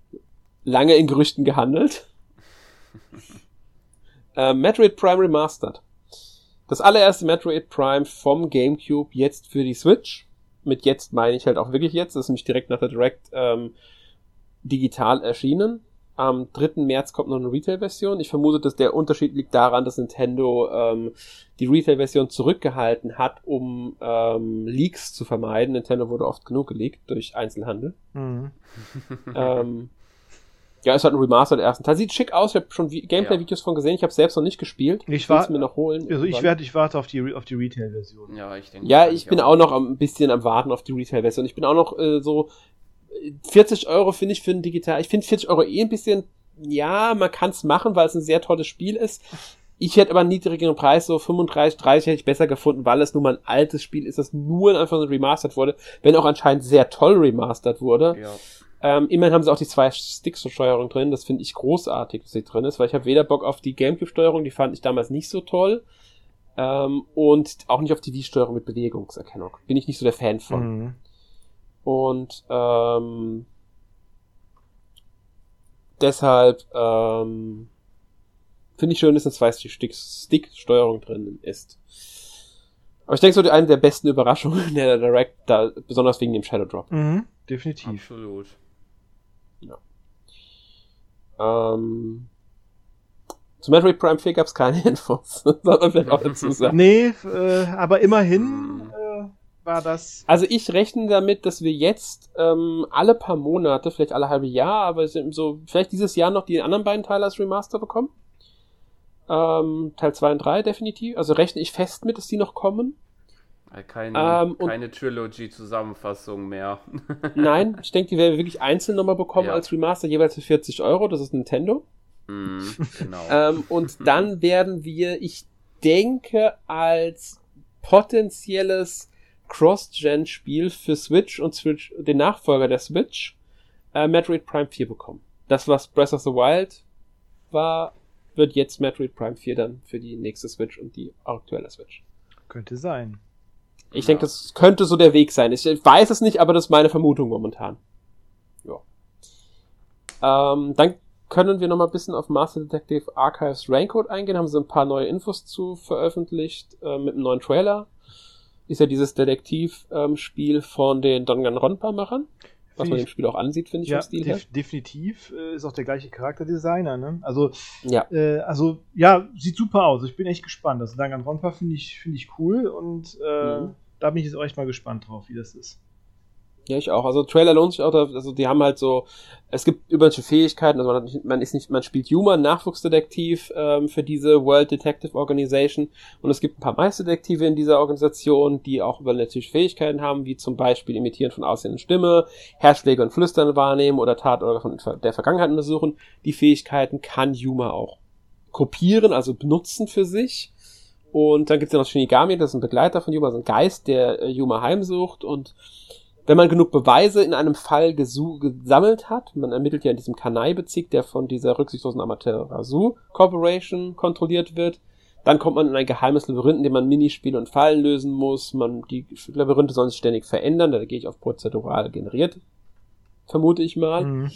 Lange in Gerüchten gehandelt. [laughs] äh, Metroid Prime Remastered. Das allererste Metroid Prime vom GameCube jetzt für die Switch. Mit jetzt meine ich halt auch wirklich jetzt. Das ist nämlich direkt nach der Direct ähm, digital erschienen. Am 3. März kommt noch eine Retail-Version. Ich vermute, dass der Unterschied liegt daran, dass Nintendo ähm, die Retail-Version zurückgehalten hat, um ähm, Leaks zu vermeiden. Nintendo wurde oft genug geleakt durch Einzelhandel. Mhm. ähm, ja, ist halt ein Remaster der ersten Teil. Sieht schick aus. Ich habe schon Vi- Gameplay-Videos von gesehen. Ich habe selbst noch nicht gespielt. Ich will's war- mir noch holen. Also ich werde, ich warte auf die, auf die Retail-Version. Ja, ich denke. Ja, ich bin auch noch ein bisschen am Warten auf die Retail-Version. Ich bin auch noch äh, so äh, 40 Euro finde ich für ein Digital. Ich finde 40 Euro eh ein bisschen. Ja, man kann es machen, weil es ein sehr tolles Spiel ist. Ich hätte aber einen niedrigeren Preis, so 35, 30 hätte ich besser gefunden, weil es nun mal ein altes Spiel ist, das nur einfach so remastered wurde, wenn auch anscheinend sehr toll remastered wurde. Ja. Ähm, immerhin haben sie auch die zwei Sticks-Steuerung drin. Das finde ich großartig, dass sie drin ist, weil ich habe weder Bock auf die Gamecube-Steuerung, die fand ich damals nicht so toll, ähm, und auch nicht auf die Wii-Steuerung mit Bewegungserkennung. Bin ich nicht so der Fan von. Mhm. Und ähm, deshalb ähm, finde ich schön, dass eine zwei Stick-Steuerung drin ist. Aber ich denke, so eine der besten Überraschungen [laughs] der Direct, da, besonders wegen dem Shadow Drop. Mhm, definitiv. Absolut. Ja. Ähm, zu Metroid Prime 4 gab es keine [laughs] Infos. Soll man vielleicht auch dazu sagen. Nee, äh, aber immerhin hm. äh, war das. Also ich rechne damit, dass wir jetzt ähm, alle paar Monate, vielleicht alle halbe Jahr, aber so vielleicht dieses Jahr noch die anderen beiden Teile als Remaster bekommen. Ähm, Teil 2 und 3 definitiv. Also rechne ich fest mit, dass die noch kommen. Äh, keine, ähm, keine Trilogy-Zusammenfassung mehr. [laughs] nein, ich denke, die werden wir wirklich einzeln nochmal bekommen ja. als Remaster, jeweils für 40 Euro. Das ist Nintendo. Mm, genau. [laughs] ähm, und [laughs] dann werden wir, ich denke, als potenzielles Cross-Gen-Spiel für Switch und Switch, den Nachfolger der Switch, äh, Metroid Prime 4 bekommen. Das, was Breath of the Wild war, wird jetzt Metroid Prime 4 dann für die nächste Switch und die aktuelle Switch. Könnte sein. Ich ja. denke, das könnte so der Weg sein. Ich weiß es nicht, aber das ist meine Vermutung momentan. Ja. Ähm, dann können wir noch mal ein bisschen auf Master Detective Archives Raincode eingehen. Haben sie ein paar neue Infos zu veröffentlicht äh, mit einem neuen Trailer. Ist ja dieses Detektivspiel ähm, von den Danganronpa-Machern. Was man dem Spiel auch ansieht, finde ich, ja, vom Stil def her. Definitiv äh, ist auch der gleiche Charakterdesigner, ne? Also, ja. Äh, also, ja, sieht super aus. Ich bin echt gespannt. Also, Danganronpa finde ich, finde ich cool und äh, mhm. da bin ich jetzt auch echt mal gespannt drauf, wie das ist. Ja, ich auch. Also Trailer lohnt sich auch, also die haben halt so, es gibt überall Fähigkeiten, also man, nicht, man ist nicht, man spielt Human, Nachwuchsdetektiv ähm, für diese World Detective Organization und es gibt ein paar Meisterdetektive in dieser Organisation, die auch übernatürliche Fähigkeiten haben, wie zum Beispiel Imitieren von aussehenden Stimme, Herzschläge und Flüstern wahrnehmen oder Tatorte von der Vergangenheit untersuchen. Die Fähigkeiten kann Yuma auch kopieren, also benutzen für sich. Und dann gibt es ja noch Shinigami, das ist ein Begleiter von Yuma, also ein Geist, der äh, Yuma heimsucht und wenn man genug Beweise in einem Fall gesammelt hat, man ermittelt ja in diesem Kanai-Bezirk, der von dieser rücksichtslosen Amaterasu Corporation kontrolliert wird, dann kommt man in ein geheimes Labyrinth, in dem man Minispiele und Fallen lösen muss. Man, die Labyrinthe sollen sich ständig verändern, da gehe ich auf prozedural generiert, vermute ich mal. Mhm.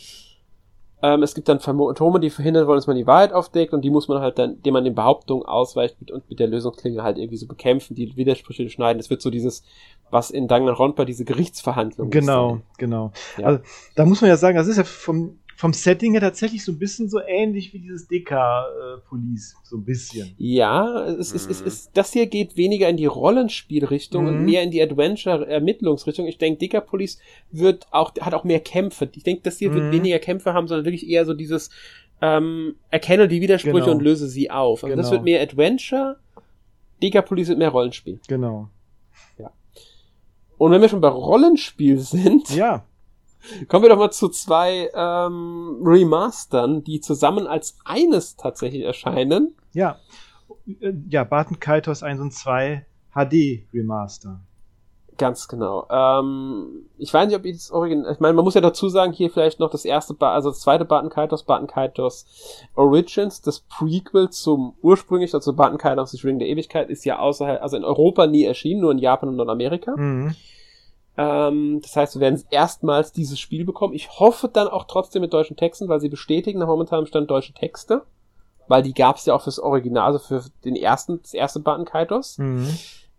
Ähm, es gibt dann Phantome, die verhindern wollen, dass man die Wahrheit aufdeckt und die muss man halt dann, indem man den Behauptungen ausweicht mit, und mit der Lösungsklinge halt irgendwie so bekämpfen, die Widersprüche schneiden. Es wird so dieses was in Danganronpa diese Gerichtsverhandlung genau, ist. Genau, genau. Ja. Also, da muss man ja sagen, das ist ja vom, vom Setting her tatsächlich so ein bisschen so ähnlich wie dieses DK-Police, so ein bisschen. Ja, es, mhm. ist, es, ist, das hier geht weniger in die Rollenspielrichtung mhm. und mehr in die Adventure-Ermittlungsrichtung. Ich denke, DK-Police wird auch, hat auch mehr Kämpfe. Ich denke, das hier mhm. wird weniger Kämpfe haben, sondern wirklich eher so dieses ähm, erkenne die Widersprüche genau. und löse sie auf. Also genau. das wird mehr Adventure, DK-Police wird mehr Rollenspiel. Genau. Und wenn wir schon bei Rollenspiel sind, ja. kommen wir doch mal zu zwei ähm, Remastern, die zusammen als eines tatsächlich erscheinen. Ja. Ja, Barton Kaitos 1 und 2 HD Remaster. Ganz genau. Ähm, ich weiß nicht, ob ich das Original. Ich meine, man muss ja dazu sagen, hier vielleicht noch das erste, ba also das zweite Barton Kaitos, Barton Kaitos Origins, das Prequel zum ursprünglich, also Barton Kaitos, das Ring der Ewigkeit, ist ja außerhalb, also in Europa nie erschienen, nur in Japan und Nordamerika. Mhm. Ähm, das heißt, wir werden erstmals dieses Spiel bekommen. Ich hoffe dann auch trotzdem mit deutschen Texten, weil sie bestätigen nach momentanem Stand deutsche Texte. Weil die gab es ja auch fürs Original, also für den ersten, das erste Barton Kaitos. Mhm.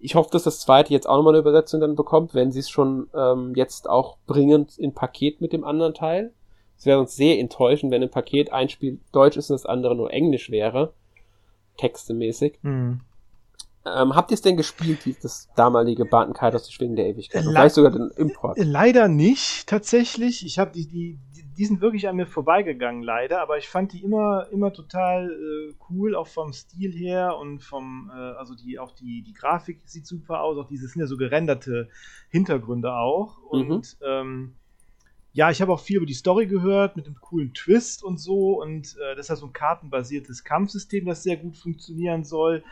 Ich hoffe, dass das zweite jetzt auch nochmal eine Übersetzung dann bekommt, wenn sie es schon ähm, jetzt auch bringen in Paket mit dem anderen Teil. Es wäre uns sehr enttäuschend, wenn im Paket ein Spiel Deutsch ist und das andere nur Englisch wäre. Textemäßig. Mhm. Ähm, habt ihr es denn gespielt, das damalige Barton Kaitos, die Schwingen der Ewigkeit? Le vielleicht sogar den Import? Leider nicht, tatsächlich. Ich habe die, die, die sind wirklich an mir vorbeigegangen, leider, aber ich fand die immer, immer total äh, cool, auch vom Stil her und vom, äh, also die, auch die, die Grafik sieht super aus, auch diese sind ja so gerenderte Hintergründe auch. Und mhm. ähm, ja, ich habe auch viel über die Story gehört, mit einem coolen Twist und so. Und äh, das ist ja so ein kartenbasiertes Kampfsystem, das sehr gut funktionieren soll.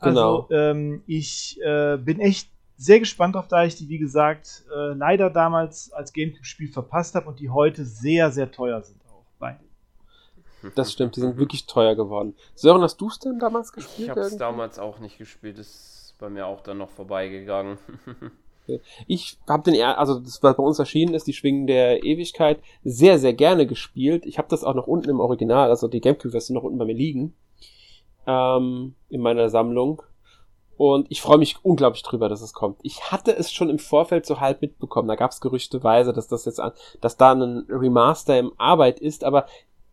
Genau. Also ähm, ich äh, bin echt sehr gespannt drauf, da ich die, wie gesagt, äh, leider damals als Gamecube-Spiel verpasst habe und die heute sehr, sehr teuer sind auch beide. Das stimmt, die sind wirklich teuer geworden. Sören, hast du es denn damals gespielt? Ich habe es damals auch nicht gespielt, das ist bei mir auch dann noch vorbeigegangen. [laughs] Ich habe den, also das, was bei uns erschienen ist, die Schwingen der Ewigkeit, sehr, sehr gerne gespielt. Ich habe das auch noch unten im Original, also die Gamecube-Version noch unten bei mir liegen. Ähm, in meiner Sammlung. Und ich freue mich unglaublich drüber, dass es kommt. Ich hatte es schon im Vorfeld so halb mitbekommen. Da gab es gerüchteweise, dass das jetzt an, dass da ein Remaster im Arbeit ist, aber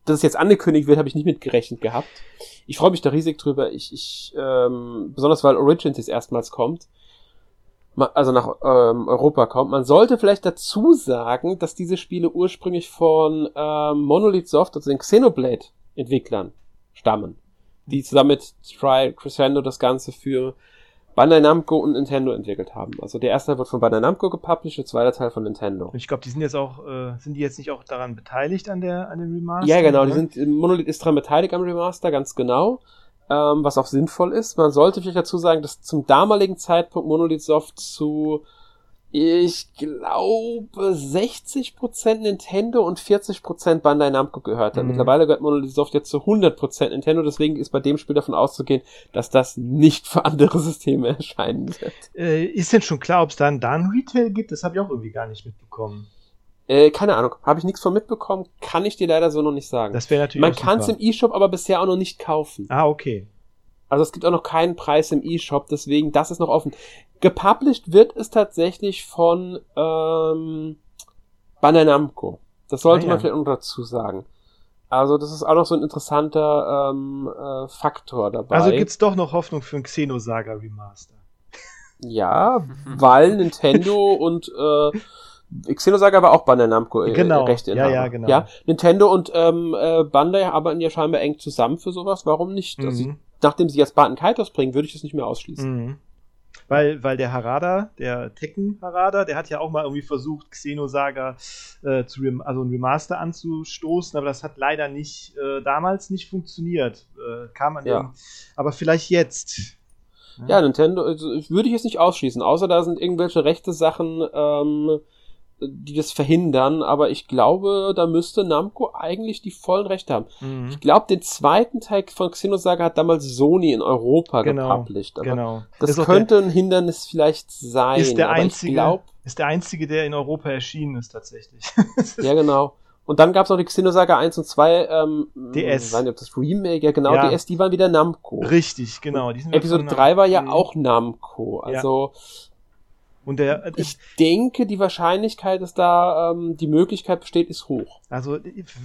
dass es jetzt angekündigt wird, habe ich nicht mitgerechnet gehabt. Ich freue mich da riesig drüber. Ich, ich ähm, besonders weil Origins jetzt erstmals kommt also nach ähm, Europa kommt. Man sollte vielleicht dazu sagen, dass diese Spiele ursprünglich von ähm, Monolith Soft, also den Xenoblade-Entwicklern, stammen. Die zusammen mit Try Crescendo das Ganze für Bandai Namco und Nintendo entwickelt haben. Also der erste Teil wird von Bandai Namco gepublished, der zweite Teil von Nintendo. Ich glaube, die sind jetzt auch, äh, sind die jetzt nicht auch daran beteiligt an der an dem Remaster? Ja, genau, oder? die sind Monolith ist daran beteiligt am Remaster, ganz genau ähm, was auch sinnvoll ist. Man sollte vielleicht dazu sagen, dass zum damaligen Zeitpunkt Monolith Soft zu, ich glaube, 60% Nintendo und 40% Bandai Namco gehört hat. Mhm. Mittlerweile gehört Monolith Soft jetzt zu 100% Nintendo, deswegen ist bei dem Spiel davon auszugehen, dass das nicht für andere Systeme erscheinen wird. Äh, ist denn schon klar, ob es da einen Retail gibt? Das habe ich auch irgendwie gar nicht mitbekommen. Äh, keine Ahnung, habe ich nichts von mitbekommen, kann ich dir leider so noch nicht sagen. Das wäre natürlich. Man kann es im E-Shop aber bisher auch noch nicht kaufen. Ah, okay. Also es gibt auch noch keinen Preis im E-Shop, deswegen das ist noch offen. Gepublished wird es tatsächlich von ähm, Bandai Namco. Das sollte ah, ja. man vielleicht noch dazu sagen. Also das ist auch noch so ein interessanter ähm, äh, Faktor dabei. Also gibt's doch noch Hoffnung für ein Xenosaga Remaster. Ja, weil Nintendo [laughs] und äh, Xenosaga war auch Bandai Namco äh, genau. Rechte ja, ja, genau. Ja, Nintendo und ähm, äh, Bandai arbeiten ja scheinbar eng zusammen für sowas. Warum nicht? Mhm. Nachdem sie jetzt Barton Kaitos bringen, würde ich das nicht mehr ausschließen. Mhm. Weil, weil der Harada, der Tekken Harada, der hat ja auch mal irgendwie versucht, Xenosaga äh, zu also ein Remaster anzustoßen, aber das hat leider nicht äh, damals nicht funktioniert. Äh, kam an ja. dem, aber vielleicht jetzt. Ja, Nintendo, also, würde ich jetzt nicht ausschließen, außer da sind irgendwelche rechte Sachen ähm, die das verhindern, aber ich glaube, da müsste Namco eigentlich die vollen Rechte haben. Mhm. Ich glaube, den zweiten Teil von Xenosaga hat damals Sony in Europa genau, gepublished. Aber genau. Das könnte der, ein Hindernis vielleicht sein. Ist der, einzige, glaub, ist der einzige, der in Europa erschienen ist, tatsächlich. [laughs] ja, genau. Und dann gab es noch die Xenosaga 1 und 2, ähm, DS. Ich weiß nicht, ob das Remake, ja genau, ja. DS, die waren wieder Namco. Richtig, genau. Episode 3 war ja auch Namco. Also, ja. Und der, äh, ich denke, die Wahrscheinlichkeit, dass da ähm, die Möglichkeit besteht, ist hoch. Also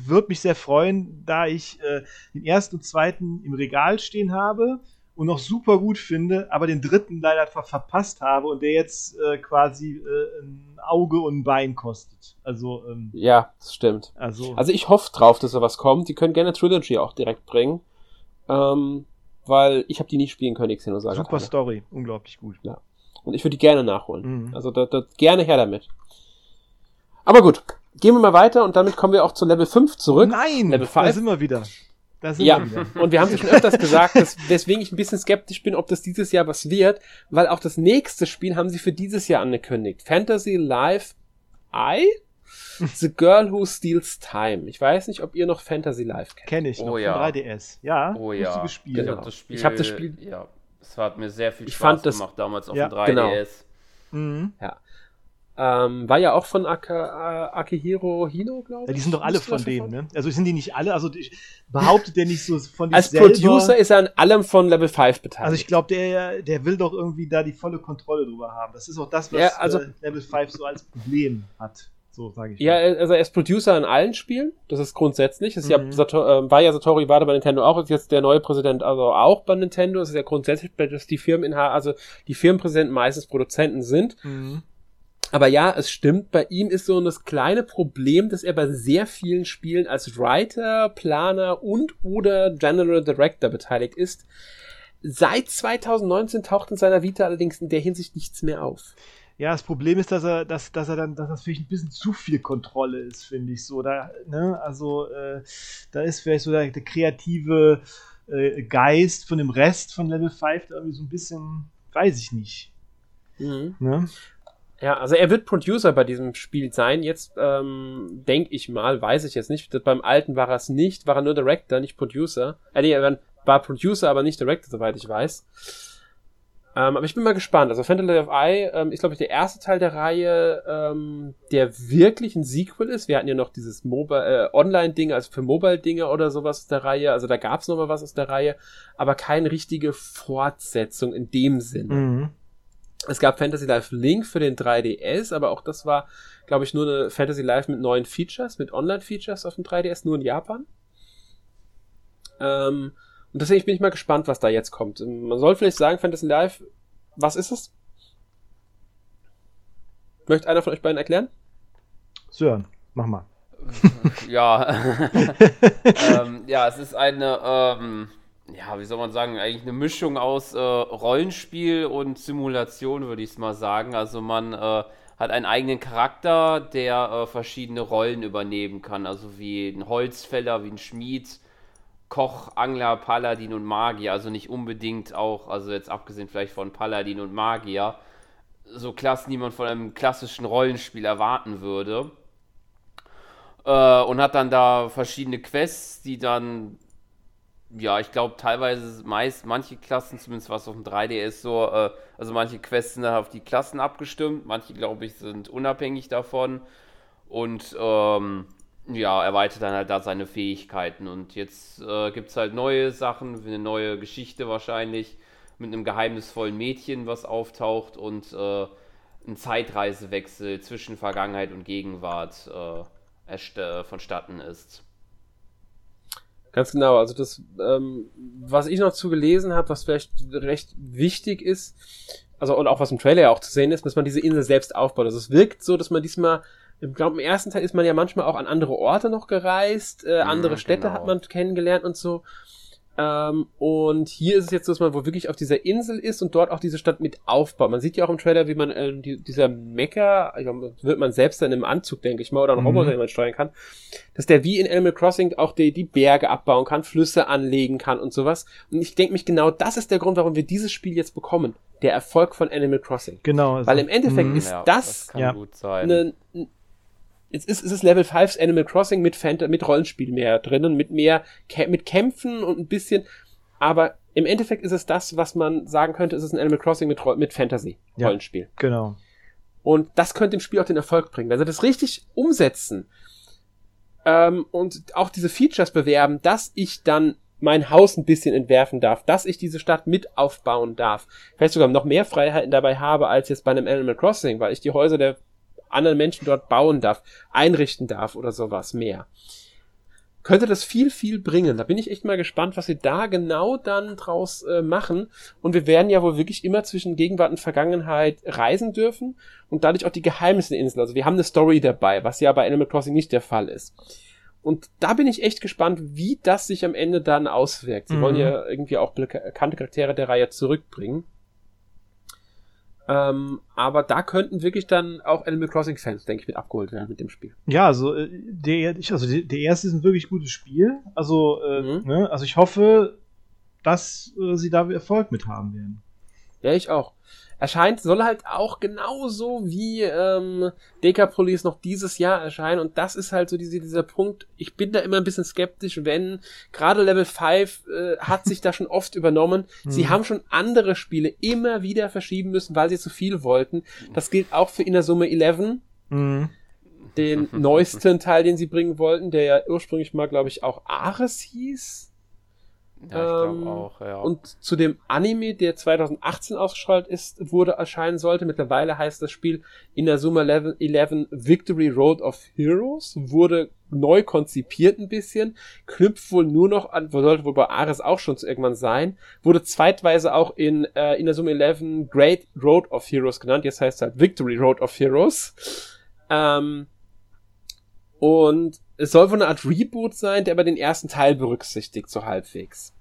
würde mich sehr freuen, da ich äh, den ersten und zweiten im Regal stehen habe und noch super gut finde, aber den dritten leider ver verpasst habe und der jetzt äh, quasi äh, ein Auge und ein Bein kostet. Also ähm, ja, das stimmt. Also, also ich hoffe drauf, dass da was kommt. Die können gerne Trilogy auch direkt bringen, ähm, weil ich habe die nie spielen können, Xenosaga. Super Story, unglaublich gut. Ja. Und ich würde die gerne nachholen. Mhm. Also da, da, gerne her damit. Aber gut, gehen wir mal weiter und damit kommen wir auch zu Level 5 zurück. Nein, Level 5. da sind wir wieder. Da sind ja, wir wieder. und wir haben es schon öfters gesagt, dass, weswegen ich ein bisschen skeptisch bin, ob das dieses Jahr was wird, weil auch das nächste Spiel haben sie für dieses Jahr angekündigt. Fantasy Life I? The Girl Who Steals Time. Ich weiß nicht, ob ihr noch Fantasy Life kennt. Kenne ich noch oh, ja. 3DS. Ja, oh, ja. Spiel. Genau. Ich habe das Spiel, ich hab das Spiel ja. Es hat mir sehr viel Spaß ich fand gemacht damals auf ja, dem 3DS. Genau. Mhm. Ja. Ähm, war ja auch von Aka, äh, Akihiro Hino, glaube ich. Ja, die sind doch alle von denen, ne? Also sind die nicht alle? Also ich, behauptet der nicht so von Als selber? Producer ist er an allem von Level 5 beteiligt. Also ich glaube, der, der will doch irgendwie da die volle Kontrolle drüber haben. Das ist auch das, was ja, also, äh, Level 5 so als Problem hat. So sage ich. Ja, mal. also er ist Producer in allen Spielen. Das ist grundsätzlich. Das ist mhm. ja, äh, war ja Satori Wada bei Nintendo auch, ist jetzt der neue Präsident also auch bei Nintendo. Das ist ja grundsätzlich, dass die Firmen also die Firmenpräsidenten meistens Produzenten sind. Mhm. Aber ja, es stimmt, bei ihm ist so das kleine Problem, dass er bei sehr vielen Spielen als Writer, Planer und oder General Director beteiligt ist. Seit 2019 taucht in seiner Vita allerdings in der Hinsicht nichts mehr auf. Ja, das Problem ist, dass er, dass, dass er dann, dass das vielleicht ein bisschen zu viel Kontrolle ist, finde ich so. Da, ne, also äh, da ist vielleicht so der, der kreative äh, Geist von dem Rest von Level 5 irgendwie so ein bisschen, weiß ich nicht. Mhm. Ne? Ja, also er wird Producer bei diesem Spiel sein. Jetzt ähm, denke ich mal, weiß ich jetzt nicht. Beim alten war er es nicht, war er nur Director, nicht Producer. Äh, nee, er war Producer, aber nicht Director, soweit ich weiß. Ähm, aber ich bin mal gespannt. Also Fantasy of Eye ähm, ist, glaube ich, der erste Teil der Reihe, ähm, der wirklich ein Sequel ist. Wir hatten ja noch dieses Mobile, äh, Online-Ding, also für Mobile-Dinge oder sowas aus der Reihe. Also da gab es noch mal was aus der Reihe, aber keine richtige Fortsetzung in dem Sinne. Mhm. Es gab Fantasy Life Link für den 3DS, aber auch das war, glaube ich, nur eine Fantasy Life mit neuen Features, mit Online-Features auf dem 3DS, nur in Japan. Ähm, und deswegen bin ich mal gespannt, was da jetzt kommt. Man soll vielleicht sagen, Fantasy Life, was ist es? Möchte einer von euch beiden erklären? Sören, mach mal. [laughs] ja. [laughs] ähm, ja, es ist eine, ähm, ja, wie soll man sagen, eigentlich eine Mischung aus äh, Rollenspiel und Simulation, würde ich es mal sagen. Also man äh, hat einen eigenen Charakter, der äh, verschiedene Rollen übernehmen kann. Also wie ein Holzfäller, wie ein Schmied, Koch, Angler, Paladin und Magier, also nicht unbedingt auch, also jetzt abgesehen vielleicht von Paladin und Magier, so Klassen, die man von einem klassischen Rollenspiel erwarten würde. Äh, und hat dann da verschiedene Quests, die dann, ja, ich glaube teilweise meist, manche Klassen, zumindest was auf dem 3DS so, äh, also manche Quests sind dann auf die Klassen abgestimmt, manche glaube ich sind unabhängig davon. Und ähm, ja, erweitert dann halt da seine Fähigkeiten. Und jetzt äh, gibt es halt neue Sachen, eine neue Geschichte wahrscheinlich, mit einem geheimnisvollen Mädchen, was auftaucht und äh, ein Zeitreisewechsel zwischen Vergangenheit und Gegenwart äh, äh, vonstatten ist. Ganz genau, also das, ähm, was ich noch zu gelesen habe, was vielleicht recht wichtig ist, also und auch was im Trailer auch zu sehen ist, dass man diese Insel selbst aufbaut. Also es wirkt so, dass man diesmal ich glaube, im ersten Teil ist man ja manchmal auch an andere Orte noch gereist, äh, andere ja, Städte genau. hat man kennengelernt und so. Ähm, und hier ist es jetzt so, dass man wohl wirklich auf dieser Insel ist und dort auch diese Stadt mit aufbaut. Man sieht ja auch im Trailer, wie man äh, die, dieser Mecker, ich glaub, wird man selbst dann im Anzug, denke ich mal, oder ein mhm. Roboter, den man steuern kann, dass der wie in Animal Crossing auch die, die Berge abbauen kann, Flüsse anlegen kann und sowas. Und ich denke mich genau, das ist der Grund, warum wir dieses Spiel jetzt bekommen. Der Erfolg von Animal Crossing. Genau. Also, Weil im Endeffekt mhm. ist ja, das, das ja. eine, Jetzt ist, ist es Level 5 Animal Crossing mit, Fant mit Rollenspiel mehr drinnen, mit mehr, mit Kämpfen und ein bisschen, aber im Endeffekt ist es das, was man sagen könnte, ist es ein Animal Crossing mit, mit Fantasy-Rollenspiel. Ja, genau. Und das könnte dem Spiel auch den Erfolg bringen. Wenn sie das richtig umsetzen ähm, und auch diese Features bewerben, dass ich dann mein Haus ein bisschen entwerfen darf, dass ich diese Stadt mit aufbauen darf, vielleicht sogar noch mehr Freiheiten dabei habe als jetzt bei einem Animal Crossing, weil ich die Häuser der anderen Menschen dort bauen darf, einrichten darf oder sowas mehr. Könnte das viel, viel bringen. Da bin ich echt mal gespannt, was sie da genau dann draus äh, machen. Und wir werden ja wohl wirklich immer zwischen Gegenwart und Vergangenheit reisen dürfen und dadurch auch die Geheimnisse der Insel. Also wir haben eine Story dabei, was ja bei Animal Crossing nicht der Fall ist. Und da bin ich echt gespannt, wie das sich am Ende dann auswirkt. Sie mhm. wollen ja irgendwie auch bekannte Charaktere der Reihe zurückbringen. Ähm, aber da könnten wirklich dann auch Animal Crossing Fans, denke ich, mit abgeholt werden mit dem Spiel. Ja, also äh, der, also der erste ist ein wirklich gutes Spiel. Also, äh, mhm. ne, also ich hoffe, dass äh, sie da Erfolg mit haben werden. Ja, ich auch erscheint, soll halt auch genauso wie ähm, Decapolis noch dieses Jahr erscheinen. Und das ist halt so diese, dieser Punkt. Ich bin da immer ein bisschen skeptisch, wenn gerade Level 5 äh, hat sich da schon oft übernommen. [laughs] Sie mhm. haben schon andere Spiele immer wieder verschieben müssen, weil sie zu viel wollten. Das gilt auch für Inner 11. Mhm. Den [laughs] neuesten Teil, den sie bringen wollten, der ja ursprünglich mal, glaube ich, auch Ares hieß. Ja, ich ähm, auch, ja. Und zu dem Anime, der 2018 ausgestrahlt ist, wurde erscheinen sollte. Mittlerweile heißt das Spiel Inazuma 11 Victory Road of Heroes. Wurde neu konzipiert ein bisschen. Knüpft wohl nur noch an, sollte wohl bei Ares auch schon irgendwann sein. Wurde zweitweise auch in äh, Inazuma 11 Great Road of Heroes genannt. Jetzt heißt es halt Victory Road of Heroes. Ähm, und es soll wohl eine Art Reboot sein, der aber den ersten Teil berücksichtigt, so halbwegs.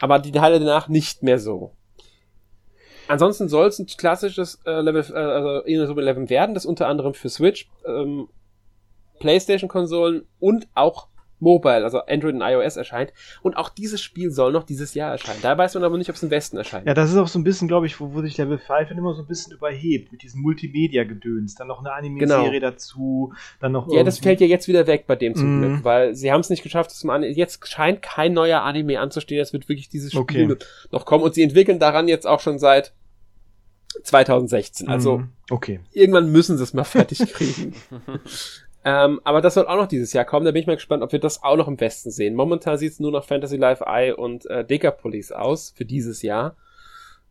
Aber die Teile danach nicht mehr so. Ansonsten soll es ein klassisches äh, Level, äh, also Inazuma 11 werden, das unter anderem für Switch, ähm, Playstation-Konsolen und auch Mobile, also Android und iOS erscheint. Und auch dieses Spiel soll noch dieses Jahr erscheinen. Da weiß man aber nicht, ob es im Westen erscheint. Ja, das ist auch so ein bisschen, glaube ich, wo, wo sich Level 5 dann immer so ein bisschen überhebt, mit diesem Multimedia-Gedöns. Dann noch eine Anime-Serie Genau. dazu, dann noch Ja, das fällt ja jetzt wieder weg bei dem zum Mhm. Glück, weil sie haben es nicht geschafft, dass man jetzt scheint kein neuer Anime anzustehen, es wird wirklich dieses Spiel Okay. noch kommen und sie entwickeln daran jetzt auch schon seit 2016. Also Mhm. Okay. irgendwann müssen sie es mal [laughs] fertig kriegen. [laughs] ähm, aber das soll auch noch dieses Jahr kommen, da bin ich mal gespannt, ob wir das auch noch im Westen sehen. Momentan sieht es nur noch Fantasy Life Eye und äh, Decapolis aus für dieses Jahr.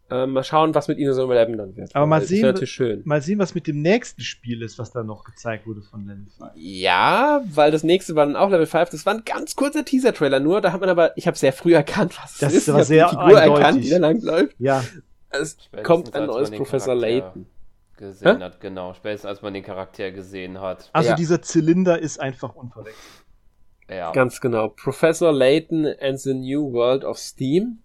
Ähm, mal schauen, was mit Inazuma Eleven dann wird. Aber mal Das sehen. Mal sehen, was mit dem nächsten Spiel ist, was da noch gezeigt wurde von Level 5. Ja, weil das nächste war dann auch Level 5. Das war ein ganz kurzer Teaser-Trailer nur. Da hat man aber, ich habe sehr früh erkannt, was Das ist. war ich hab sehr die Figur eindeutig. erkannt, die da lang läuft. Ja, Es kommt ein neues Professor Charakter Layton. Gesehen Hä? hat, genau. Spätestens als man den Charakter gesehen hat. also Ja. dieser Zylinder ist einfach unverwechselbar. Ja. Ganz genau. Professor Layton and the New World of Steam.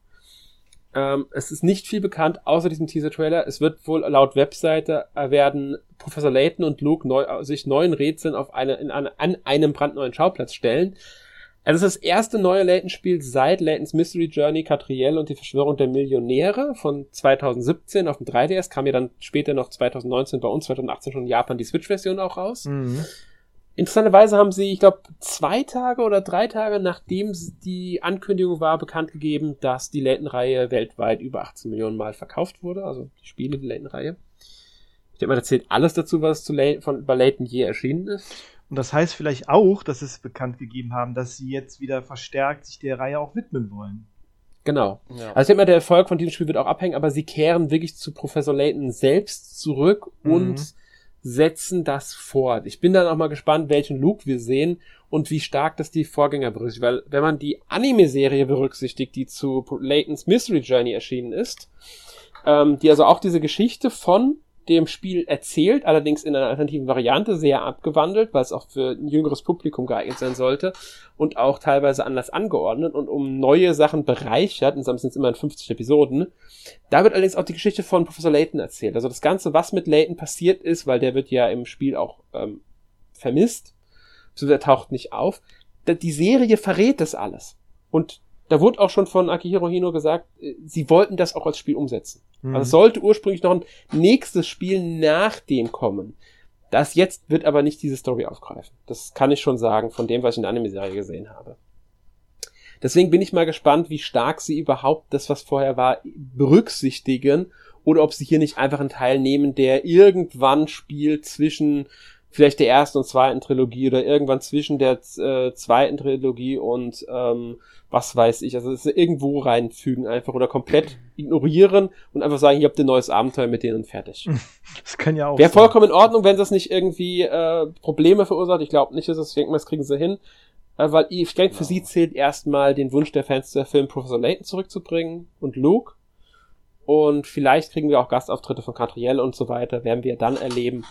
Ähm, es ist nicht viel bekannt, außer diesem Teaser-Trailer. Es wird wohl laut Webseite äh, werden Professor Layton und Luke neu, sich neuen Rätseln auf eine, in eine, an einem brandneuen Schauplatz stellen. Es ist das erste neue Layton-Spiel seit Laytons Mystery Journey, Catriel und die Verschwörung der Millionäre von 2017 auf dem 3DS. Kam ja dann später noch 2019 bei uns, 2018 schon in Japan die Switch-Version auch raus. Mhm. Interessanterweise haben sie, ich glaube, zwei Tage oder drei Tage nachdem die Ankündigung war, bekannt gegeben, dass die Layton-Reihe weltweit über 18 Millionen Mal verkauft wurde. Also die Spiele, die Layton-Reihe. Ich denke mal, da zählt alles dazu, was zu Lay von, bei Layton je erschienen ist. Und das heißt vielleicht auch, dass sie es bekannt gegeben haben, dass sie jetzt wieder verstärkt sich der Reihe auch widmen wollen. Genau. Ja. Also ich denke mal, der Erfolg von diesem Spiel wird auch abhängen, aber sie kehren wirklich zu Professor Layton selbst zurück Mhm. und setzen das fort. Ich bin dann auch mal gespannt, welchen Luke wir sehen und wie stark das die Vorgänger berücksichtigt. Weil wenn man die Anime-Serie berücksichtigt, die zu Laytons Mystery Journey erschienen ist, ähm, die also auch diese Geschichte von dem Spiel erzählt, allerdings in einer alternativen Variante, sehr abgewandelt, weil es auch für ein jüngeres Publikum geeignet sein sollte und auch teilweise anders angeordnet und um neue Sachen bereichert, insgesamt sind es immerhin 50 Episoden. Da wird allerdings auch die Geschichte von Professor Layton erzählt. Also das Ganze, was mit Layton passiert ist, weil der wird ja im Spiel auch ähm, vermisst, beziehungsweise er taucht nicht auf. Die Serie verrät das alles. Und da wurde auch schon von Akihiro Hino gesagt, äh, sie wollten das auch als Spiel umsetzen. Mhm. Also es sollte ursprünglich noch ein nächstes Spiel nach dem kommen. Das jetzt wird aber nicht diese Story aufgreifen. Das kann ich schon sagen, von dem, was ich in der Anime-Serie gesehen habe. Deswegen bin ich mal gespannt, wie stark sie überhaupt das, was vorher war, berücksichtigen oder ob sie hier nicht einfach einen Teil nehmen, der irgendwann spielt zwischen vielleicht der ersten und zweiten Trilogie oder irgendwann zwischen der äh, zweiten Trilogie und ähm, was weiß ich, also es irgendwo reinfügen einfach oder komplett ignorieren und einfach sagen, hier habt ihr ein neues Abenteuer mit denen und fertig. [laughs] Das kann ja auch Wäre vollkommen in Ordnung, wenn das nicht irgendwie äh, Probleme verursacht. Ich glaube nicht, dass es, ich denke mal, das kriegen sie hin. Äh, weil ich denke, für Ja. sie zählt erstmal den Wunsch der Fans zu erfüllen, Professor Layton zurückzubringen und Luke. Und vielleicht kriegen wir auch Gastauftritte von Catriel und so weiter, werden wir dann erleben.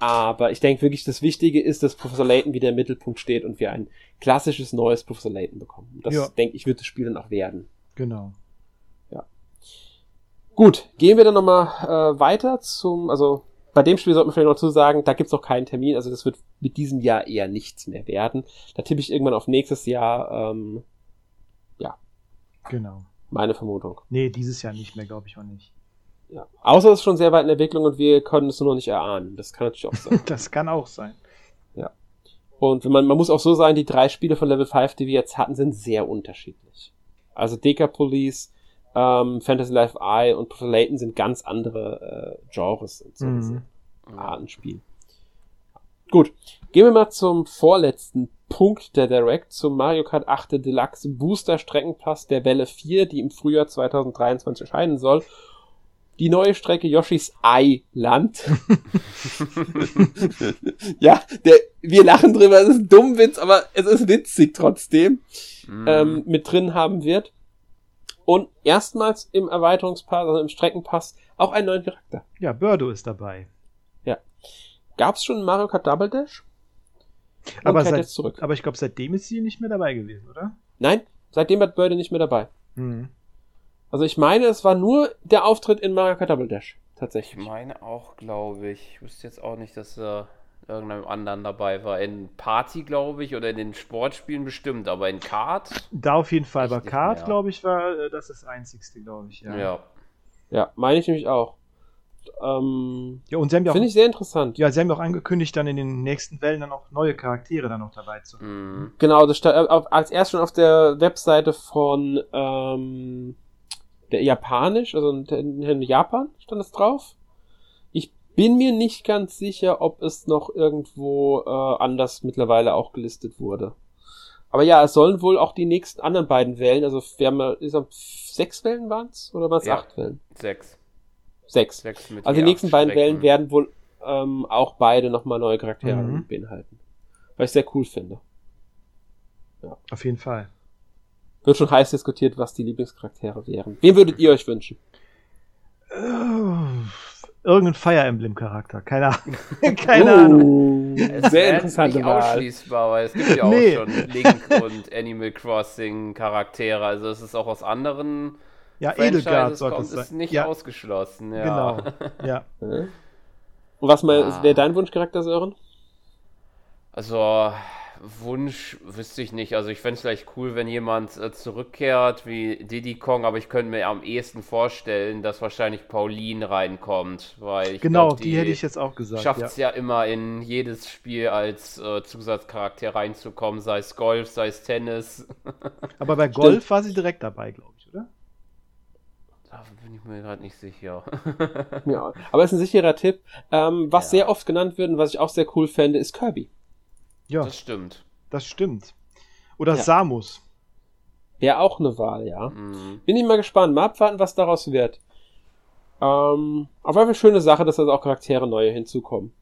Aber ich denke wirklich, das Wichtige ist, dass Professor Layton wieder im Mittelpunkt steht und wir ein klassisches neues Professor Layton bekommen. Das Ja. denke ich, wird das Spiel dann auch werden. Genau. Gut, gehen wir dann nochmal äh, weiter zum, also bei dem Spiel sollte man vielleicht noch dazu sagen, da gibt's noch keinen Termin, also das wird mit diesem Jahr eher nichts mehr werden. Da tippe ich irgendwann auf nächstes Jahr, ähm, Genau. meine Vermutung. Nee, dieses Jahr nicht mehr, glaube ich auch nicht. Ja. Außer es ist schon sehr weit in Entwicklung und wir können es nur noch nicht erahnen. Das kann natürlich auch sein. [laughs] Das kann auch sein. und wenn man, man muss auch so sagen, die drei Spiele von Level 5, die wir jetzt hatten, sind sehr unterschiedlich. Also Decapolis, ähm, Fantasy Life Eye und Professor Layton sind ganz andere äh, Genres und so Mhm. gesehen. Artenspiel. Gut, gehen wir mal zum vorletzten Punkt der Direct, zum Mario Kart 8 Deluxe Booster Streckenpass der Welle 4, die im Frühjahr 2023 erscheinen soll. Die neue Strecke Yoshis Island. [laughs] ja, der, wir lachen drüber, es ist ein Dummwitz, aber es ist witzig trotzdem Mhm. ähm, mit drin haben wird. Und erstmals im Erweiterungspass, also im Streckenpass, auch einen neuen Charakter. Ja, Birdo ist dabei. Gab es schon Mario Kart Double Dash? Und Aber, seit, jetzt zurück. aber ich glaube, seitdem ist sie nicht mehr dabei gewesen, oder? Nein, seitdem hat Birde nicht mehr dabei. Mhm. Also ich meine, es war nur der Auftritt in Mario Kart Double Dash. Ich Tatsächlich. meine auch, glaube ich. Ich wüsste jetzt auch nicht, dass er irgendeinem anderen dabei war. In Party, glaube ich, oder in den Sportspielen bestimmt, aber in Kart. Da auf jeden Fall. Bei Kart, glaube ich, war äh, das das einzigste, glaube ich. Ja. Ja. ja. Meine ich nämlich auch. Ähm, ja, und sie haben ja auch, Finde ich sehr interessant. ja, sie haben ja auch angekündigt, dann in den nächsten Wellen dann auch neue Charaktere dann noch dabei zu haben. Mhm. Genau, das stand äh, als erst schon auf der Webseite von ähm, der Japanisch, also in, Japan stand es drauf. Ich bin mir nicht ganz sicher, ob es noch irgendwo äh, anders mittlerweile auch gelistet wurde. Aber ja, es sollen wohl auch die nächsten anderen beiden Wellen, also wir haben ja, ist, sechs Wellen waren's oder waren es Ja. acht Wellen? Sechs. Sechs. Sechs mit Also die nächsten beiden Strecken. Wellen werden wohl ähm, auch beide nochmal neue Charaktere Mhm. beinhalten. Was ich sehr cool finde. Auf jeden Fall. Wird schon heiß diskutiert, was die Lieblingscharaktere wären. Wen würdet ihr euch wünschen? Äh, Irgendein Fire Emblem Charakter, keine Ahnung. [laughs] [laughs] keine Ahnung. Uh, Es sehr wäre interessante nicht Wahl. ausschließbar, weil es gibt ja auch Nee. schon Link [laughs] und Animal Crossing Charaktere. Also es ist auch aus anderen Ja, Edelgard sollte kommt, es sein. ist nicht ja, ausgeschlossen. Ja. genau. Ja. Ja. Und was mal, Ah. wäre dein Wunschcharakter, Sören? Also Wunsch wüsste ich nicht. Also ich fände es vielleicht cool, wenn jemand äh, zurückkehrt wie Diddy Kong, aber ich könnte mir am ehesten vorstellen, dass wahrscheinlich Pauline reinkommt, weil ich Genau, glaub, die, hätte ich jetzt auch gesagt. schafft Ja. es ja. immer in jedes Spiel als äh, Zusatzcharakter reinzukommen, sei es Golf, sei es Tennis. [laughs] Aber bei Golf war sie direkt dabei, glaube ich, oder? Da bin ich mir gerade nicht sicher. Ja. Aber ist ein sicherer Tipp. Ähm, was Ja. sehr oft genannt wird und was ich auch sehr cool fände, ist Kirby. Ja, Das stimmt. das stimmt. Oder Ja. Samus. Wäre auch eine Wahl, ja. Mhm. Bin ich mal gespannt. Mal abwarten, was daraus wird. Ähm, auf jeden Fall schöne Sache, dass also auch Charaktere neue hinzukommen.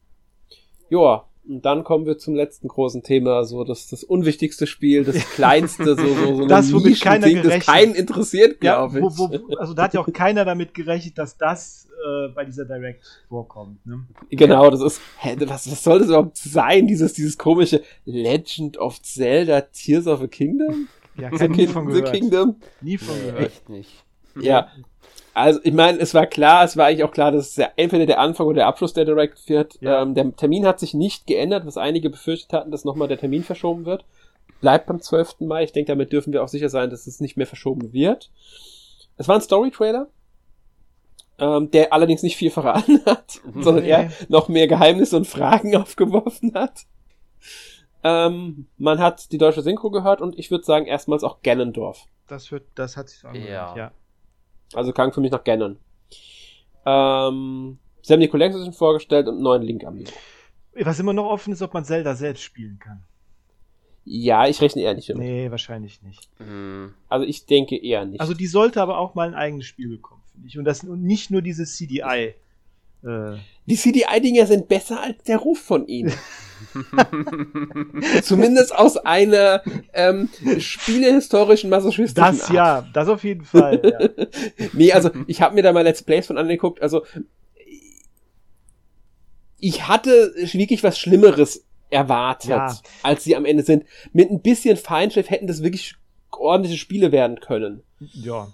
Joa, und dann kommen wir zum letzten großen Thema, so das, das unwichtigste Spiel, das [laughs] kleinste, so, so, so ein Das, womit keiner das gerechnet- keinen interessiert, Ja, glaube ich. wo, wo, also da hat ja auch keiner damit gerechnet, dass das äh, bei dieser Direct vorkommt. Ne? Genau, das ist, hä, was, was soll das überhaupt sein? Dieses, dieses komische Legend of Zelda Tears of a Kingdom? Ja, The, nie von The gehört. Kingdom? Nie von gehört. echt nicht. Ja. Also, ich meine, es war klar, es war eigentlich auch klar, dass es ja entweder der Anfang oder der Abschluss der Direct wird. Ja. Ähm, der Termin hat sich nicht geändert, was einige befürchtet hatten, dass nochmal der Termin verschoben wird. Bleibt beim 12. Mai. Ich denke, damit dürfen wir auch sicher sein, dass es nicht mehr verschoben wird. Es war ein Story-Trailer, ähm, der allerdings nicht viel verraten [laughs] hat, sondern Nee. eher noch mehr Geheimnisse und Fragen [laughs] aufgeworfen hat. Ähm, man hat die deutsche Synchro gehört und ich würde sagen, erstmals auch Ganondorf. Das, wird, das hat sich so angehört. Ja. Ja. Also klang für mich nach Ganon. Ähm, sie haben die Collection vorgestellt und einen neuen Link Amiibo. Was immer noch offen ist, ob man Zelda selbst spielen kann. Ja, ich rechne eher nicht damit. Nee, wahrscheinlich nicht. Mhm. Also ich denke eher nicht. Also die sollte aber auch mal ein eigenes Spiel bekommen, finde ich. Und das und nicht nur dieses CDI. Äh, die CDI-Dinger sind besser als der Ruf von ihnen. [laughs] [laughs] Zumindest aus einer ähm, spielehistorischen masochistischen das Art. ja, das auf jeden Fall. Ja. [laughs] Nee, also ich habe mir da mal Let's Plays von angeguckt. Also ich hatte wirklich was Schlimmeres erwartet, Ja. als sie am Ende sind. Mit ein bisschen Feinschliff hätten das wirklich ordentliche Spiele werden können. ja.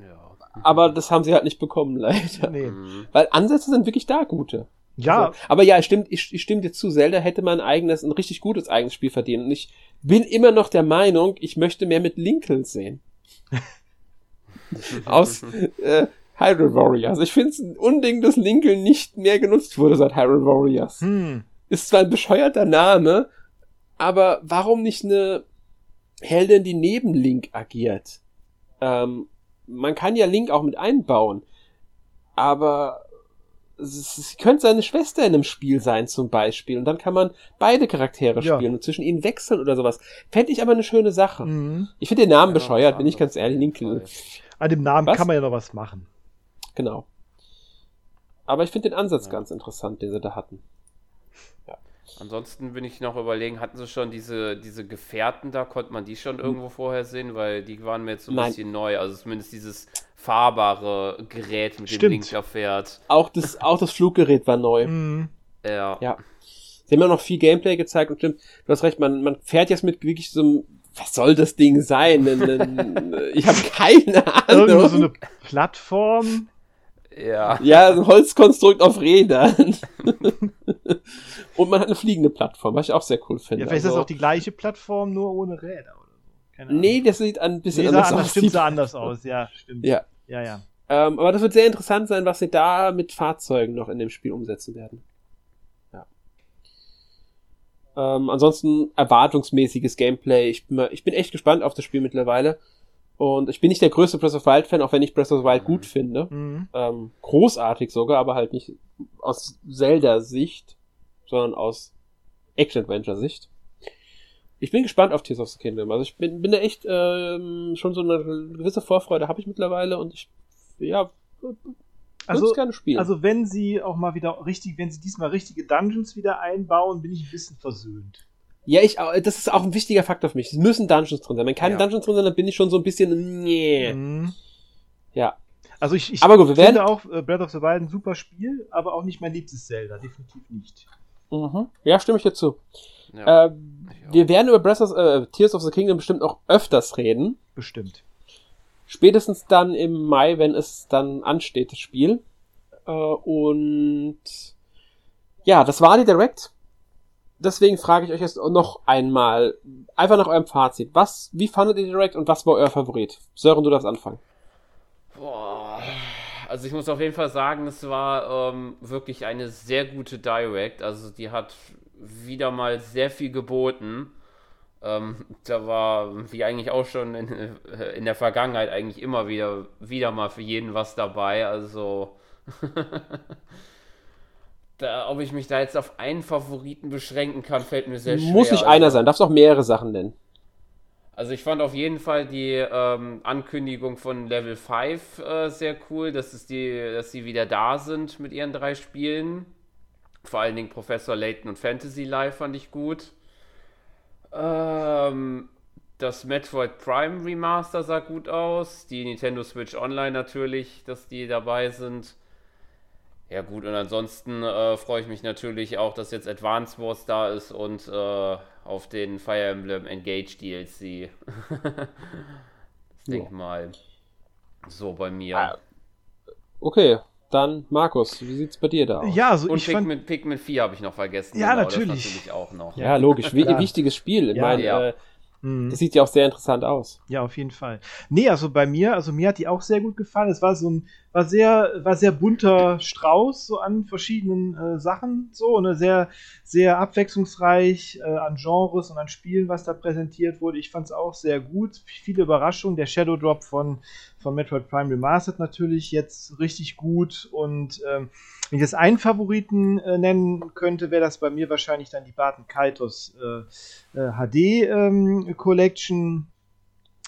Ja. Aber das haben sie halt nicht bekommen, [laughs] leider. Nee. Mhm. Weil Ansätze sind wirklich da gute. Ja, Also, aber ja, stimmt, ich, ich stimme dir zu, Zelda hätte man ein eigenes, ein richtig gutes eigenes Spiel verdient. Und ich bin immer noch der Meinung, ich möchte mehr mit Lincoln sehen. [laughs] Aus äh, Hyrule Warriors. Ich finde es ein Unding, dass Lincoln nicht mehr genutzt wurde seit Hyrule Warriors. hm. Ist zwar ein bescheuerter Name, aber warum nicht eine Heldin, die neben Link agiert? Ähm, man kann ja Link auch mit einbauen, aber es- sie könnte seine Schwester in einem Spiel sein zum Beispiel und dann kann man beide Charaktere Ja. spielen und zwischen ihnen wechseln oder sowas. Fände ich aber eine schöne Sache. Mhm. Ich finde den Namen Ja, bescheuert, bin ich ganz ehrlich, Lincoln. An dem Namen Was? kann man ja noch was machen. Genau. Aber ich finde den Ansatz Ja. ganz interessant, den sie da hatten. Ansonsten bin ich noch überlegen, hatten sie schon diese, diese Gefährten da, konnte man die schon irgendwo vorher sehen, weil die waren mir jetzt so ein Nein. bisschen neu. Also zumindest dieses fahrbare Gerät, mit dem Stimmt. Link da fährt. Auch das, auch das Fluggerät war neu. Mhm. Ja. Ja. Sie haben ja noch viel Gameplay gezeigt und stimmt, du hast recht, man, man fährt jetzt mit wirklich so einem, was soll das Ding sein? Ein, ein, [laughs] ich habe keine Irgendwo Ahnung. so eine Plattform. Ja. Ja, ein Holzkonstrukt auf Rädern. [laughs] Und man hat eine fliegende Plattform, was ich auch sehr cool finde. Ja, vielleicht ist Also- das auch die gleiche Plattform, nur ohne Räder oder so. Keine Ahnung. Nee, das sieht ein bisschen Nee, anders anders, aus. stimmt, sah anders aus, ja, stimmt. Ja. Ja, ja. Ähm, aber das wird sehr interessant sein, was sie da mit Fahrzeugen noch in dem Spiel umsetzen werden. Ja. Ähm, ansonsten erwartungsmäßiges Gameplay. Ich bin, mal, ich bin echt gespannt auf das Spiel mittlerweile. Und ich bin nicht der größte Breath of the Wild Fan, auch wenn ich Breath of the Wild gut finde. Mhm. Ähm, großartig sogar, aber halt nicht aus Zelda-Sicht, sondern aus Action-Adventure-Sicht. Ich bin gespannt auf Tears of the Kingdom. Also ich bin, bin da echt ähm, schon so eine gewisse Vorfreude habe ich mittlerweile und ich ja Also, gerne spielen. also wenn sie auch mal wieder richtig, wenn sie diesmal richtige Dungeons wieder einbauen, bin ich ein bisschen versöhnt. Ja, ich au- das ist auch ein wichtiger Faktor für mich. Es müssen Dungeons drin sein. Wenn keine Ja. Dungeons drin sind, dann bin ich schon so ein bisschen nee. Mhm. Ja. Also ich, ich Aber gut, wir finde werden- auch äh, Breath of the Wild ein super Spiel, aber auch nicht mein liebstes Zelda, definitiv nicht. Mhm. Ja, stimme ich dir zu. Ja. Äh, wir werden über Breath of, äh, Tears of the Kingdom bestimmt auch öfters reden. Bestimmt. Spätestens dann im Mai, wenn es dann ansteht, das Spiel. Äh, und ja, das war die Direct. Deswegen frage ich euch jetzt noch einmal, einfach nach eurem Fazit. Was, wie fandet ihr Direct und was war euer Favorit? Sören, du darfst anfangen. Boah. Also ich muss auf jeden Fall sagen, es war ähm, wirklich eine sehr gute Direct. Also die hat wieder mal sehr viel geboten. Ähm, da war, wie eigentlich auch schon in, äh, in der Vergangenheit, eigentlich immer wieder, wieder mal für jeden was dabei. Also [laughs] da, ob ich mich da jetzt auf einen Favoriten beschränken kann, fällt mir sehr schwer. Muss nicht Also- einer sein, darfst auch mehrere Sachen nennen. also ich fand auf jeden Fall die ähm, Ankündigung von Level 5 äh, sehr cool, dass, es die, dass sie wieder da sind mit ihren drei Spielen. Vor allen Dingen Professor Layton und Fantasy Life fand ich gut. Ähm, das Metroid Prime Remaster sah gut aus. Die Nintendo Switch Online natürlich, dass die dabei sind. Ja gut, und ansonsten äh, freue ich mich natürlich auch, dass jetzt Advance Wars da ist und äh, auf den Fire Emblem Engage DLC. ich [laughs] denke mal so bei mir. Ah, Okay, dann Markus, wie sieht's bei dir da aus? Ja, also und ich fand, Pikmin, Pikmin 4 habe ich noch vergessen. Ja, das natürlich. natürlich auch noch. Ja, logisch, wie, [laughs] wichtiges Spiel. Ich Ja, meine, ja. äh, Mhm. das sieht ja auch sehr interessant aus. Ja, auf jeden Fall. Nee, also bei mir, also mir hat die auch sehr gut gefallen. Es war so ein, war sehr, war sehr bunter Strauß so an verschiedenen äh, Sachen, so und sehr, sehr abwechslungsreich äh, an Genres und an Spielen, was da präsentiert wurde. Ich fand es auch sehr gut. Viele Überraschungen. Der Shadow Drop von, von Metroid Prime Remastered natürlich jetzt richtig gut und ähm, wenn ich jetzt einen Favoriten äh, nennen könnte, wäre das bei mir wahrscheinlich dann die Barton Kaitos äh, äh, HD ähm, Collection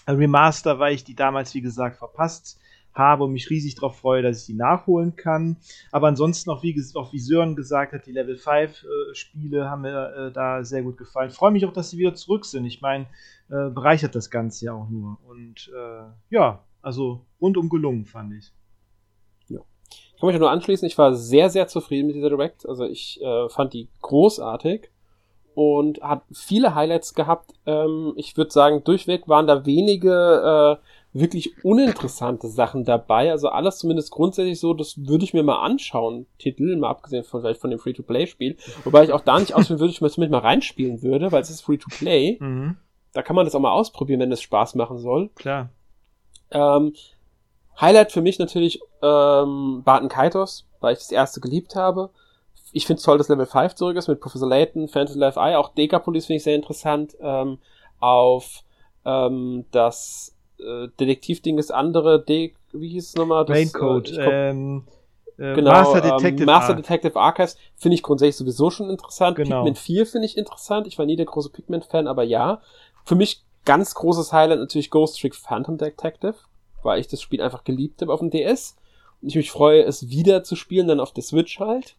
äh, Remaster, weil ich die damals, wie gesagt, verpasst habe und mich riesig darauf freue, dass ich die nachholen kann. Aber ansonsten auch, wie, auch wie Sören gesagt hat, die Level 5 äh, Spiele haben mir äh, da sehr gut gefallen. Freue mich auch, dass sie wieder zurück sind. Ich meine, äh, bereichert das Ganze ja auch nur. Und äh, ja, also rundum gelungen, fand ich. Ich kann mich nur anschließen, ich war sehr, sehr zufrieden mit dieser Direct. Also ich äh, fand die großartig und hat viele Highlights gehabt. Ähm, ich würde sagen, durchweg waren da wenige äh, wirklich uninteressante Sachen dabei. Also alles zumindest grundsätzlich so, das würde ich mir mal anschauen, Titel, mal abgesehen von vielleicht von dem Free-to-Play-Spiel. Wobei ich auch da nicht ausführen würde, ich mir zumindest mal reinspielen würde, weil es ist Free-to-Play. Mhm, Da kann man das auch mal ausprobieren, wenn es Spaß machen soll. klar. Ähm, Highlight für mich natürlich ähm, Barton Kaitos, weil ich das erste geliebt habe. Ich finde es toll, dass Level 5 zurück ist mit Professor Layton, Fantasy Life Eye, auch Decapolis finde ich sehr interessant. Ähm, auf ähm, das äh, Detektivding ist andere, De wie hieß es nochmal? Das, Raincoat, äh, ähm, äh, Genau, Master ähm, Detective Master Arc. Detective Archives finde ich grundsätzlich sowieso schon interessant. Genau. Pikmin 4 finde ich interessant. Ich war nie der große Pikmin-Fan, aber ja. Für mich ganz großes Highlight natürlich Ghost Trick Phantom Detective, weil ich das Spiel einfach geliebt habe auf dem DS. Und ich mich freue, es wieder zu spielen, dann auf der Switch halt.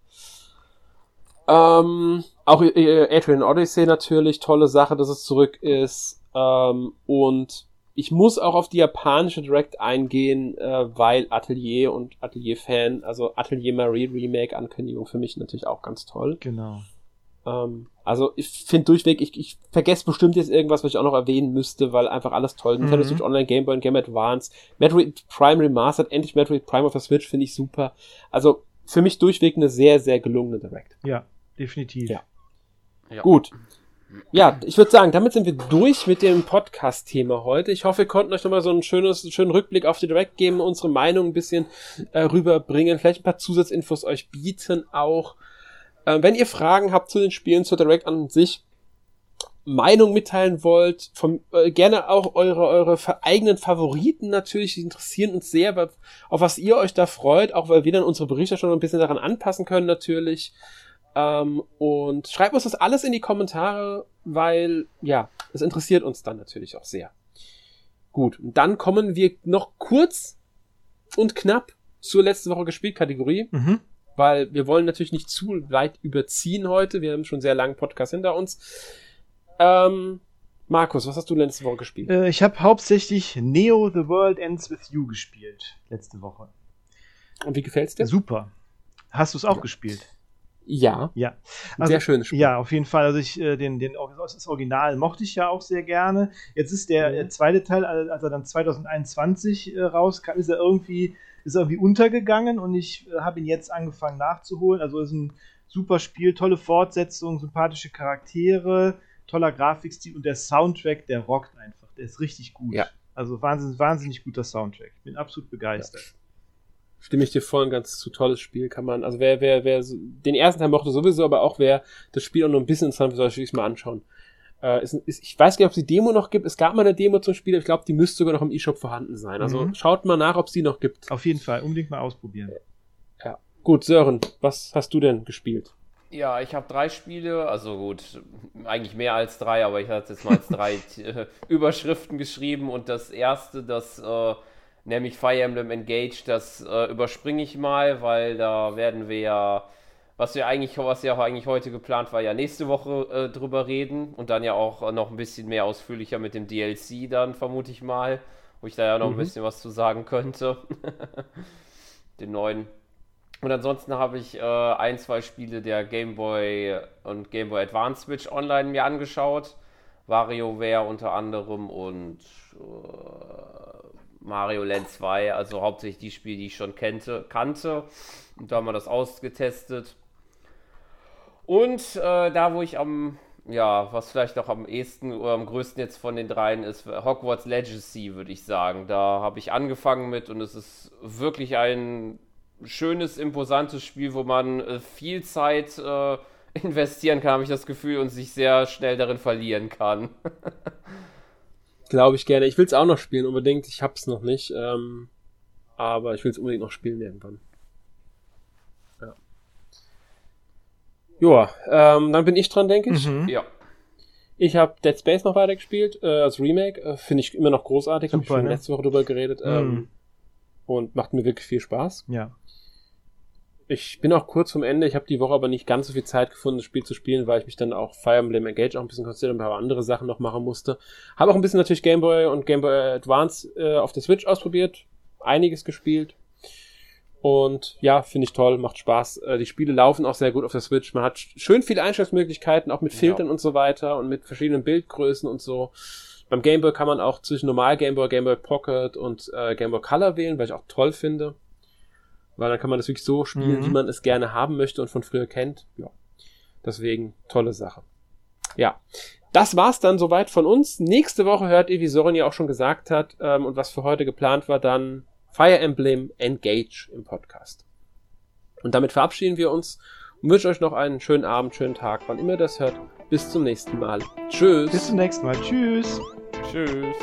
Ähm, auch äh, Adrian Odyssey natürlich, tolle Sache, dass es zurück ist. Ähm, und ich muss auch auf die japanische Direct eingehen, äh, weil Atelier und Atelier-Fan, also Atelier Marie Remake-Ankündigung für mich natürlich auch ganz toll. Genau. Ähm, also ich finde durchweg, ich, ich vergesse bestimmt jetzt irgendwas, was ich auch noch erwähnen müsste, weil einfach alles toll. Mhm. Nintendo Switch Online, Game Boy und Game Advance, Metroid Prime Remastered, endlich Metroid Prime auf der Switch finde ich super. Also für mich durchweg eine sehr, sehr gelungene Direct. Ja, definitiv. Ja. ja. Gut. Ja, ich würde sagen, damit sind wir durch mit dem Podcast-Thema heute. Ich hoffe, wir konnten euch nochmal so einen schönes, schönen Rückblick auf die Direct geben, unsere Meinung ein bisschen äh, rüberbringen, vielleicht ein paar Zusatzinfos euch bieten auch. Äh, wenn ihr Fragen habt zu den Spielen, zur Direct an sich, Meinung mitteilen wollt, vom, äh, gerne auch eure, eure eigenen Favoriten natürlich, die interessieren uns sehr, auf was ihr euch da freut, auch weil wir dann unsere Berichte schon ein bisschen daran anpassen können natürlich. Ähm, und schreibt uns das alles in die Kommentare, weil, ja, das interessiert uns dann natürlich auch sehr. Gut, und dann kommen wir noch kurz und knapp zur letzten Woche gespielt Kategorie. Mhm. Weil wir wollen natürlich nicht zu weit überziehen heute. Wir haben schon sehr langen Podcast hinter uns. Ähm, Markus, was hast du letzte Woche gespielt? Äh, ich habe hauptsächlich Neo The World Ends With You gespielt. Letzte Woche. Und wie gefällt's dir? Super. Hast du es auch ja. gespielt? Ja. Ja. Also, sehr schönes Spiel. Ja, auf jeden Fall. Also ich, äh, den, den, das Original mochte ich ja auch sehr gerne. Jetzt ist der mhm. zweite Teil, als er dann 2021 äh, rauskam, ist er irgendwie, ist irgendwie untergegangen und ich äh, habe ihn jetzt angefangen nachzuholen. Also ist ein super Spiel, tolle Fortsetzung, sympathische Charaktere, toller Grafikstil und der Soundtrack, der rockt einfach. Der ist richtig gut. Ja. Also wahnsinnig, wahnsinnig guter Soundtrack. Bin absolut begeistert. Ja stimme ich dir voll und ganz zu. Tolles Spiel kann man, also wer, wer, wer den ersten Teil mochte sowieso, aber auch wer das Spiel auch noch ein bisschen interessant soll sich mal anschauen. Äh, ist, ist, ich weiß gar nicht, ob es die Demo noch gibt. Es gab mal eine Demo zum Spiel, ich glaube, die müsste sogar noch im E-Shop vorhanden sein. Also mhm. schaut mal nach, ob es die noch gibt. Auf jeden Fall, unbedingt mal ausprobieren. Ja. Gut, Sören, was hast du denn gespielt? Ja, ich habe drei Spiele, also gut, eigentlich mehr als drei, aber ich hatte jetzt mal als drei [laughs] [laughs] Überschriften geschrieben und das erste, das äh, nämlich Fire Emblem Engage, das äh, überspringe ich mal, weil da werden wir ja, was wir eigentlich, was ja auch eigentlich heute geplant war, ja nächste Woche äh, drüber reden und dann ja auch noch ein bisschen mehr ausführlicher mit dem DLC dann, vermute ich mal, wo ich da ja noch mhm. ein bisschen was zu sagen könnte. [laughs] Den neuen. Und ansonsten habe ich äh, ein, zwei Spiele der Game Boy und Game Boy Advance Switch online mir angeschaut. WarioWare unter anderem und äh, Mario Land 2, also hauptsächlich die Spiele, die ich schon kannte. kannte. Und da haben wir das ausgetestet. Und äh, da, wo ich am, ja, was vielleicht noch am ehesten oder am größten jetzt von den dreien ist, Hogwarts Legacy, würde ich sagen. Da habe ich angefangen mit und es ist wirklich ein schönes, imposantes Spiel, wo man äh, viel Zeit äh, [laughs] investieren kann, habe ich das Gefühl, und sich sehr schnell darin verlieren kann. [laughs] Glaube ich gerne. Ich will es auch noch spielen, unbedingt. Ich hab's noch nicht. Ähm, aber ich will es unbedingt noch spielen irgendwann. Joa, ähm, dann bin ich dran, denke ich. Mhm. Ja. Ich habe Dead Space noch weitergespielt, äh, als Remake. Äh, Finde ich immer noch großartig. Habe ich schon ne? letzte Woche drüber geredet. Mhm. Ähm, und macht mir wirklich viel Spaß. Ja ich bin auch kurz vom Ende. Ich habe die Woche aber nicht ganz so viel Zeit gefunden, das Spiel zu spielen, weil ich mich dann auch Fire Emblem Engage auch ein bisschen konzentriert und ein paar andere Sachen noch machen musste. Habe auch ein bisschen natürlich Game Boy und Game Boy Advance äh, auf der Switch ausprobiert. Einiges gespielt. Und ja, finde ich toll, macht Spaß. Äh, die Spiele laufen auch sehr gut auf der Switch. Man hat schön viele Einstellungsmöglichkeiten, auch mit Filtern ja. und so weiter und mit verschiedenen Bildgrößen und so. Beim Game Boy kann man auch zwischen normal Game Boy, Game Boy Pocket und äh, Game Boy Color wählen, weil ich auch toll finde. Weil dann kann man das wirklich so spielen, mhm. wie man es gerne haben möchte und von früher kennt. Ja. Deswegen tolle Sache. Ja. Das war's dann soweit von uns. Nächste Woche hört ihr, wie Soren ja auch schon gesagt hat, ähm, und was für heute geplant war, dann Fire Emblem Engage im Podcast. Und damit verabschieden wir uns und wünschen euch noch einen schönen Abend, schönen Tag, wann immer ihr das hört. Bis zum nächsten Mal. Tschüss. Bis zum nächsten Mal. Tschüss. Tschüss.